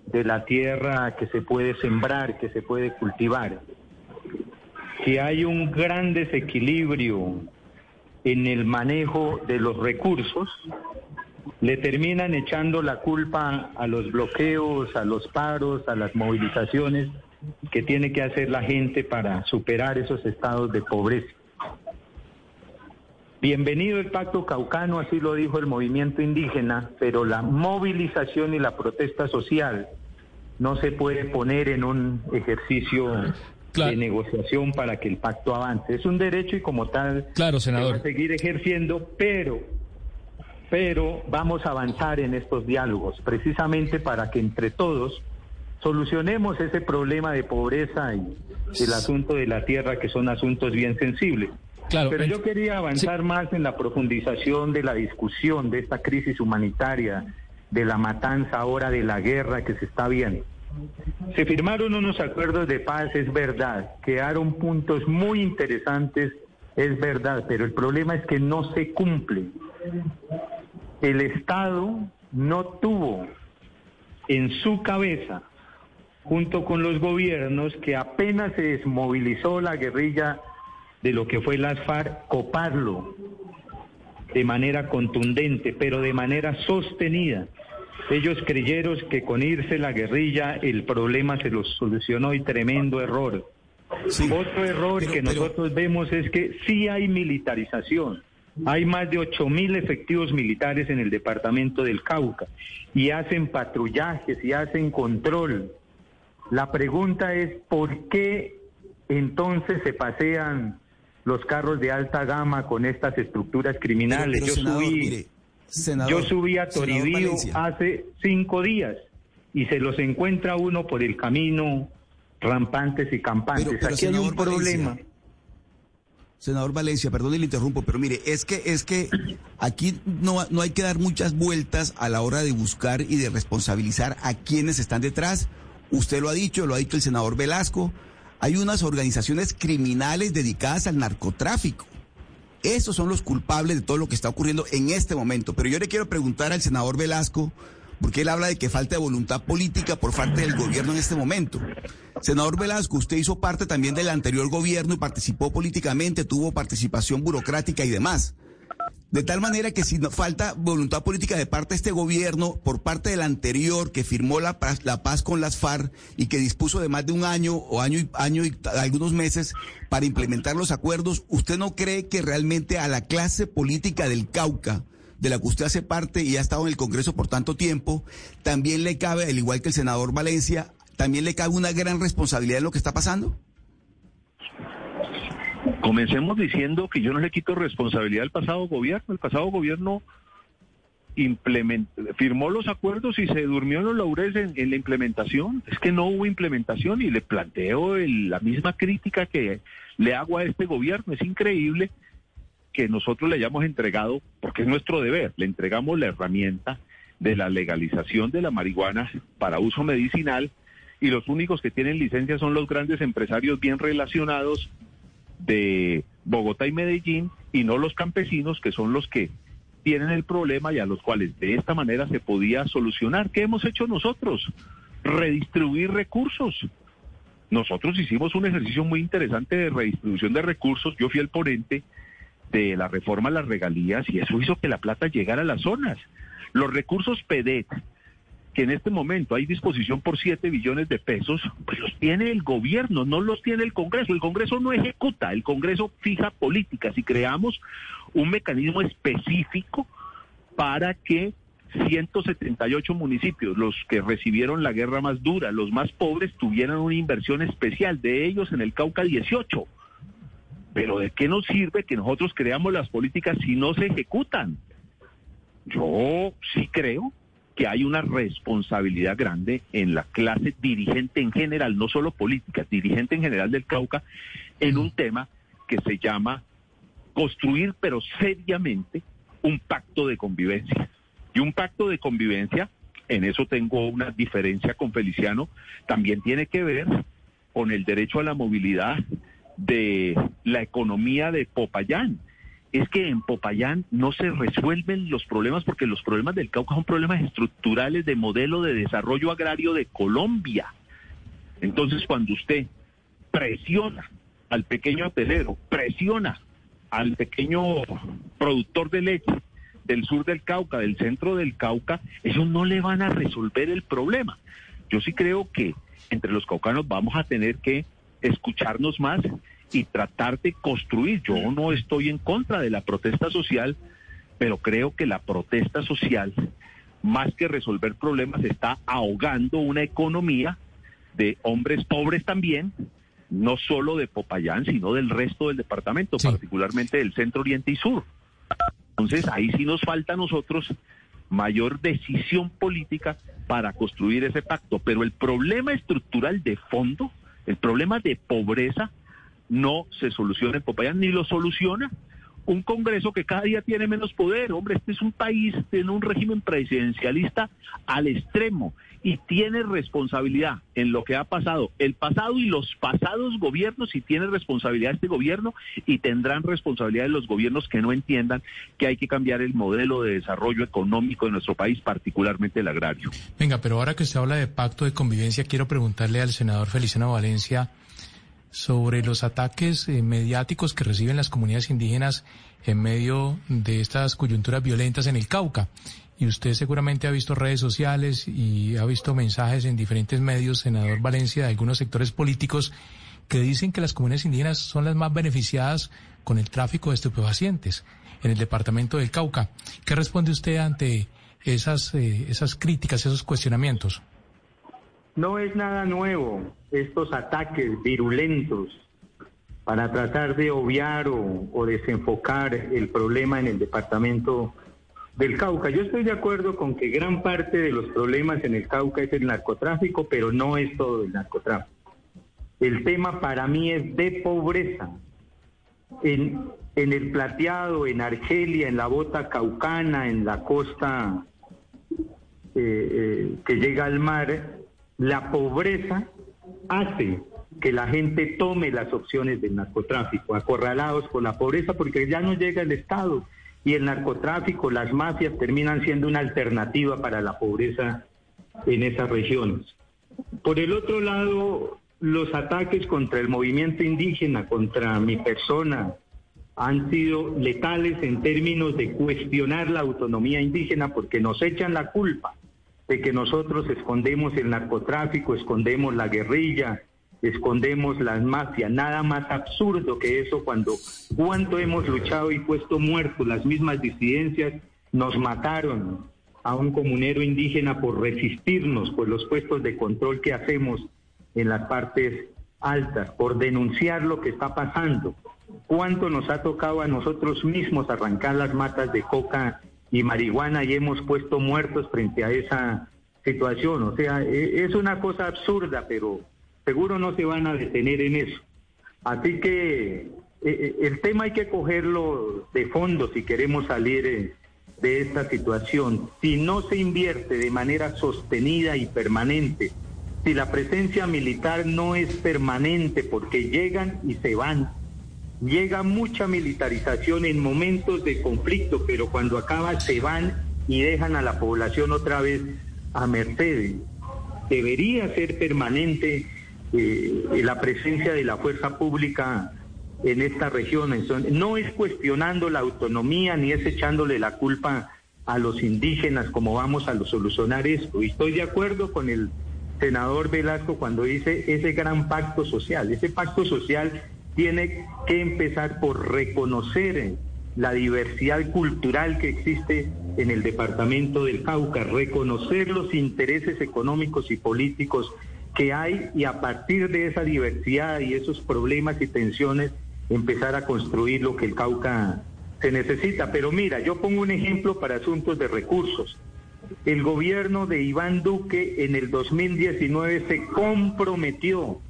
de la tierra que se puede sembrar, que se puede cultivar, que hay un gran desequilibrio en el manejo de los recursos le terminan echando la culpa a los bloqueos, a los paros, a las movilizaciones que tiene que hacer la gente para superar esos estados de pobreza. Bienvenido el pacto caucano, así lo dijo el movimiento indígena, pero la movilización y la protesta social no se puede poner en un ejercicio de negociación para que el pacto avance. Es un derecho y como tal claro, senador. seguir ejerciendo, pero pero vamos a avanzar en estos diálogos precisamente para que entre todos solucionemos ese problema de pobreza y el asunto de la tierra, que son asuntos bien sensibles. Claro, pero yo quería avanzar más en la profundización de la discusión de esta crisis humanitaria, de la matanza ahora, de la guerra que se está viendo. Se firmaron unos acuerdos de paz, es verdad, quedaron puntos muy interesantes, es verdad, pero el problema es que no se cumplen el Estado no tuvo en su cabeza, junto con los gobiernos, que apenas se desmovilizó la guerrilla de lo que fue las FARC, coparlo de manera contundente, pero de manera sostenida. Ellos creyeron que con irse la guerrilla el problema se los solucionó y tremendo error. Otro error que nosotros vemos es que sí hay militarización. Hay más de ocho mil efectivos militares en el departamento del Cauca y hacen patrullajes y hacen control. La pregunta es, ¿por qué entonces se pasean los carros de alta gama con estas estructuras criminales? yo, subí, yo subí a Toribío hace cinco días y se los encuentra uno por el camino rampantes y campantes. Aquí hay un problema. Senador Valencia, perdón le interrumpo, pero mire, es que, es que aquí no, no hay que dar muchas vueltas a la hora de buscar y de responsabilizar a quienes están detrás. Usted lo ha dicho, lo ha dicho el senador Velasco. hay unas organizaciones criminales dedicadas al narcotráfico. Esos son los culpables de todo lo que está ocurriendo en este momento. Pero yo le quiero preguntar al senador Velasco, porque él habla de que falta voluntad política por parte del gobierno en este momento. Senador Velasco, usted hizo parte también del anterior gobierno y participó políticamente, tuvo participación burocrática y demás. De tal manera que si falta voluntad política de parte de este gobierno, por parte del anterior que firmó la la paz con las FARC y que dispuso de más de un año o año y, año y algunos meses para implementar los acuerdos, ¿usted no cree que realmente a la clase política del Cauca, de la que usted hace parte y ha estado en el Congreso por tanto tiempo, también le cabe, al igual que el senador Valencia, también le cabe una gran responsabilidad en lo que está pasando? Comencemos diciendo que yo no le quito responsabilidad al pasado gobierno. El pasado gobierno firmó los acuerdos y se durmió en los laureles en, la implementación. Es que no hubo implementación y le planteo la misma crítica que le hago a este gobierno. Es increíble que nosotros le hayamos entregado, porque es nuestro deber, le entregamos la herramienta de la legalización de la marihuana para uso medicinal y los únicos que tienen licencia son los grandes empresarios bien relacionados de Bogotá y Medellín y no los campesinos que son los que tienen el problema y a los cuales de esta manera se podía solucionar. ¿Qué hemos hecho nosotros? Redistribuir recursos. Nosotros hicimos un ejercicio muy interesante de redistribución de recursos. Yo fui el ponente de la reforma a las regalías y eso hizo que la plata llegara a las zonas. Los recursos PEDET, que en este momento hay disposición por 7 billones de pesos, pues los tiene el gobierno, no los tiene el Congreso. El Congreso no ejecuta, el Congreso fija políticas y creamos un mecanismo específico para que 178 municipios, los que recibieron la guerra más dura, los más pobres, tuvieran una inversión especial, de ellos en el Cauca 18. Pero ¿de qué nos sirve que nosotros creamos las políticas si no se ejecutan? Yo sí creo que hay una responsabilidad grande en la clase dirigente en general, no solo política, dirigente en general del Cauca, en un tema que se llama construir, pero seriamente, un pacto de convivencia. Y un pacto de convivencia, en eso tengo una diferencia con Feliciano, también tiene que ver con el derecho a la movilidad de la economía de Popayán es que en Popayán no se resuelven los problemas porque los problemas del Cauca son problemas estructurales de modelo de desarrollo agrario de Colombia. Entonces, cuando usted presiona al pequeño hotelero, presiona al pequeño productor de leche del sur del Cauca, del centro del Cauca, ellos no le van a resolver el problema. Yo sí creo que entre los caucanos vamos a tener que escucharnos más y tratar de construir. Yo no estoy en contra de la protesta social, pero creo que la protesta social, más que resolver problemas, está ahogando una economía de hombres pobres también, no solo de Popayán, sino del resto del departamento, particularmente del centro oriente y sur. Entonces ahí sí nos falta a nosotros mayor decisión política para construir ese pacto. Pero el problema estructural de fondo, el problema de pobreza, no se soluciona en Popayán, ni lo soluciona un Congreso que cada día tiene menos poder. Hombre, este es un país, tiene un régimen presidencialista al extremo y tiene responsabilidad en lo que ha pasado el pasado y los pasados gobiernos y tiene responsabilidad este gobierno y tendrán responsabilidad los gobiernos que no entiendan que hay que cambiar el modelo de desarrollo económico de nuestro país, particularmente el agrario. Venga, pero ahora que se habla de pacto de convivencia, quiero preguntarle al senador Feliciano Valencia sobre los ataques eh, mediáticos que reciben las comunidades indígenas en medio de estas coyunturas violentas en el Cauca. Y usted seguramente ha visto redes sociales y ha visto mensajes en diferentes medios, senador Valencia, de algunos sectores políticos que dicen que las comunidades indígenas son las más beneficiadas con el tráfico de estupefacientes en el departamento del Cauca. ¿Qué responde usted ante esas, eh, esas críticas, esos cuestionamientos? No es nada nuevo estos ataques virulentos para tratar de obviar o, desenfocar el problema en el departamento del Cauca. Yo estoy de acuerdo con que gran parte de los problemas en el Cauca es el narcotráfico, pero no es todo el narcotráfico. El tema para mí es de pobreza. En, en el plateado, en Argelia, en la bota caucana, en la costa eh, eh, que llega al mar, la pobreza hace que la gente tome las opciones del narcotráfico, acorralados por la pobreza, porque ya no llega el Estado y el narcotráfico, las mafias terminan siendo una alternativa para la pobreza en esas regiones. Por el otro lado, los ataques contra el movimiento indígena, contra mi persona, han sido letales en términos de cuestionar la autonomía indígena porque nos echan la culpa de que nosotros escondemos el narcotráfico, escondemos la guerrilla, escondemos las mafias. Nada más absurdo que eso cuando cuánto hemos luchado y puesto muertos las mismas disidencias, nos mataron a un comunero indígena por resistirnos, por los puestos de control que hacemos en las partes altas, por denunciar lo que está pasando. ¿Cuánto nos ha tocado a nosotros mismos arrancar las matas de coca y marihuana y hemos puesto muertos frente a esa situación? O sea, e, es una cosa absurda, pero seguro no se van a detener en eso. Así que e, e, el tema hay que cogerlo de fondo si queremos salir eh, de esta situación. Si no se invierte de manera sostenida y permanente si la presencia militar no es permanente porque llegan y se van. Llega mucha militarización en momentos de conflicto, pero cuando acaba se van y dejan a la población otra vez a merced. Debería ser permanente eh, la presencia de la fuerza pública en estas regiones. No es cuestionando la autonomía ni es echándole la culpa a los indígenas como vamos a solucionar esto. Y estoy de acuerdo con el senador Velasco cuando dice ese gran pacto social. Ese pacto social tiene que empezar por reconocer la diversidad cultural que existe en el departamento del Cauca, reconocer los intereses económicos y políticos que hay y a partir de esa diversidad y esos problemas y tensiones empezar a construir lo que el Cauca se necesita. Pero mira, yo pongo un ejemplo para asuntos de recursos el gobierno de Iván Duque en el 2019 se comprometió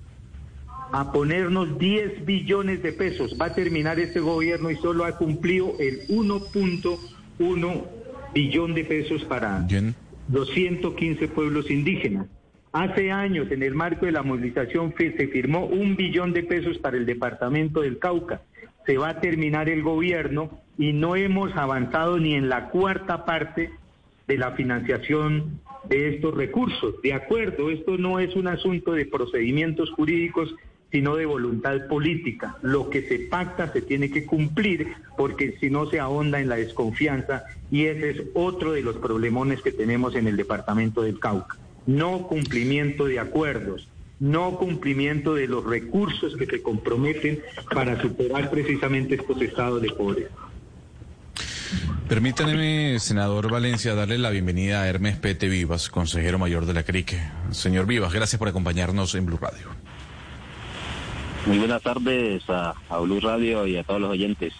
a ponernos 10 billones de pesos. Va a terminar este gobierno y solo ha cumplido el 1.1 billón de pesos para 215 pueblos indígenas. Hace años, en el marco de la movilización, se firmó un billón de pesos para el departamento del Cauca. Se va a terminar el gobierno y no hemos avanzado ni en la cuarta parte de la financiación de estos recursos. De acuerdo, esto no es un asunto de procedimientos jurídicos, sino de voluntad política. Lo que se pacta se tiene que cumplir porque si no se ahonda en la desconfianza y ese es otro de los problemones que tenemos en el departamento del Cauca. No cumplimiento de acuerdos, no cumplimiento de los recursos que se comprometen para superar precisamente estos estados de pobreza. Permítanme, senador Valencia, darle la bienvenida a Hermes Pete Vivas, consejero mayor de la CRIC. Señor Vivas, gracias por acompañarnos en Blue Radio. Muy buenas tardes a, Blue Radio y a todos los oyentes.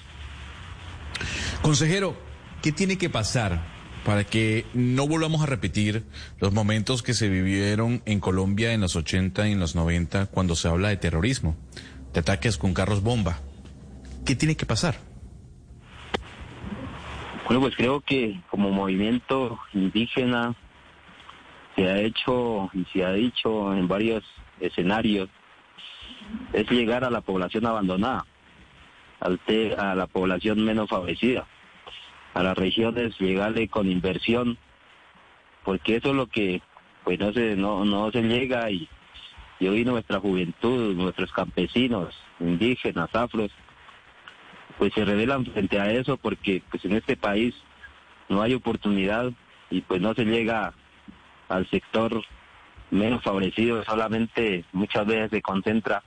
Consejero, ¿qué tiene que pasar para que no volvamos a repetir los momentos que se vivieron en Colombia en los 80 y en los 90 cuando se habla de terrorismo, de ataques con carros bomba? ¿Qué tiene que pasar? Bueno, pues creo que como movimiento indígena se ha hecho y se ha dicho en varios escenarios es llegar a la población abandonada, a la población menos favorecida, a las regiones llegarle con inversión, porque eso es lo que pues no se no, no se llega y, y hoy nuestra juventud, nuestros campesinos, indígenas, afros, pues se revelan frente a eso porque pues en este país no hay oportunidad y pues no se llega al sector menos favorecido, solamente muchas veces se concentra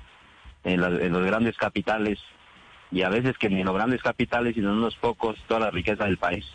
en, en los grandes capitales y a veces que ni en los grandes capitales, sino en unos pocos, toda la riqueza del país.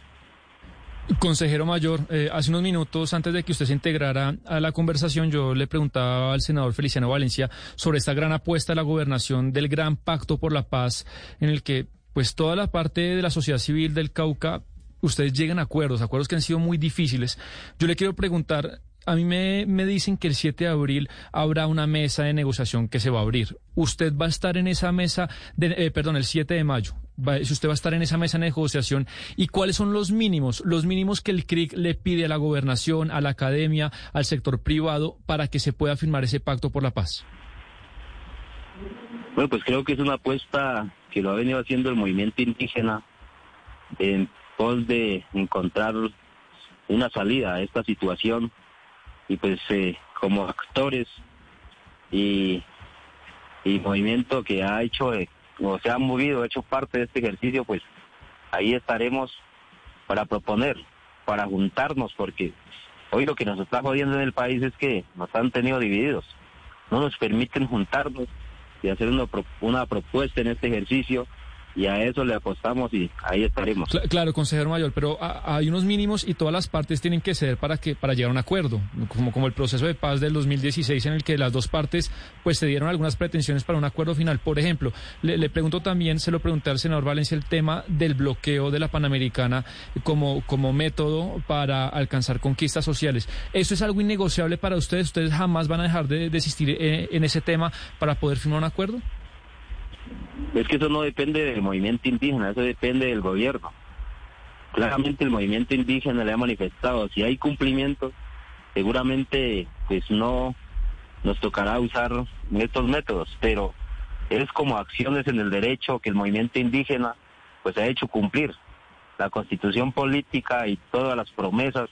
Consejero Mayor, eh, hace unos minutos antes de que usted se integrara a la conversación, yo le preguntaba al senador Feliciano Valencia sobre esta gran apuesta a la gobernación del Gran Pacto por la Paz, en el que pues toda la parte de la sociedad civil del Cauca, ustedes llegan a acuerdos, acuerdos que han sido muy difíciles. Yo le quiero preguntar, a mí me, dicen que el 7 de abril habrá una mesa de negociación que se va a abrir. ¿Usted va a estar en esa mesa, de, eh, perdón, el 7 de mayo? si usted va a estar en esa mesa de negociación y cuáles son los mínimos, los mínimos que el CRIC le pide a la gobernación, a la academia, al sector privado para que se pueda firmar ese pacto por la paz. Bueno, pues creo que es una apuesta que lo ha venido haciendo el movimiento indígena en pos de encontrar una salida a esta situación y pues eh, como actores y, y movimiento que ha hecho eh, o se ha movido, ha hecho parte de este ejercicio, pues ahí estaremos para proponer, para juntarnos, porque hoy lo que nos está jodiendo en el país es que nos han tenido divididos, no nos permiten juntarnos y hacer una, una propuesta en este ejercicio y a eso le apostamos y ahí estaremos. claro, consejero mayor, pero hay unos mínimos y todas las partes tienen que ceder para que para llegar a un acuerdo, como como el proceso de paz del 2016 en el que las dos partes pues se dieron algunas pretensiones para un acuerdo final. Por ejemplo, le, pregunto también, se lo pregunté al senador Valencia el tema del bloqueo de la Panamericana como como método para alcanzar conquistas sociales. ¿Eso es algo innegociable para ustedes? ¿Ustedes jamás van a dejar de desistir eh, en ese tema para poder firmar un acuerdo? Es que eso no depende del movimiento indígena, eso depende del gobierno. Claramente el movimiento indígena le ha manifestado, si hay cumplimiento, seguramente pues no nos tocará usar estos métodos, pero es como acciones en el derecho que el movimiento indígena pues ha hecho cumplir. La constitución política y todas las promesas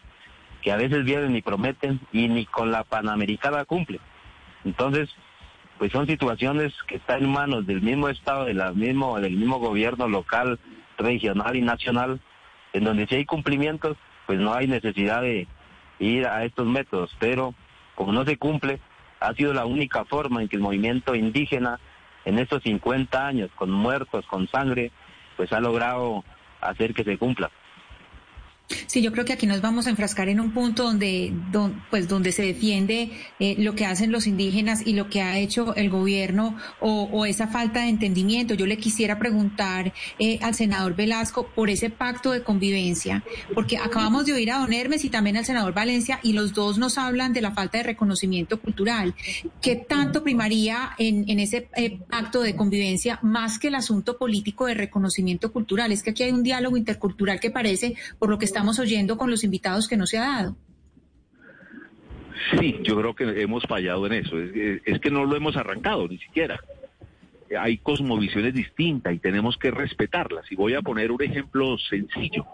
que a veces vienen y prometen y ni con la Panamericana cumple. Entonces, pues son situaciones que están en manos del mismo Estado, de mismo, del mismo gobierno local, regional y nacional, en donde si hay cumplimientos, pues no hay necesidad de ir a estos métodos, pero como no se cumple, ha sido la única forma en que el movimiento indígena en estos 50 años, con muertos, con sangre, pues ha logrado hacer que se cumpla. Sí, yo creo que aquí nos vamos a enfrascar en un punto donde, pues, donde se defiende eh, lo que hacen los indígenas y lo que ha hecho el gobierno o, esa falta de entendimiento. Yo le quisiera preguntar eh, al senador Velasco por ese pacto de convivencia, porque acabamos de oír a don Hermes y también al senador Valencia y los dos nos hablan de la falta de reconocimiento cultural. ¿Qué tanto primaría en, en ese eh, pacto de convivencia más que el asunto político de reconocimiento cultural? Es que aquí hay un diálogo intercultural que parece, por lo que está estamos oyendo con los invitados que no se ha dado. Sí, yo creo que hemos fallado en eso. Es, que no lo hemos arrancado ni siquiera. Hay cosmovisiones distintas y tenemos que respetarlas. Y voy a poner un ejemplo sencillo.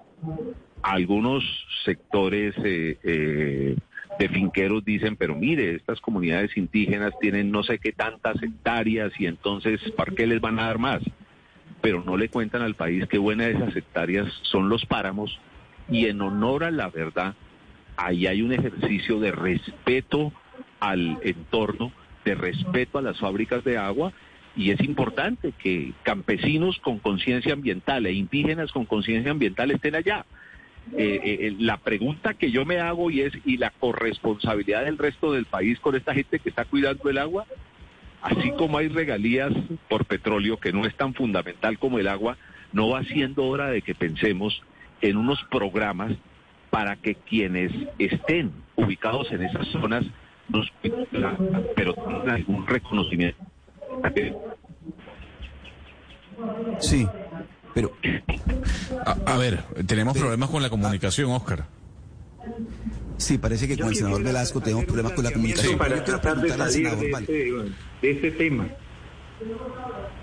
Algunos sectores eh, eh, de finqueros dicen, pero mire, estas comunidades indígenas tienen no sé qué tantas hectáreas y entonces, ¿para qué les van a dar más? Pero no le cuentan al país qué buenas de esas hectáreas son los páramos y en honor a la verdad, ahí hay un ejercicio de respeto al entorno, de respeto a las fábricas de agua y es importante que campesinos con conciencia ambiental e indígenas con conciencia ambiental estén allá. Eh, eh, la pregunta que yo me hago y es, ¿y la corresponsabilidad del resto del país con esta gente que está cuidando el agua? Así como hay regalías por petróleo que no es tan fundamental como el agua, no va siendo hora de que pensemos en unos programas para que quienes estén ubicados en esas zonas nos pero tengan algún reconocimiento. Sí, pero a, ver, tenemos problemas con la comunicación, Oscar. Sí, parece que con el senador Velasco tenemos problemas con la comunicación. Para tratar de salir de, este, tema.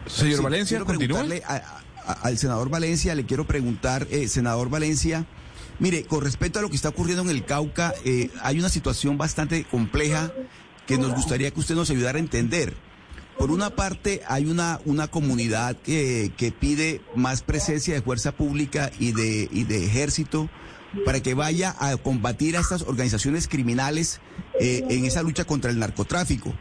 Señor Valencia, continúe al senador Valencia, le quiero preguntar, eh, senador Valencia, mire, con respecto a lo que está ocurriendo en el Cauca, eh, hay una situación bastante compleja que nos gustaría que usted nos ayudara a entender. Por una parte, hay una, una comunidad que, que pide más presencia de fuerza pública y de, y de ejército para que vaya a combatir a estas organizaciones criminales eh, en esa lucha contra el narcotráfico.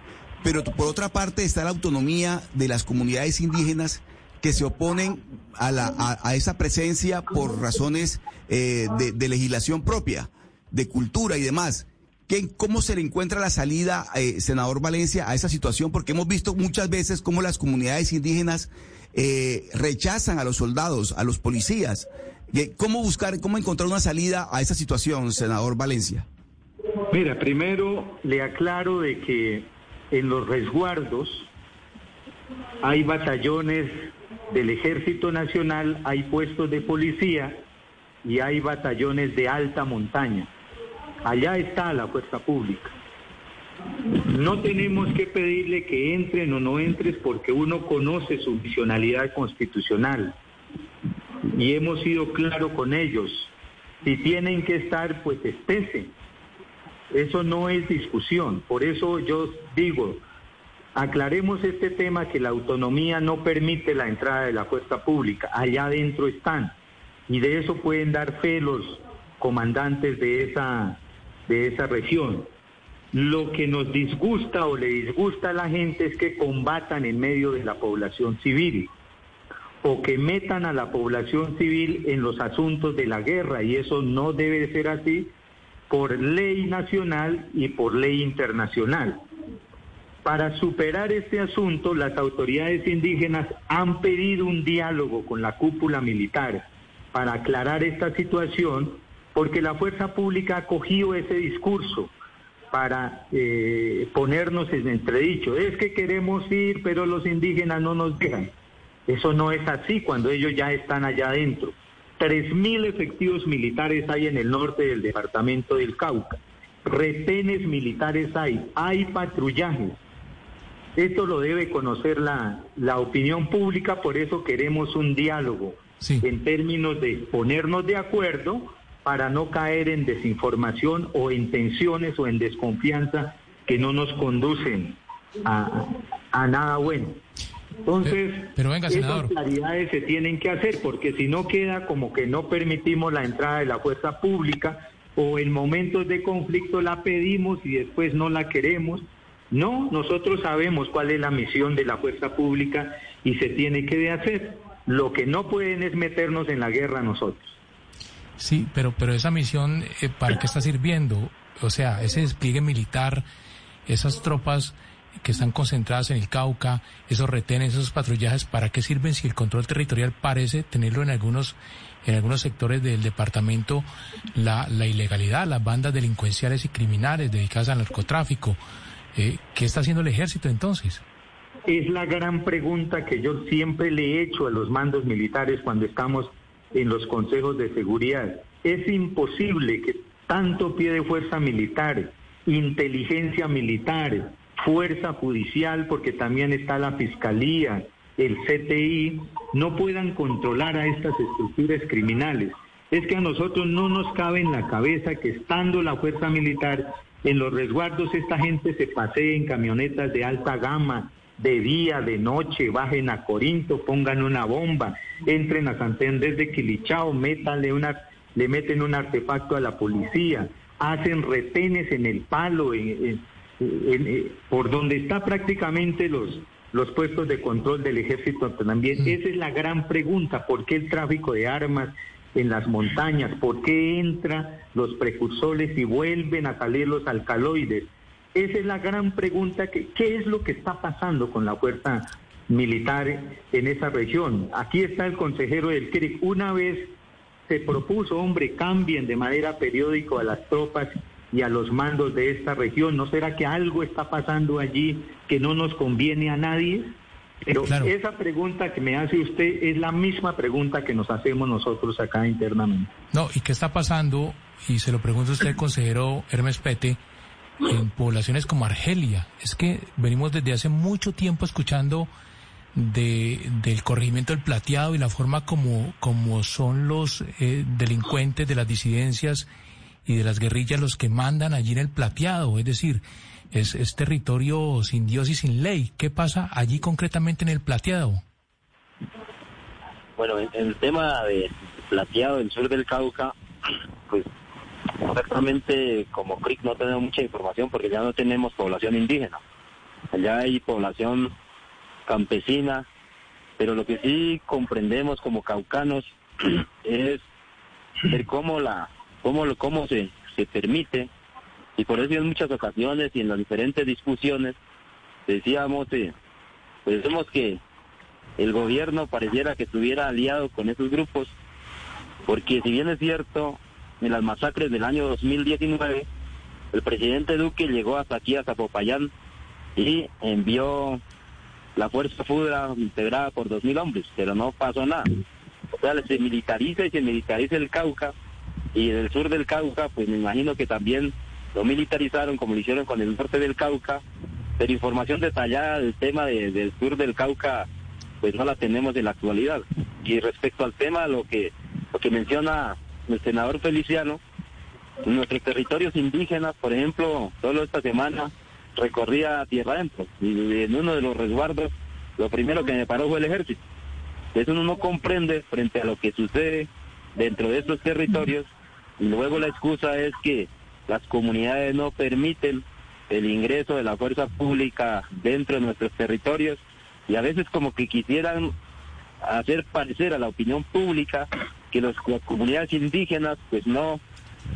Pero por otra parte está la autonomía de las comunidades indígenas que se oponen a, la, a, esa presencia por razones eh, de, legislación propia, de cultura y demás. ¿Qué, ¿Cómo se le encuentra la salida, eh, senador Valencia, a esa situación? Porque hemos visto muchas veces cómo las comunidades indígenas eh, rechazan a los soldados, a los policías. ¿Cómo buscar, cómo encontrar una salida a esa situación, senador Valencia? Mira, primero le aclaro de que en los resguardos hay batallones del Ejército Nacional, hay puestos de policía y hay batallones de alta montaña. Allá está la fuerza pública. No tenemos que pedirle que entren o no entres porque uno conoce su misionalidad constitucional y hemos sido claros con ellos. Si tienen que estar, pues estése. Eso no es discusión. Por eso yo digo, aclaremos este tema que la autonomía no permite la entrada de la fuerza pública. Allá adentro están. Y de eso pueden dar fe los comandantes de esa, de esa región. Lo que nos disgusta o le disgusta a la gente es que combatan en medio de la población civil o que metan a la población civil en los asuntos de la guerra y eso no debe ser así por ley nacional y por ley internacional. Para superar este asunto, las autoridades indígenas han pedido un diálogo con la cúpula militar para aclarar esta situación, porque la fuerza pública ha cogido ese discurso para eh, ponernos en entredicho. Es que queremos ir, pero los indígenas no nos dejan. Eso no es así cuando ellos ya están allá adentro. Tres mil efectivos militares hay en el norte del departamento del Cauca. Retenes militares hay, hay patrullajes. Esto lo debe conocer la, la opinión pública, por eso queremos un diálogo en términos de ponernos de acuerdo para no caer en desinformación o en tensiones o en desconfianza que no nos conducen a, a nada bueno. Entonces, pero, venga, esas claridades se tienen que hacer, porque si no queda como que no permitimos la entrada de la fuerza pública o en momentos de conflicto la pedimos y después no la queremos. No, nosotros sabemos cuál es la misión de la fuerza pública y se tiene que hacer. Lo que no pueden es meternos en la guerra nosotros. Sí, pero, pero esa misión, eh, ¿para qué está sirviendo? O sea, ese despliegue militar, esas tropas que están concentradas en el Cauca, esos retenes, esos patrullajes, ¿para qué sirven si el control territorial parece tenerlo en algunos en algunos sectores del departamento la, la ilegalidad, las bandas delincuenciales y criminales dedicadas al narcotráfico? Eh, ¿Qué está haciendo el ejército entonces? Es la gran pregunta que yo siempre le he hecho a los mandos militares cuando estamos en los consejos de seguridad. Es imposible que tanto pie de fuerza militar, inteligencia militar, fuerza judicial, porque también está la Fiscalía, el CTI, no puedan controlar a estas estructuras criminales. Es que a nosotros no nos cabe en la cabeza que estando la fuerza militar en los resguardos esta gente se pasee en camionetas de alta gama, de día, de noche, bajen a Corinto, pongan una bomba, entren a Santander de Quilichao, métanle una, le meten un artefacto a la policía, hacen retenes en el palo, en, por donde está prácticamente los, los puestos de control del ejército también. Mm. Esa es la gran pregunta, ¿por qué el tráfico de armas en las montañas? ¿Por qué entran los precursores y vuelven a salir los alcaloides? Esa es la gran pregunta, que, ¿qué es lo que está pasando con la fuerza militar en esa región? Aquí está el consejero del CRIC. Una vez se propuso, hombre, cambien de manera periódica a las tropas y a los mandos de esta región. ¿No será que algo está pasando allí que no nos conviene a nadie? Pero esa pregunta que me hace usted es la misma pregunta que nos hacemos nosotros acá internamente. No, ¿y qué está pasando? Y se lo pregunto a usted, consejero Hermes Pete, en poblaciones como Argelia. Es que venimos desde hace mucho tiempo escuchando de, del corregimiento del plateado y la forma como, como son los eh, delincuentes de las disidencias y de las guerrillas los que mandan allí en el plateado, es decir, es, es territorio sin Dios y sin ley. ¿Qué pasa allí concretamente en el plateado? Bueno, en, el tema de plateado del sur del Cauca, pues exactamente como CRIC no tenemos mucha información porque ya no tenemos población indígena. Allá hay población campesina, pero lo que sí comprendemos como caucanos es ver cómo la cómo, cómo se, se permite. Y por eso en muchas ocasiones y en las diferentes discusiones decíamos, eh, pues que el gobierno pareciera que estuviera aliado con esos grupos, porque si bien es cierto, en las masacres del año 2019, el presidente Duque llegó hasta aquí, a Zapopayán, y envió la fuerza FUDRA integrada por dos mil hombres, pero no pasó nada. O sea, se militariza y se militariza el Cauca, y del sur del Cauca, pues me imagino que también lo militarizaron como lo hicieron con el norte del Cauca, pero información detallada del tema del sur del Cauca, pues no la tenemos en la actualidad. Y respecto al tema, lo que, lo que menciona el senador Feliciano, nuestros territorios indígenas, por ejemplo, solo esta semana recorría tierra adentro y en uno de los resguardos lo primero que me paró fue el ejército. Eso uno no comprende frente a lo que sucede dentro de estos territorios y luego la excusa es que las comunidades no permiten el ingreso de la fuerza pública dentro de nuestros territorios y a veces como que quisieran hacer parecer a la opinión pública que las comunidades indígenas pues no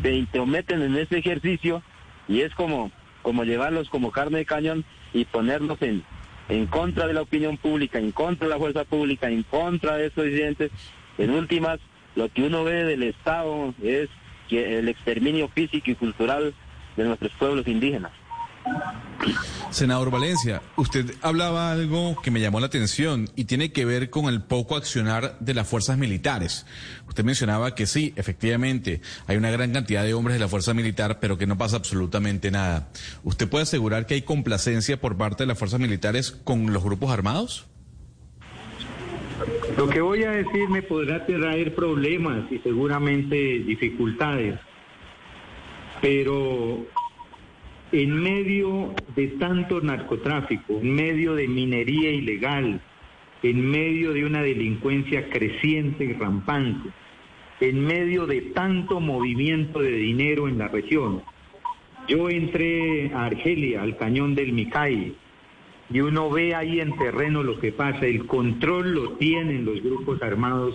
se intrometen en ese ejercicio y es como, como llevarlos como carne de cañón y ponerlos en, en contra de la opinión pública, en contra de la fuerza pública, en contra de estos disidentes. En últimas, lo que uno ve del Estado es el exterminio físico y cultural de nuestros pueblos indígenas. Senador Valencia, usted hablaba algo que me llamó la atención y tiene que ver con el poco accionar de las fuerzas militares. Usted mencionaba que sí, efectivamente, hay una gran cantidad de hombres de la fuerza militar, pero que no pasa absolutamente nada. ¿Usted puede asegurar que hay complacencia por parte de las fuerzas militares con los grupos armados? Lo que voy a decir me podrá traer problemas y seguramente dificultades, pero en medio de tanto narcotráfico, en medio de minería ilegal, en medio de una delincuencia creciente y rampante, en medio de tanto movimiento de dinero en la región. Yo entré a Argelia, al cañón del Micay, y uno ve ahí en terreno lo que pasa. El control lo tienen los grupos armados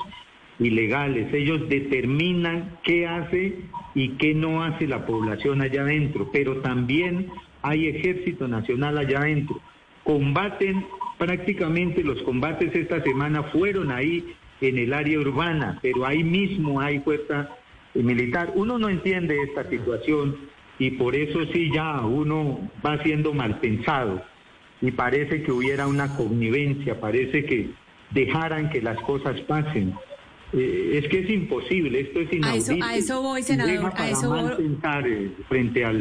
ilegales. Ellos determinan qué hace y qué no hace la población allá adentro, pero también hay ejército nacional allá adentro. Combaten prácticamente los combates esta semana fueron ahí en el área urbana, pero ahí mismo hay fuerza militar. Uno no entiende esta situación y por eso sí ya uno va siendo mal pensado y parece que hubiera una connivencia, parece que dejaran que las cosas pasen. Eh, es que es imposible, esto es inaudito. A eso, voy, senador. a eso voy. pensar eh, frente a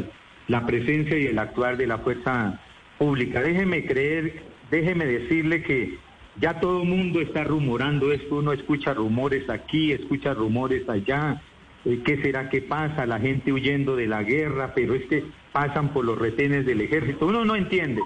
la presencia y el actuar de la fuerza pública. Déjeme creer, déjeme decirle que ya todo el mundo está rumorando esto, uno escucha rumores aquí, escucha rumores allá. Eh, ¿Qué será que pasa? La gente huyendo de la guerra, pero es que pasan por los retenes del ejército. Uno no entiende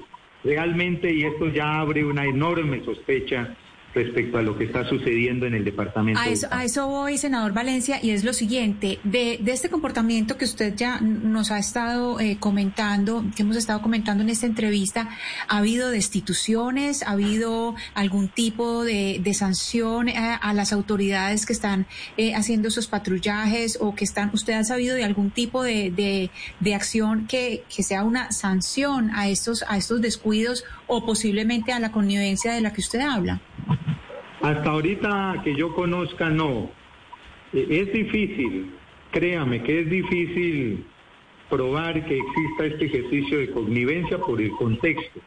realmente y esto ya abre una enorme sospecha respecto a lo que está sucediendo en el departamento. A eso, a eso voy, senador Valencia, y es lo siguiente, de, de este comportamiento que usted ya nos ha estado eh, comentando, que hemos estado comentando en esta entrevista, ¿ha habido destituciones? ¿Ha habido algún tipo de, de sanción a, eh, a, las autoridades que están eh, haciendo esos patrullajes o que están, usted ha sabido de algún tipo de, de, de acción que, que sea una sanción a estos, a estos descuidos o posiblemente a la connivencia de la que usted habla? Hasta ahorita que yo conozca, no. E, es difícil, créame que es difícil probar que exista este ejercicio de connivencia por el contexto.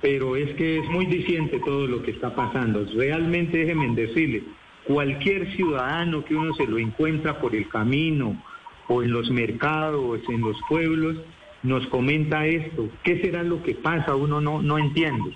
Pero es que es muy diciente todo lo que está pasando. Realmente déjenme decirle, cualquier ciudadano que uno se lo encuentra por el camino o en los mercados, en los pueblos, nos comenta esto. ¿Qué será lo que pasa? Uno no, no entiende.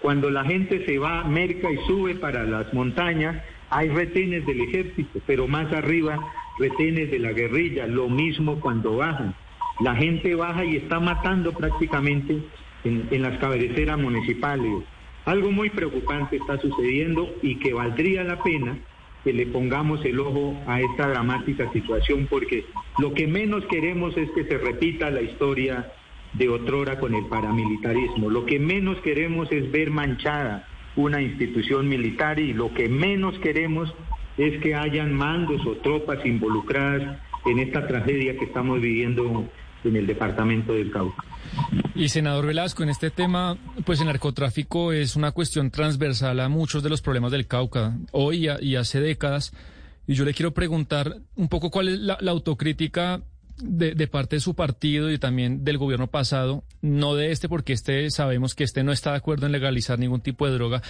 Cuando la gente se va, merca y sube para las montañas, hay retenes del ejército, pero más arriba retenes de la guerrilla, lo mismo cuando bajan. La gente baja y está matando prácticamente en, en las cabeceras municipales. Algo muy preocupante está sucediendo y que valdría la pena que le pongamos el ojo a esta dramática situación porque lo que menos queremos es que se repita la historia de otrora con el paramilitarismo. Lo que menos queremos es ver manchada una institución militar y lo que menos queremos es que hayan mandos o tropas involucradas en esta tragedia que estamos viviendo en el departamento del Cauca. Y senador Velasco, en este tema, pues el narcotráfico es una cuestión transversal a muchos de los problemas del Cauca, hoy y, hace décadas. Y yo le quiero preguntar un poco cuál es la autocrítica de, parte de su partido y también del gobierno pasado, no de este, porque este sabemos que este no está de acuerdo en legalizar ningún tipo de droga,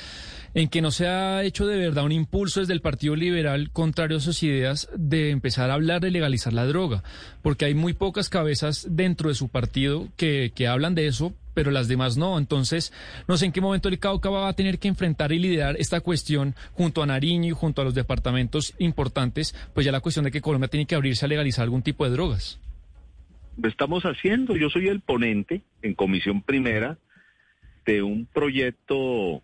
en que no se ha hecho de verdad un impulso desde el Partido Liberal contrario a sus ideas de empezar a hablar de legalizar la droga, porque hay muy pocas cabezas dentro de su partido que, que hablan de eso, pero las demás no. Entonces, no sé en qué momento el Cauca va a tener que enfrentar y liderar esta cuestión junto a Nariño y junto a los departamentos importantes, pues ya la cuestión de que Colombia tiene que abrirse a legalizar algún tipo de drogas. Lo estamos haciendo. Yo soy el ponente en comisión primera de un proyecto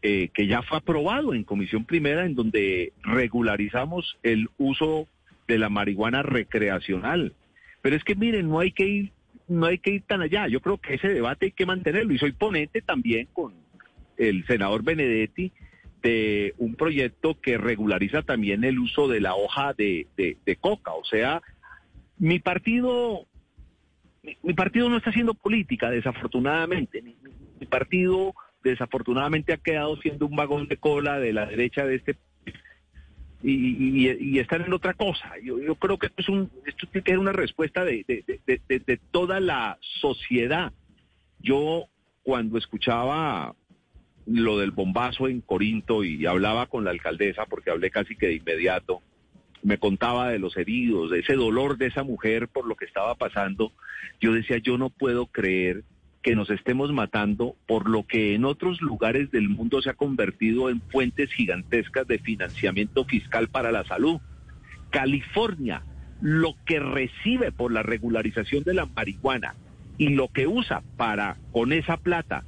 eh, que ya fue aprobado en comisión primera en donde regularizamos el uso de la marihuana recreacional. Pero es que miren, no hay que ir no hay que ir tan allá. Yo creo que ese debate hay que mantenerlo y soy ponente también con el senador Benedetti de un proyecto que regulariza también el uso de la hoja de, coca. O sea, mi partido, mi, partido no está haciendo política, desafortunadamente. mi partido desafortunadamente ha quedado siendo un vagón de cola de la derecha de este y, y, están en otra cosa. Yo, yo creo que esto, es un, esto tiene que ser una respuesta de, de, toda la sociedad. Yo cuando escuchaba lo del bombazo en Corinto y hablaba con la alcaldesa, porque hablé casi que de inmediato, me contaba de los heridos, de ese dolor de esa mujer por lo que estaba pasando, yo decía, yo no puedo creer que nos estemos matando por lo que en otros lugares del mundo se ha convertido en fuentes gigantescas de financiamiento fiscal para la salud. California, lo que recibe por la regularización de la marihuana y lo que usa para, con esa plata,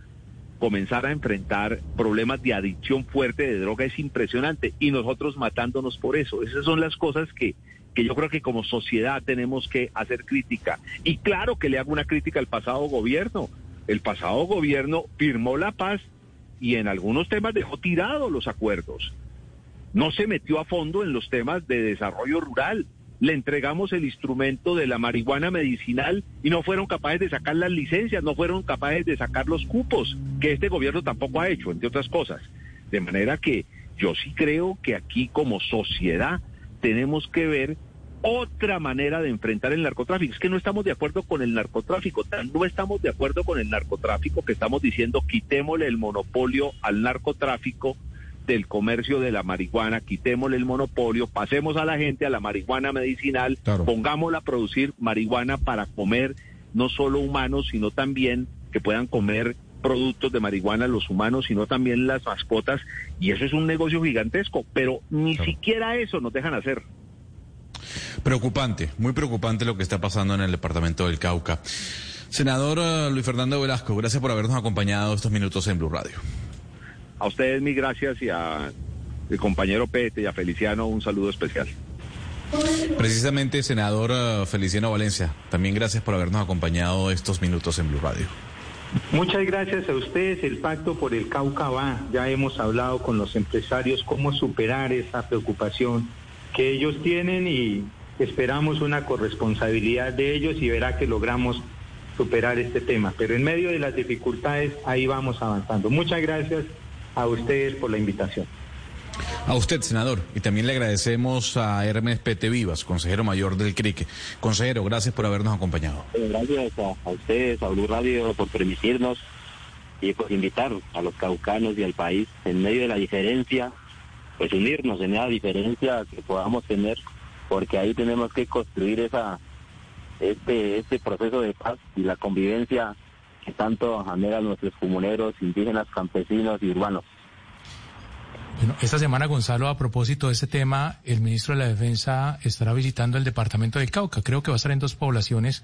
comenzar a enfrentar problemas de adicción fuerte de droga es impresionante y nosotros matándonos por eso. Esas son las cosas que, que yo creo que como sociedad tenemos que hacer crítica. Y claro que le hago una crítica al pasado gobierno. El pasado gobierno firmó la paz y en algunos temas dejó tirados los acuerdos. No se metió a fondo en los temas de desarrollo rural. Le entregamos el instrumento de la marihuana medicinal y no fueron capaces de sacar las licencias, no fueron capaces de sacar los cupos, que este gobierno tampoco ha hecho, entre otras cosas. De manera que yo sí creo que aquí como sociedad tenemos que ver otra manera de enfrentar el narcotráfico. Es que no estamos de acuerdo con el narcotráfico, no estamos de acuerdo con el narcotráfico que estamos diciendo quitémosle el monopolio al narcotráfico del comercio de la marihuana, quitémosle el monopolio, pasemos a la gente a la marihuana medicinal, pongámosla a producir marihuana para comer no solo humanos, sino también que puedan comer productos de marihuana los humanos, sino también las mascotas, y eso es un negocio gigantesco, pero ni siquiera eso nos dejan hacer. Preocupante, muy preocupante lo que está pasando en el departamento del Cauca. Senador eh, Luis Fernando Velasco, gracias por habernos acompañado estos minutos en Blue Radio. A ustedes mis gracias y a mi compañero Pete y a Feliciano un saludo especial. Precisamente, senador eh, Feliciano Valencia, también gracias por habernos acompañado estos minutos en Blue Radio. Muchas gracias a ustedes. El pacto por el Cauca va. Ya hemos hablado con los empresarios cómo superar esa preocupación que ellos tienen y esperamos una corresponsabilidad de ellos y verá que logramos superar este tema. Pero en medio de las dificultades, ahí vamos avanzando. Muchas gracias a ustedes por la invitación. A usted, senador, y también le agradecemos a Hermes Pete Vivas, consejero mayor del CRIC. Consejero, gracias por habernos acompañado. Gracias a, ustedes, a Blue Radio, por permitirnos y por invitar a los caucanos y al país en medio de la diferencia, pues unirnos en esa diferencia que podamos tener porque ahí tenemos que construir esa este este proceso de paz y la convivencia que tanto anhelan nuestros comuneros, indígenas, campesinos y urbanos. Bueno, esta semana, Gonzalo, a propósito de este tema, el ministro de la Defensa estará visitando el departamento del Cauca. Creo que va a estar en dos poblaciones,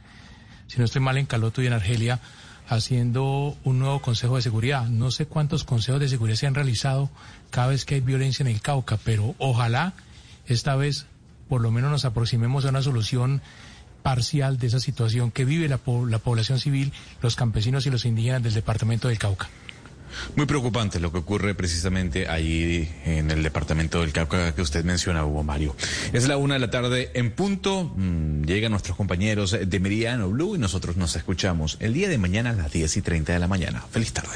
si no estoy mal, en Caloto y en Argelia, haciendo un nuevo Consejo de Seguridad. No sé cuántos consejos de seguridad se han realizado cada vez que hay violencia en el Cauca, pero ojalá esta vez por lo menos nos aproximemos a una solución parcial de esa situación que vive la, la población civil, los campesinos y los indígenas del departamento del Cauca. Muy preocupante lo que ocurre precisamente ahí en el departamento del Cauca que usted menciona, Hugo Mario. Es la una de la tarde en punto. Mm, llegan nuestros compañeros de Meridiano Blue y nosotros nos escuchamos el día de mañana a las 10 y 30 de la mañana. Feliz tarde.